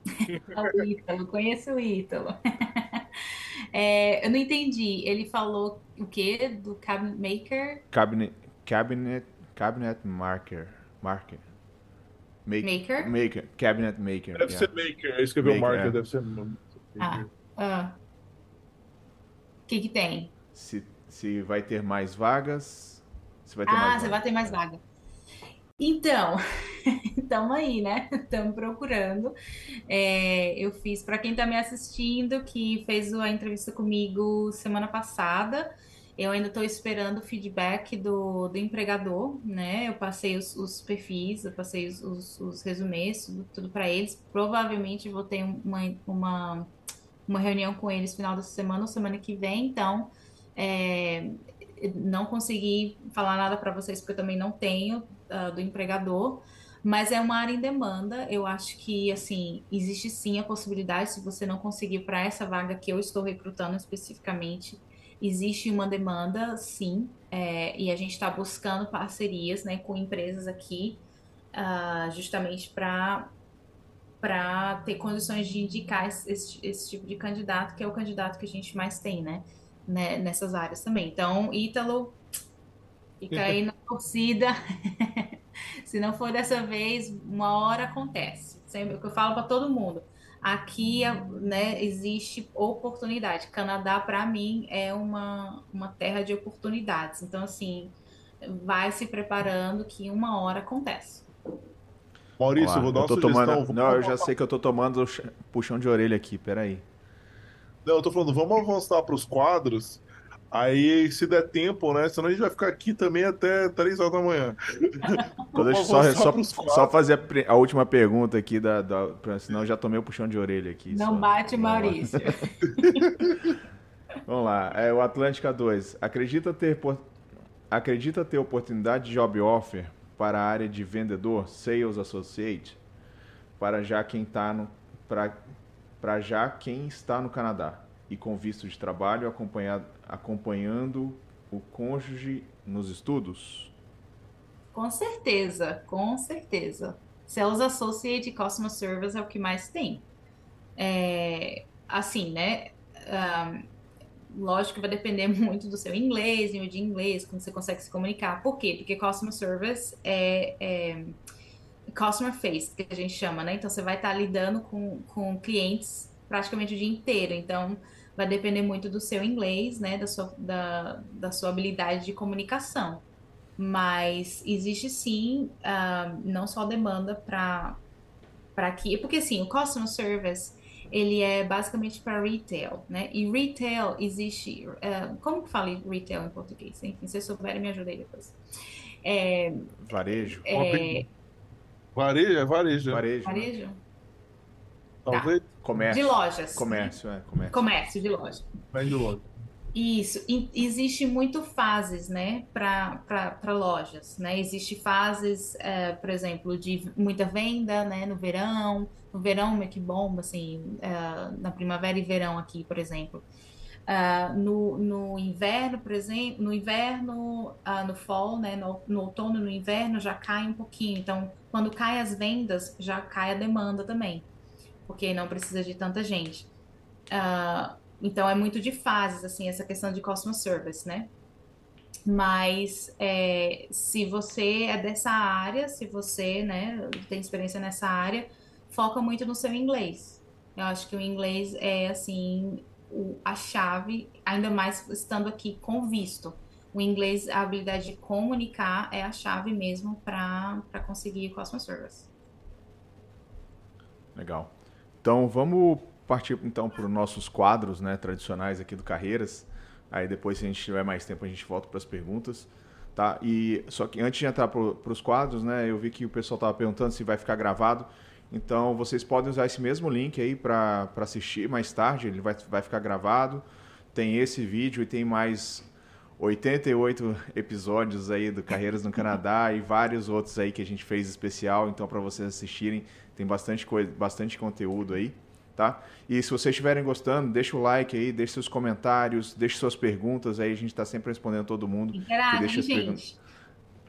<laughs> o Ítalo, conheço o Ítalo. <laughs> É, eu não entendi. Ele falou o quê? Do cabinet maker? Cabinet, cabinet, cabinet marker, marker. Make, maker? Maker, cabinet maker. Deve yeah. ser maker. Ele escreveu maker, marker, é. deve ser. Ah, ah. O que que tem? Se, se vai ter mais vagas. Se vai ter ah, mais você vai ter mais vaga. Então, <laughs> estamos aí, né? Estamos procurando. É, eu fiz, para quem está me assistindo, que fez a entrevista comigo semana passada, eu ainda estou esperando o feedback do, do empregador, né? Eu passei os, os perfis, eu passei os, os, os resumês, tudo, tudo para eles. Provavelmente vou ter uma, uma, uma reunião com eles final da semana ou semana que vem, então. É, não consegui falar nada para vocês porque eu também não tenho uh, do empregador, mas é uma área em demanda. Eu acho que assim existe sim a possibilidade se você não conseguir para essa vaga que eu estou recrutando especificamente, existe uma demanda, sim, é, e a gente está buscando parcerias, né, com empresas aqui, uh, justamente para para ter condições de indicar esse, esse tipo de candidato, que é o candidato que a gente mais tem, né? Né, nessas áreas também. Então, Ítalo, fica aí na torcida. <laughs> Se não for dessa vez, uma hora acontece. Sempre o que eu falo para todo mundo. Aqui né, existe oportunidade. Canadá, para mim, é uma, uma terra de oportunidades. Então, assim, vai se preparando que uma hora acontece. Maurício, Olá, vou dar uma sugestão. Tomando... Não, eu já sei que eu tô tomando puxão de orelha aqui, peraí. Não, eu tô falando, vamos avançar para os quadros. Aí, se der tempo, né? Senão a gente vai ficar aqui também até 3 horas da manhã. <laughs> Então, deixa só, só, só, fazer a, a, última pergunta aqui, da, da, senão eu já tomei o puxão de orelha aqui. Não só. bate, Maurício. <laughs> Vamos lá. É, o Atlântica 2. Acredita ter, acredita ter oportunidade de job offer para a área de vendedor, Sales Associate, para já quem está no. Pra, para já quem está no Canadá e com visto de trabalho acompanhando o cônjuge nos estudos? Com certeza, com certeza. Sales Associate Customer Service é o que mais tem. É, assim, né? Um, lógico que vai depender <laughs> muito do seu inglês, nível de inglês, como você consegue se comunicar. Por quê? Porque Customer Service é, é customer face, que a gente chama, né? Então você vai estar lidando com, com clientes praticamente o dia inteiro. Então vai depender muito do seu inglês, né? Da sua, da, da sua habilidade de comunicação. Mas existe sim uh, não só demanda para para aqui, porque assim, o customer service ele é basicamente para retail, né? E retail existe, uh, como que fala retail em português? Enfim, se vocês souberem, me ajudem depois. É, Varejo. É, Varejo, é varejo. Varejo. Varejo? Talvez. Tá. Comércio. De lojas. Comércio, é. Comércio, comércio de loja. Comércio de loja. Isso. E, existe muito fases, né, para lojas, né? Existe fases, é, por exemplo, de muita venda, né, no verão. No verão, meio que bomba, assim, é, na primavera e verão aqui, por exemplo. Uh, no, no, inverno, por exemplo, no inverno, uh, no fall, né, no, no, outono, no inverno já cai um pouquinho. Então, quando cai as vendas, já cai a demanda também, porque não precisa de tanta gente. Uh, então, é muito de fases, assim, essa questão de customer service, né? Mas é, se você é dessa área, se você, né, tem experiência nessa área, foca muito no seu inglês. Eu acho que o inglês é, assim, o, a chave, ainda mais estando aqui com visto. O inglês, a habilidade de comunicar é a chave mesmo para conseguir Customer Service. Legal. Então vamos partir então para os nossos quadros né, tradicionais aqui do Carreiras. Aí depois, se a gente tiver mais tempo, a gente volta para as perguntas. Tá? E só que antes de entrar para os quadros, né, eu vi que o pessoal estava perguntando se vai ficar gravado. Então vocês podem usar esse mesmo link aí para assistir mais tarde, ele vai, vai ficar gravado. Tem esse vídeo e tem mais 88 episódios aí do Carreiras no Canadá e vários outros aí que a gente fez especial, então para vocês assistirem, tem bastante coisa, bastante conteúdo aí, tá? E se vocês estiverem gostando, deixa o like aí, deixa seus comentários, deixa suas perguntas aí, a gente está sempre respondendo todo mundo. Interage, deixa gente.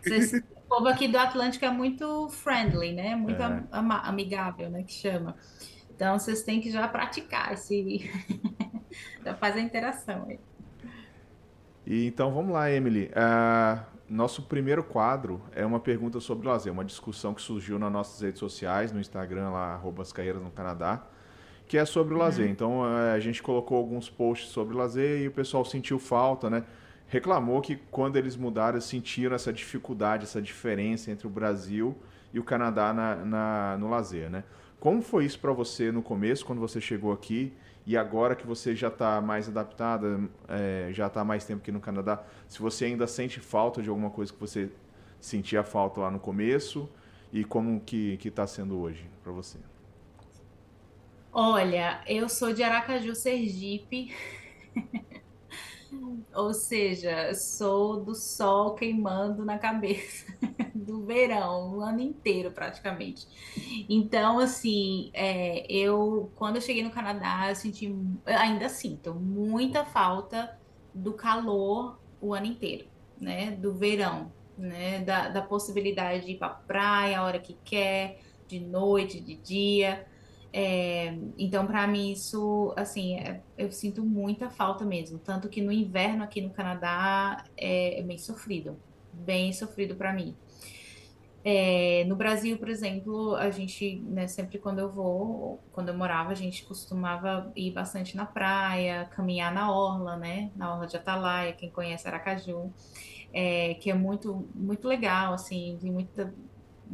Vocês, povo aqui do Atlântico é muito friendly, né? Muito é. amigável, né? Que chama. Então vocês têm que já praticar esse. <laughs> já fazer a interação aí. E, então vamos lá, Emily. Uh, nosso primeiro quadro é uma pergunta sobre lazer, uma discussão que surgiu nas nossas redes sociais, no Instagram, lá, arroba as carreiras no Canadá, que é sobre o uhum. lazer. Então uh, a gente colocou alguns posts sobre lazer e o pessoal sentiu falta, né? Reclamou que quando eles mudaram, sentiram essa dificuldade, essa diferença entre o Brasil e o Canadá na, na no lazer, né? Como foi isso para você no começo, quando você chegou aqui? E agora que você já está mais adaptada, é, já está mais tempo aqui no Canadá, se você ainda sente falta de alguma coisa que você sentia falta lá no começo e como que está sendo hoje para você? Olha, eu sou de Aracaju, Sergipe. <laughs> Ou seja, sou do sol queimando na cabeça <laughs> do verão, o ano inteiro praticamente. Então, assim, é, eu quando eu cheguei no Canadá, eu senti, ainda sinto muita falta do calor o ano inteiro, né? Do verão, né? Da, da possibilidade de ir para praia a hora que quer, de noite, de dia. É, então, para mim, isso, assim, é, eu sinto muita falta mesmo. Tanto que no inverno aqui no Canadá é, é bem sofrido, bem sofrido para mim. É, no Brasil, por exemplo, a gente, né, sempre quando eu vou, quando eu morava, a gente costumava ir bastante na praia, caminhar na orla, né, na orla de Atalaia, quem conhece Aracaju, é, que é muito, muito legal, assim, tem muita,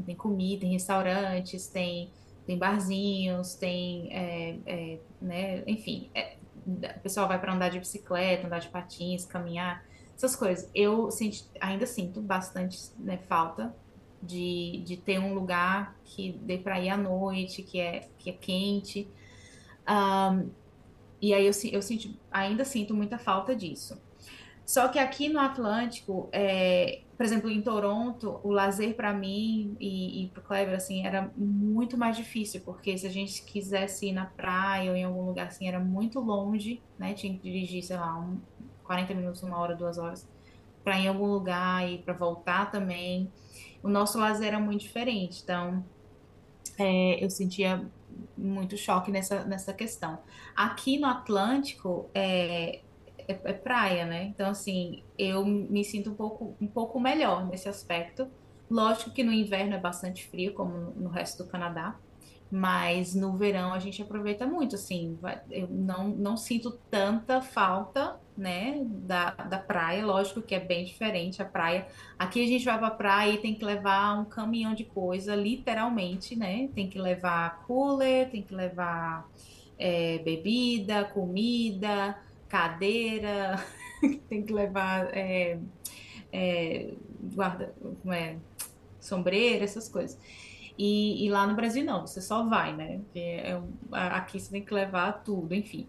tem comida, tem restaurantes, tem tem barzinhos, tem, é, é, né, enfim, é, o pessoal vai para andar de bicicleta, andar de patins, caminhar, essas coisas. Eu senti, ainda sinto bastante né, falta de, de ter um lugar que dê para ir à noite, que é, que é quente. Um, e aí eu, eu senti, ainda sinto muita falta disso. Só que aqui no Atlântico, é, por exemplo, em Toronto, o lazer para mim e, e para o Kleber, assim, era muito mais difícil, porque se a gente quisesse ir na praia ou em algum lugar assim, era muito longe, né? Tinha que dirigir, sei lá, um, 40 minutos, uma hora, duas horas, para ir em algum lugar e para voltar também. O nosso lazer era muito diferente, então é, eu sentia muito choque nessa, nessa questão. Aqui no Atlântico, é, é, é, praia, né? Então, assim, eu me sinto um pouco, um pouco melhor nesse aspecto. Lógico que no inverno é bastante frio, como no resto do Canadá, mas no verão a gente aproveita muito, assim, eu não, não sinto tanta falta, né, da, da praia, lógico que é bem diferente a praia. Aqui a gente vai pra praia e tem que levar um caminhão de coisa, literalmente, né, tem que levar cooler, tem que levar é, bebida, comida, cadeira, <laughs> tem que levar é, é, guarda, é, sombreira, essas coisas. E, e, lá no Brasil não, você só vai, né? É, aqui você tem que levar tudo, enfim.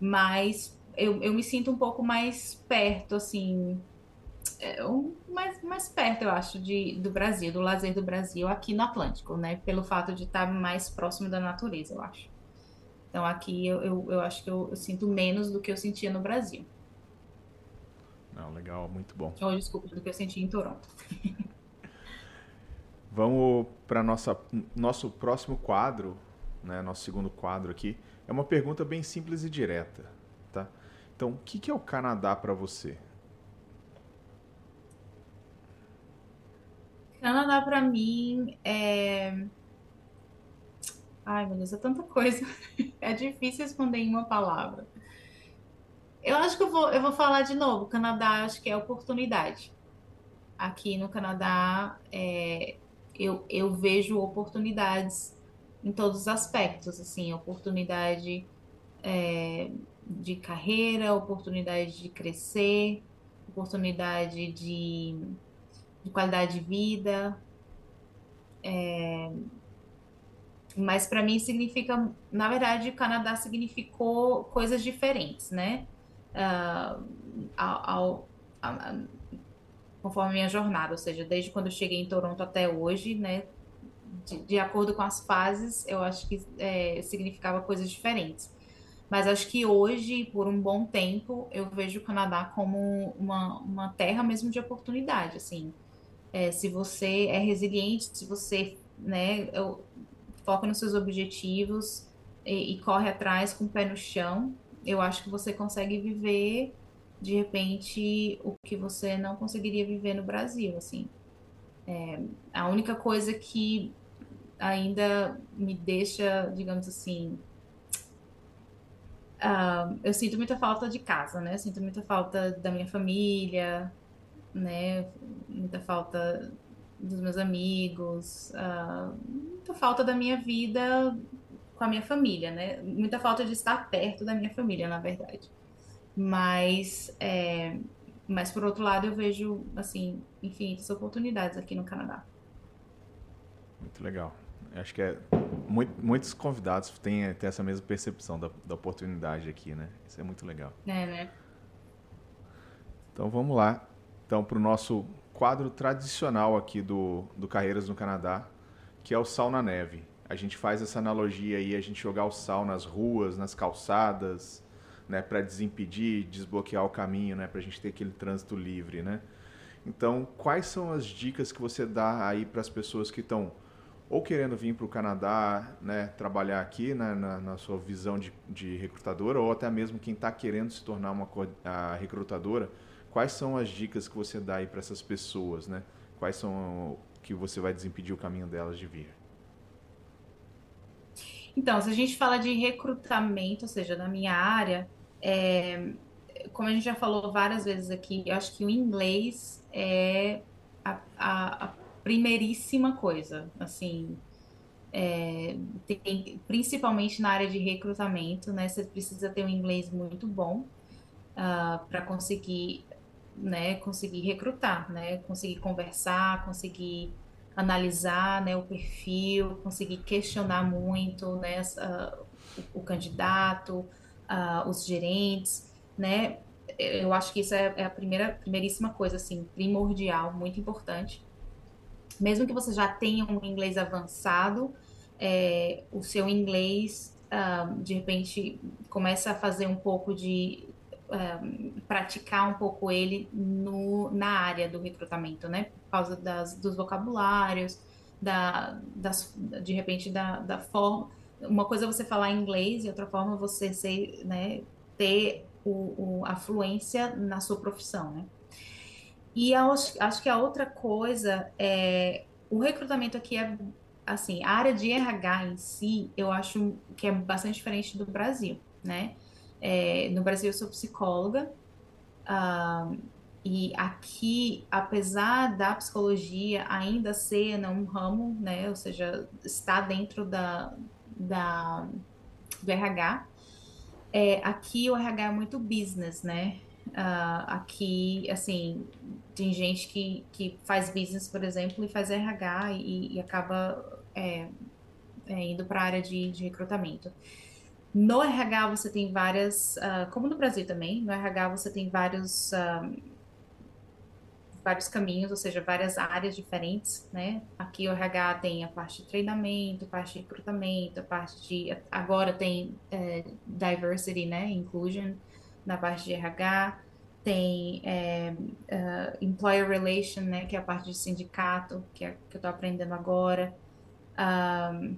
Mas eu, eu me sinto um pouco mais perto, assim, é, um, mais, mais perto, eu acho, de, do Brasil, do lazer do Brasil aqui no Atlântico, né? Pelo fato de estar mais próximo da natureza, eu acho. Então aqui eu, eu, eu acho que eu, eu, sinto menos do que eu sentia no Brasil. Não, legal, muito bom. Ou desculpa, do que eu senti em Toronto. <laughs> Vamos para nossa nosso próximo quadro, né? Nosso segundo quadro aqui é uma pergunta bem simples e direta, tá? Então, o que, que é o Canadá para você? Canadá para mim é Ai, meu Deus, é tanta coisa. <laughs> É difícil responder em uma palavra. Eu acho que eu vou, eu vou falar de novo. O Canadá, acho que é oportunidade. Aqui no Canadá, é, eu, eu vejo oportunidades em todos os aspectos, assim, oportunidade é, de carreira, oportunidade de crescer, oportunidade de, de qualidade de vida. É, mas para mim significa, na verdade, o Canadá significou coisas diferentes, né? Uh, ao, ao, conforme a minha jornada, ou seja, desde quando eu cheguei em Toronto até hoje, né? De, de acordo com as fases, eu acho que é, significava coisas diferentes. Mas acho que hoje, por um bom tempo, eu vejo o Canadá como uma, uma terra mesmo de oportunidade, assim. É, se você é resiliente, se você, né, eu, foca nos seus objetivos e, e corre atrás com o pé no chão, eu acho que você consegue viver, de repente, o que você não conseguiria viver no Brasil, assim. É, a única coisa que ainda me deixa, digamos assim, Uh, eu sinto muita falta de casa, né? Eu sinto muita falta da minha família, né? Muita falta dos meus amigos, uh, muita falta da minha vida com a minha família, né? Muita falta de estar perto da minha família, na verdade. Mas, é, mas por outro lado, eu vejo, assim, infinitas oportunidades aqui no Canadá. Muito legal. Acho que é, muito, muitos convidados têm, têm essa mesma percepção da, da oportunidade aqui, né? Isso é muito legal. É, né? Então vamos lá. Então, para o nosso quadro tradicional aqui do, do Carreiras no Canadá, que é o sal na neve. A gente faz essa analogia aí, a gente jogar o sal nas ruas, nas calçadas, né, para desimpedir, desbloquear o caminho, né, para a gente ter aquele trânsito livre, né? Então, quais são as dicas que você dá aí para as pessoas que estão ou querendo vir para o Canadá, né, trabalhar aqui né, na, na, sua visão de, de, recrutadora, ou até mesmo quem está querendo se tornar uma recrutadora, quais são as dicas que você dá aí para essas pessoas, né? Quais são que você vai desimpedir o caminho delas de vir? Então, se a gente fala de recrutamento, ou seja, na minha área, é, como a gente já falou várias vezes aqui, eu acho que o inglês é a, a, a primeiríssima coisa, assim, é, tem, principalmente na área de recrutamento, né? Você precisa ter um inglês muito bom uh, ah, para conseguir, né? Conseguir recrutar, né? Conseguir conversar, conseguir analisar, né? O perfil, conseguir questionar muito, né? Uh, o, o, candidato, uh, os gerentes, né? Eu acho que isso é, é a primeira, primeiríssima coisa, assim, primordial, muito importante mesmo que você já tenha um inglês avançado, é, o seu inglês, uh, de repente, começa a fazer um pouco de. Praticar um pouco ele no, na área do recrutamento, né? Por causa das, dos vocabulários, da, das, de repente, da, da forma. Uma coisa é você falar inglês e outra forma é você ser, né, ter o, o, a fluência na sua profissão, né? E acho, acho que a outra coisa é o recrutamento aqui é assim, a área de RH em si, eu acho que é bastante diferente do Brasil, né? É, no Brasil eu sou psicóloga uh, e aqui, apesar da psicologia ainda ser né, um ramo, né? Ou seja, está dentro da, da do RH, é, aqui o RH é muito business, né? Uh, aqui, assim, tem gente que, que faz business, por exemplo, e faz RH e, e acaba é, é, indo para a área de, de, recrutamento. No RH você tem várias, uh, como no Brasil também, no RH você tem vários, uh, vários caminhos, ou seja, várias áreas diferentes, né? Aqui o RH tem a parte de treinamento, parte de recrutamento, a parte de, agora tem é, diversity, né, inclusion, na parte de RH, tem é, uh, Employer Relation, né, que é a parte de sindicato, que, é, que eu estou aprendendo agora. Um,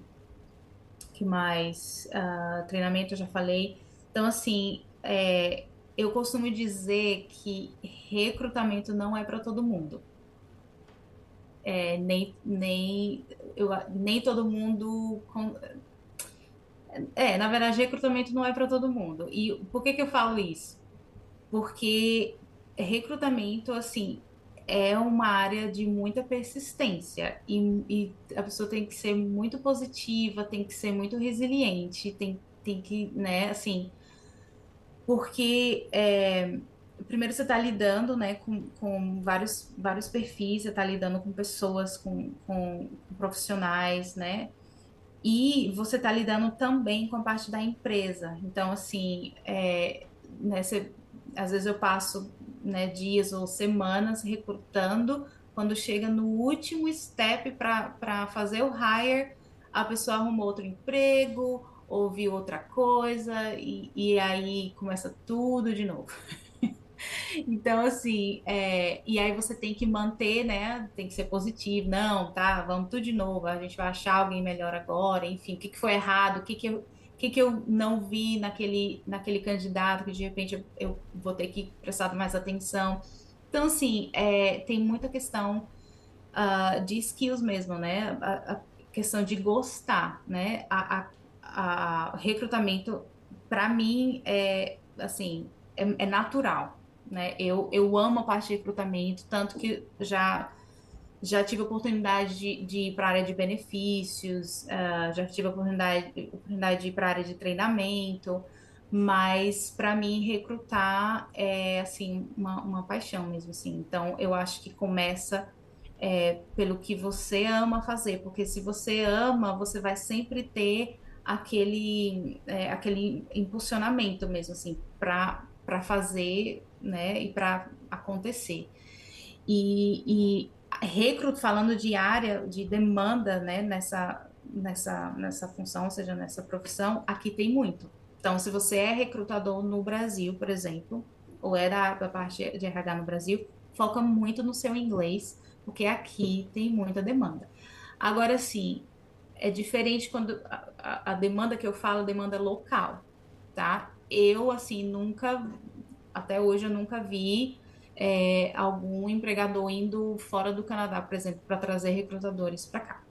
que mais? Uh, treinamento, eu já falei. Então, assim, é, eu costumo dizer que recrutamento não é para todo mundo. É, nem, nem, eu, nem todo mundo. É, na verdade, recrutamento não é para todo mundo. E por que, que eu falo isso? porque recrutamento, assim, é uma área de muita persistência e, e, a pessoa tem que ser muito positiva, tem que ser muito resiliente, tem, tem que, né, assim, porque é, primeiro você está lidando, né, com, com vários, vários perfis, você está lidando com pessoas, com, com, com profissionais, né, e você está lidando também com a parte da empresa. Então, assim, é, né, você, às vezes eu passo né, dias ou semanas recrutando, quando chega no último step para fazer o hire, a pessoa arrumou outro emprego, ouviu outra coisa, e, e aí começa tudo de novo. <laughs> Então, assim, é, e aí você tem que manter, né? Tem que ser positivo. Não, tá, vamos tudo de novo. A gente vai achar alguém melhor agora. Enfim, o que, que foi errado? O que, que, que, que eu não vi naquele, naquele candidato que de repente eu, eu vou ter que prestar mais atenção. Então, assim, é, tem muita questão uh, de skills mesmo, né? A, a, questão de gostar, né? A, a, a recrutamento, para mim, é assim, é, é natural né? Eu, eu amo a parte de recrutamento, tanto que já já tive oportunidade de, de ir para a área de benefícios, uh, já tive oportunidade, oportunidade de ir para a área de treinamento, mas para mim recrutar é assim uma, uma paixão mesmo assim. Então eu acho que começa é, pelo que você ama fazer, porque se você ama, você vai sempre ter aquele é, aquele impulsionamento mesmo assim para para fazer né, e para acontecer. E, e recruto, falando de área, de demanda, né, nessa, nessa, nessa função, ou seja, nessa profissão, aqui tem muito. Então, se você é recrutador no Brasil, por exemplo, ou é da, da parte de RH no Brasil, foca muito no seu inglês, porque aqui tem muita demanda. Agora, sim, é diferente quando a, a, a demanda que eu falo, demanda local, tá? Eu, assim, nunca até hoje eu nunca vi é, algum empregador indo fora do Canadá, por exemplo, para trazer recrutadores para cá.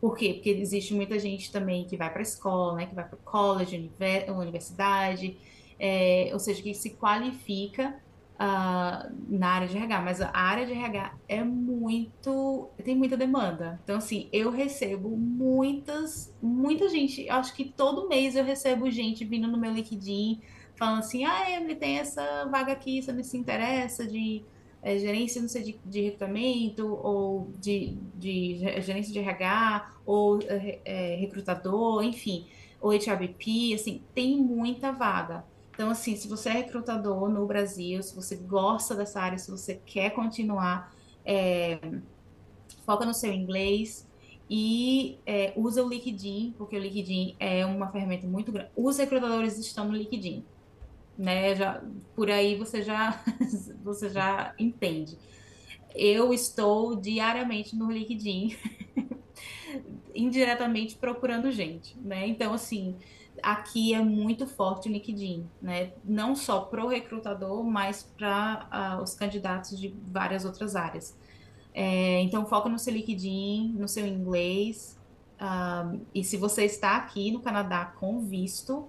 Por quê? Porque existe muita gente também que vai para a escola, né, que vai para o college, universidade, é, ou seja, que se qualifica uh, na área de RH, mas a área de RH é muito, tem muita demanda. Então, assim, eu recebo muitas, muita gente, acho que todo mês eu recebo gente vindo no meu LinkedIn falando assim, ah, Emily, tem essa vaga aqui, você não se interessa de é, gerência, não sei, de, de recrutamento, ou de, de gerência de RH, ou é, é, recrutador, enfim, ou HRBP, assim, tem muita vaga. Então, assim, se você é recrutador no Brasil, se você gosta dessa área, se você quer continuar, é, foca no seu inglês e é, usa o LinkedIn, porque o LinkedIn é uma ferramenta muito grande. Os recrutadores estão no LinkedIn né? Já, por aí você já, <laughs> você já entende. Eu estou diariamente no LinkedIn, <laughs> indiretamente procurando gente, né? Então, assim, aqui é muito forte o LinkedIn, né? Não só para o recrutador, mas para uh, ah, os candidatos de várias outras áreas. É, então, foca no seu LinkedIn, no seu inglês. Uh, e se você está aqui no Canadá com visto,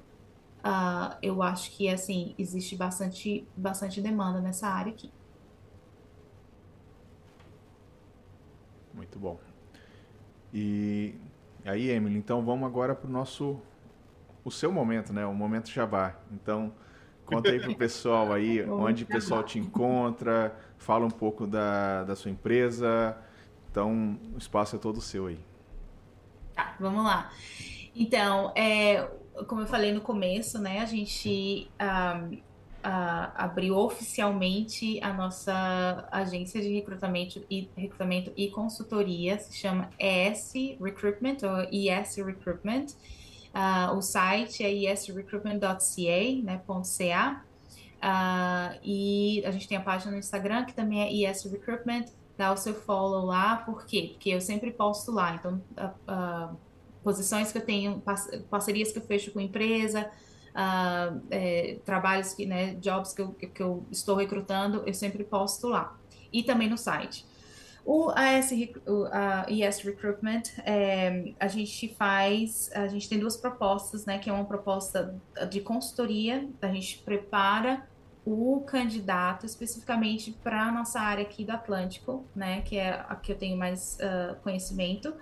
uh, eu acho que assim existe bastante, bastante demanda nessa área aqui. Muito bom. E aí, Emily, então vamos agora para o nosso o seu momento, né? O momento Jabá. Então, conta aí para o <laughs> pessoal aí onde o pessoal te encontra, fala um pouco da, da sua empresa. Então, o espaço é todo seu aí. Tá, vamos lá. Então, é, como eu falei no começo, né, a gente um, uh, abriu oficialmente a nossa agência de recrutamento e, recrutamento e consultoria, se chama ES Recruitment ou ES Recruitment. Uh, o site é esrecruitment.ca, né, .ca. Uh, e a gente tem a página no Instagram que também é ES Recruitment. Dá o seu follow lá, por quê? Porque eu sempre posto lá. Então, posições que eu tenho, parcerias que eu fecho com empresa, uh, é, trabalhos que, né, jobs que eu, que eu estou recrutando, eu sempre posto lá. E também no site. O AS, o ES Recruitment, é, a gente faz, a gente tem duas propostas, né, que é uma proposta de consultoria, a gente prepara o candidato especificamente para a nossa área aqui do Atlântico, né, que é a que eu tenho mais uh, conhecimento.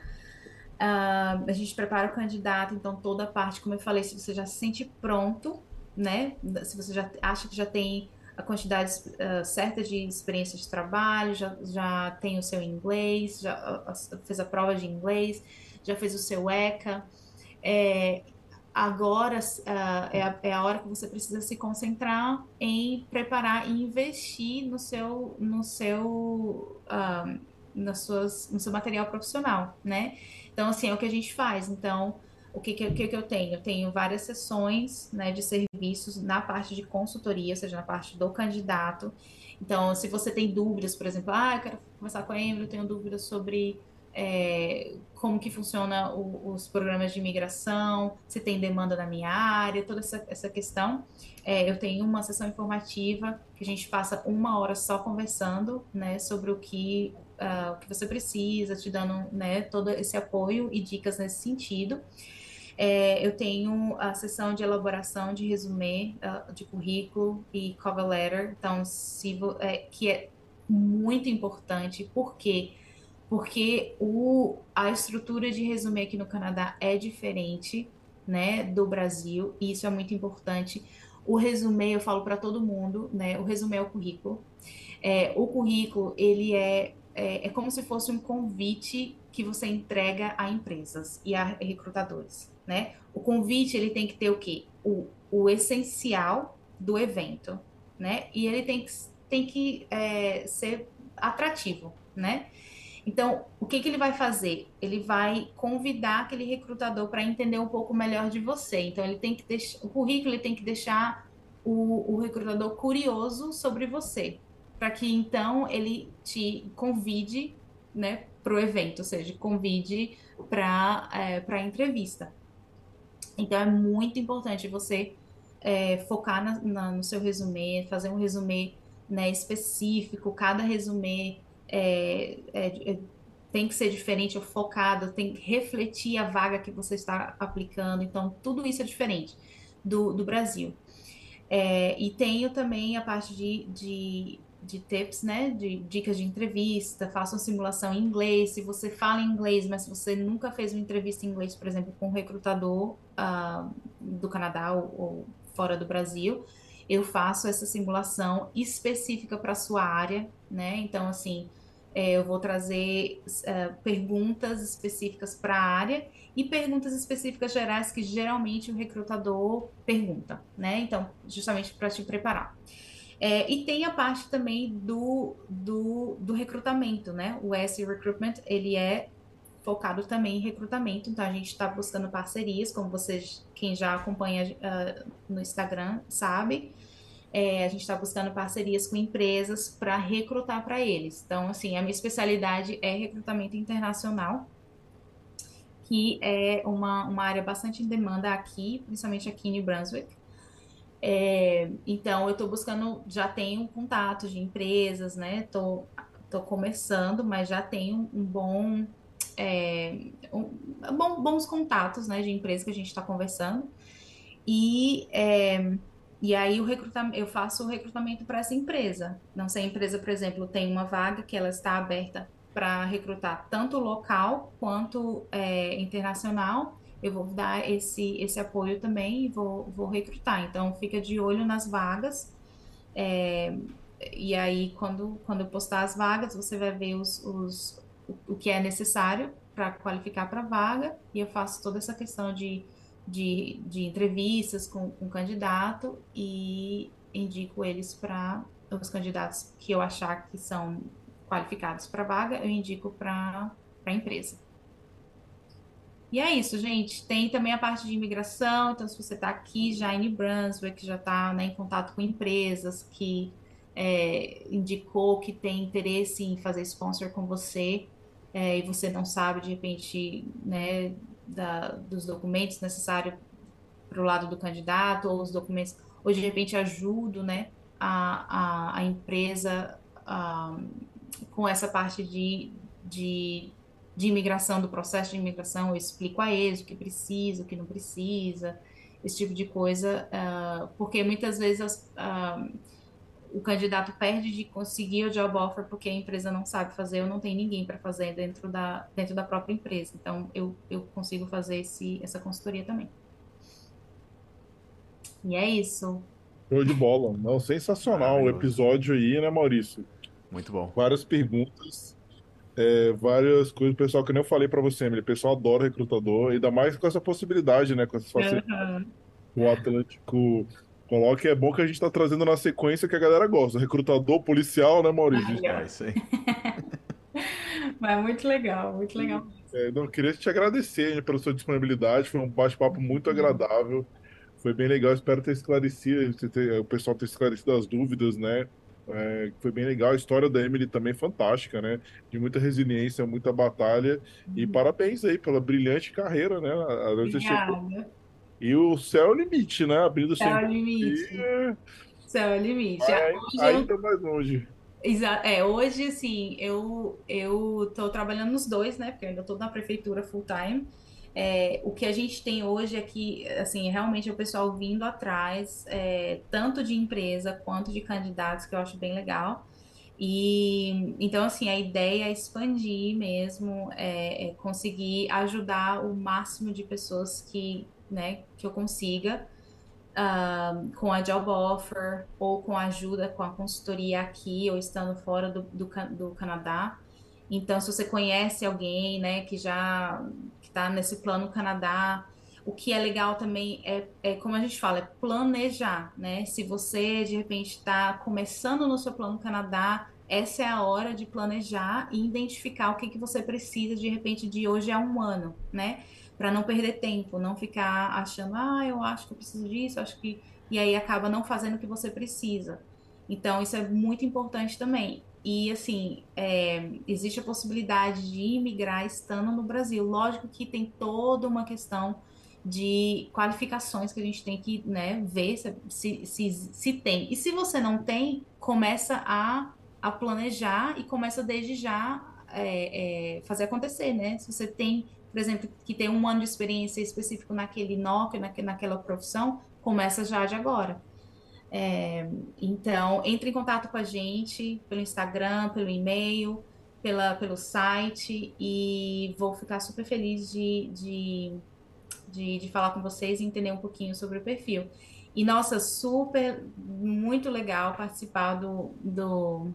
Uh, a gente prepara o candidato, então toda a parte, como eu falei, se você já se sente pronto, né, se você já acha que já tem a quantidade uh, certa de experiência de trabalho, já, já tem o seu inglês, já uh, fez a prova de inglês, já fez o seu ECA. É, agora é, a, é, a, hora que você precisa se concentrar em preparar e investir no seu, no seu, nas suas, no seu material profissional, né? Então, assim, é o que a gente faz. Então, o que, que, que, eu tenho? Eu tenho várias sessões né, de serviços na parte de consultoria, ou seja, na parte do candidato. Então, se você tem dúvidas, por exemplo, ah, eu quero conversar com a Emily, eu tenho dúvidas sobre é, como que funciona o, os programas de imigração, se tem demanda na minha área, toda essa, essa questão. É, eu tenho uma sessão informativa que a gente passa uma hora só conversando né, sobre o que, uh, o que você precisa, te dando né, todo esse apoio e dicas nesse sentido. É, eu tenho a sessão de elaboração de resumê uh, de currículo e cover letter, então, se, é, que é muito importante, porque porque o, a estrutura de resumê aqui no Canadá é diferente, né, do Brasil, e isso é muito importante. O resumê, eu falo para todo mundo, né, o resumê é o currículo. É, o currículo, ele é, é, é como se fosse um convite que você entrega a empresas e a recrutadores né? O convite ele tem que ter o quê? O, o essencial do evento, né? E ele tem que, tem que é, ser atrativo, né? Então, o que, que ele vai fazer? Ele vai convidar aquele recrutador para entender um pouco melhor de você. Então, ele tem que deixar, o currículo ele tem que deixar o, o recrutador curioso sobre você, para que então ele te convide, né, para o evento, ou seja, convide para é, a entrevista. Então é muito importante você é, focar na, na, no seu resumê, fazer um resumê né, específico, cada resumê é, é, é, tem que ser diferente ou focado, tem que refletir a vaga que você está aplicando, então tudo isso é diferente do, do Brasil. É, e tenho também a parte de, de de tips, né, de dicas de entrevista, faça uma simulação em inglês. Se você fala inglês, mas você nunca fez uma entrevista em inglês, por exemplo, com um recrutador uh, do Canadá ou, ou, fora do Brasil, eu faço essa simulação específica para sua área, né? Então, assim, é, eu vou trazer uh, perguntas específicas para a área e perguntas específicas gerais que geralmente o recrutador pergunta, né? Então, justamente para te preparar. É, e tem a parte também do, do, do recrutamento, né? O S Recruitment, ele é focado também em recrutamento, então a gente está buscando parcerias, como vocês, quem já acompanha uh, no Instagram, sabe. É, a gente está buscando parcerias com empresas para recrutar para eles. Então, assim, a minha especialidade é recrutamento internacional, que é uma, uma área bastante em demanda aqui, principalmente aqui em New Brunswick. É, então, eu estou buscando, já tenho contatos de empresas, né? Tô, tô começando, mas já tenho um bom, é, um, bom bons contatos, né? De empresas que a gente está conversando. E, é, e aí o recrutamento, eu faço o recrutamento para essa empresa. Não sei, a empresa, por exemplo, tem uma vaga que ela está aberta para recrutar tanto local quanto é, internacional eu vou dar esse, esse apoio também e vou, vou recrutar. Então, fica de olho nas vagas. É, e aí, quando, quando eu postar as vagas, você vai ver os, os, o, que é necessário para qualificar para a vaga. E eu faço toda essa questão de, de, de entrevistas com, com o candidato e indico eles para os candidatos que eu achar que são qualificados para a vaga, eu indico para a empresa. E é isso, gente. Tem também a parte de imigração. Então, se você está aqui já em New Brunswick, já está né, em contato com empresas que é, indicou que tem interesse em fazer sponsor com você é, e você não sabe, de repente, né, da, dos documentos necessários para o lado do candidato ou os documentos, ou de repente ajudo né, a, a, a empresa a, com essa parte de, de de imigração, do processo de imigração, eu explico a eles o que precisa, o que não precisa, esse tipo de coisa, uh, porque muitas vezes as, uh, o candidato perde de conseguir o job offer porque a empresa não sabe fazer ou não tem ninguém para fazer dentro da, dentro da própria empresa. Então, eu, eu consigo fazer esse, essa consultoria também. E é isso. Show de bola. Não, sensacional o episódio aí, né, Maurício? Muito bom. Várias perguntas, é, várias coisas. Pessoal, que nem eu falei para você, Emily, o pessoal adora recrutador, ainda mais com essa possibilidade, né? Com essa facilidade. Uhum. O Atlântico coloca. É bom que a gente está trazendo na sequência que a galera gosta. Recrutador policial, né, Maurício? Ah, é isso aí. <laughs> Mas muito legal, muito legal. É, não, eu queria te agradecer né, pela sua disponibilidade, foi um bate-papo muito uhum. agradável. Foi bem legal, espero ter esclarecido, ter, o pessoal ter esclarecido as dúvidas, né? É, foi bem legal. A história da Emily também fantástica, né? De muita resiliência, muita batalha. E uhum. parabéns aí pela brilhante carreira, né? Obrigada. E o céu é o limite, né? Abrindo céu é o limite. E... Céu é o limite. Aí, aí tá mais longe. Exato. É, hoje, assim, eu, eu tô trabalhando nos dois, né? Porque eu ainda tô na prefeitura full time. É, o que a gente tem hoje é que, assim, realmente é o pessoal vindo atrás, é, tanto de empresa quanto de candidatos, que eu acho bem legal. E então, assim, a ideia é expandir mesmo, é, é conseguir ajudar o máximo de pessoas que, né, que eu consiga. Com a job offer ou com a ajuda com a consultoria aqui ou estando fora do, do, do Canadá. Então, se você conhece alguém, né, que já está nesse plano Canadá, o que é legal também é, é, como a gente fala, é planejar, né? Se você de repente está começando no seu plano Canadá, essa é a hora de planejar e identificar o que, que você precisa de repente de hoje a um ano, né? Para não perder tempo, não ficar achando, ah, eu acho que eu preciso disso, acho que. E aí acaba não fazendo o que você precisa. Então, isso é muito importante também. E, assim, é, existe a possibilidade de imigrar estando no Brasil. Lógico que tem toda uma questão de qualificações que a gente tem que né, ver se, se, se, tem. E se você não tem, começa a, a planejar e começa desde já é, é, fazer acontecer, né? Se você tem, por exemplo, que tem um ano de experiência específico naquele NOC, naquela profissão, começa já de agora. É, então, entre em contato com a gente pelo Instagram, pelo e-mail, pela, pelo site e vou ficar super feliz de, de, de, de falar com vocês e entender um pouquinho sobre o perfil. E, nossa, super, muito legal participar do, do,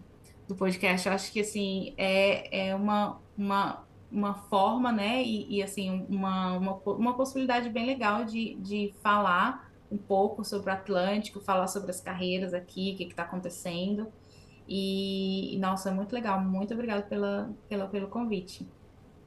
do podcast. Eu acho que, assim, é, é uma, uma, uma forma, né, e, e assim, uma, uma, uma possibilidade bem legal de, de falar um pouco sobre o Atlântico, falar sobre as carreiras aqui, o que está acontecendo. E, nossa, muito legal. Muito obrigado pela, pela, pelo convite.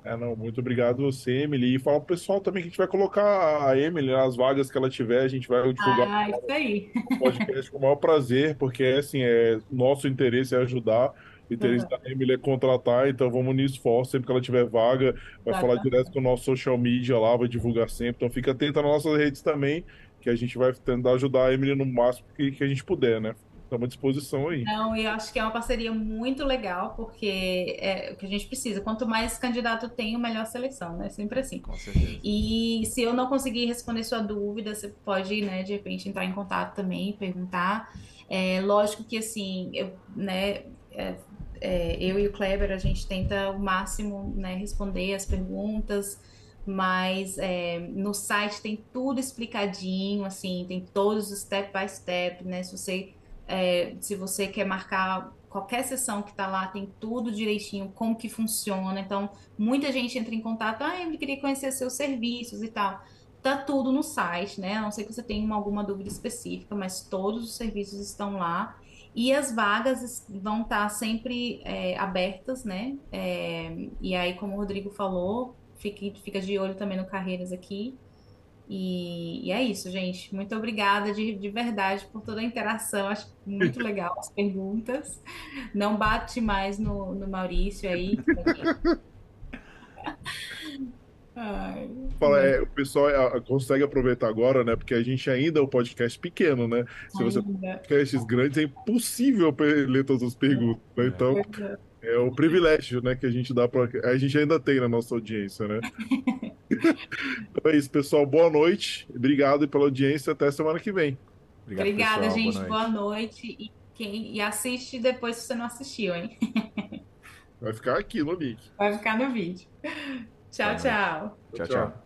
É, não, muito obrigado você, Emily. E fala pro pessoal também que a gente vai colocar a Emily nas vagas que ela tiver, a gente vai divulgar ah, isso aí. o podcast com o maior prazer, porque assim, é, nosso interesse é ajudar. O interesse uhum. da Emily é contratar, então vamos unir esforço. Sempre que ela tiver vaga, vai falar direto com o nosso social media lá, vai divulgar sempre. Então fica atento nas nossas redes também, que a gente vai tentar ajudar a Emily no máximo que, que a gente puder, né? Estamos à disposição aí. Não, e eu acho que é uma parceria muito legal, porque é o que a gente precisa. Quanto mais candidato tem, melhor seleção, né? Sempre assim. Com certeza. E se eu não conseguir responder sua dúvida, você pode, né, de repente, entrar em contato também, perguntar. É, lógico que, assim, eu, né, é, é, eu e o Kleber, a gente tenta o máximo, né, responder as perguntas, mas é, no site tem tudo explicadinho, assim, tem todos os step by step, né? Se você, é, se você quer marcar qualquer sessão que está lá, tem tudo direitinho, como que funciona. Então, muita gente entra em contato, ah, eu queria conhecer seus serviços e tal. Tá tudo no site, né? A não sei que você tenha alguma dúvida específica, mas todos os serviços estão lá. E as vagas vão estar tá sempre é, abertas, né? É, e aí, como o Rodrigo falou, fique, fica de olho também no Carreiras aqui. E, e, é isso, gente. Muito obrigada de, de verdade por toda a interação. Acho muito <laughs> legal as perguntas. Não bate mais no, no Maurício aí. Ai, Fala, é, o pessoal é, consegue aproveitar agora, né? Porque a gente ainda é um podcast pequeno, né? Se você podcasts grandes, é impossível ler todas as perguntas. Né? Então, é. É o privilégio, né, que a gente dá para a gente ainda tem na nossa audiência, né? <laughs> então é isso, pessoal. Boa noite. Obrigado pela audiência. Até semana que vem. Obrigado, Obrigada, pessoal. gente. Boa noite. Boa noite. E quem, e assiste depois se você não assistiu, hein? Vai ficar aqui no link. Vai ficar no vídeo. Tchau, tchau. Tchau, tchau.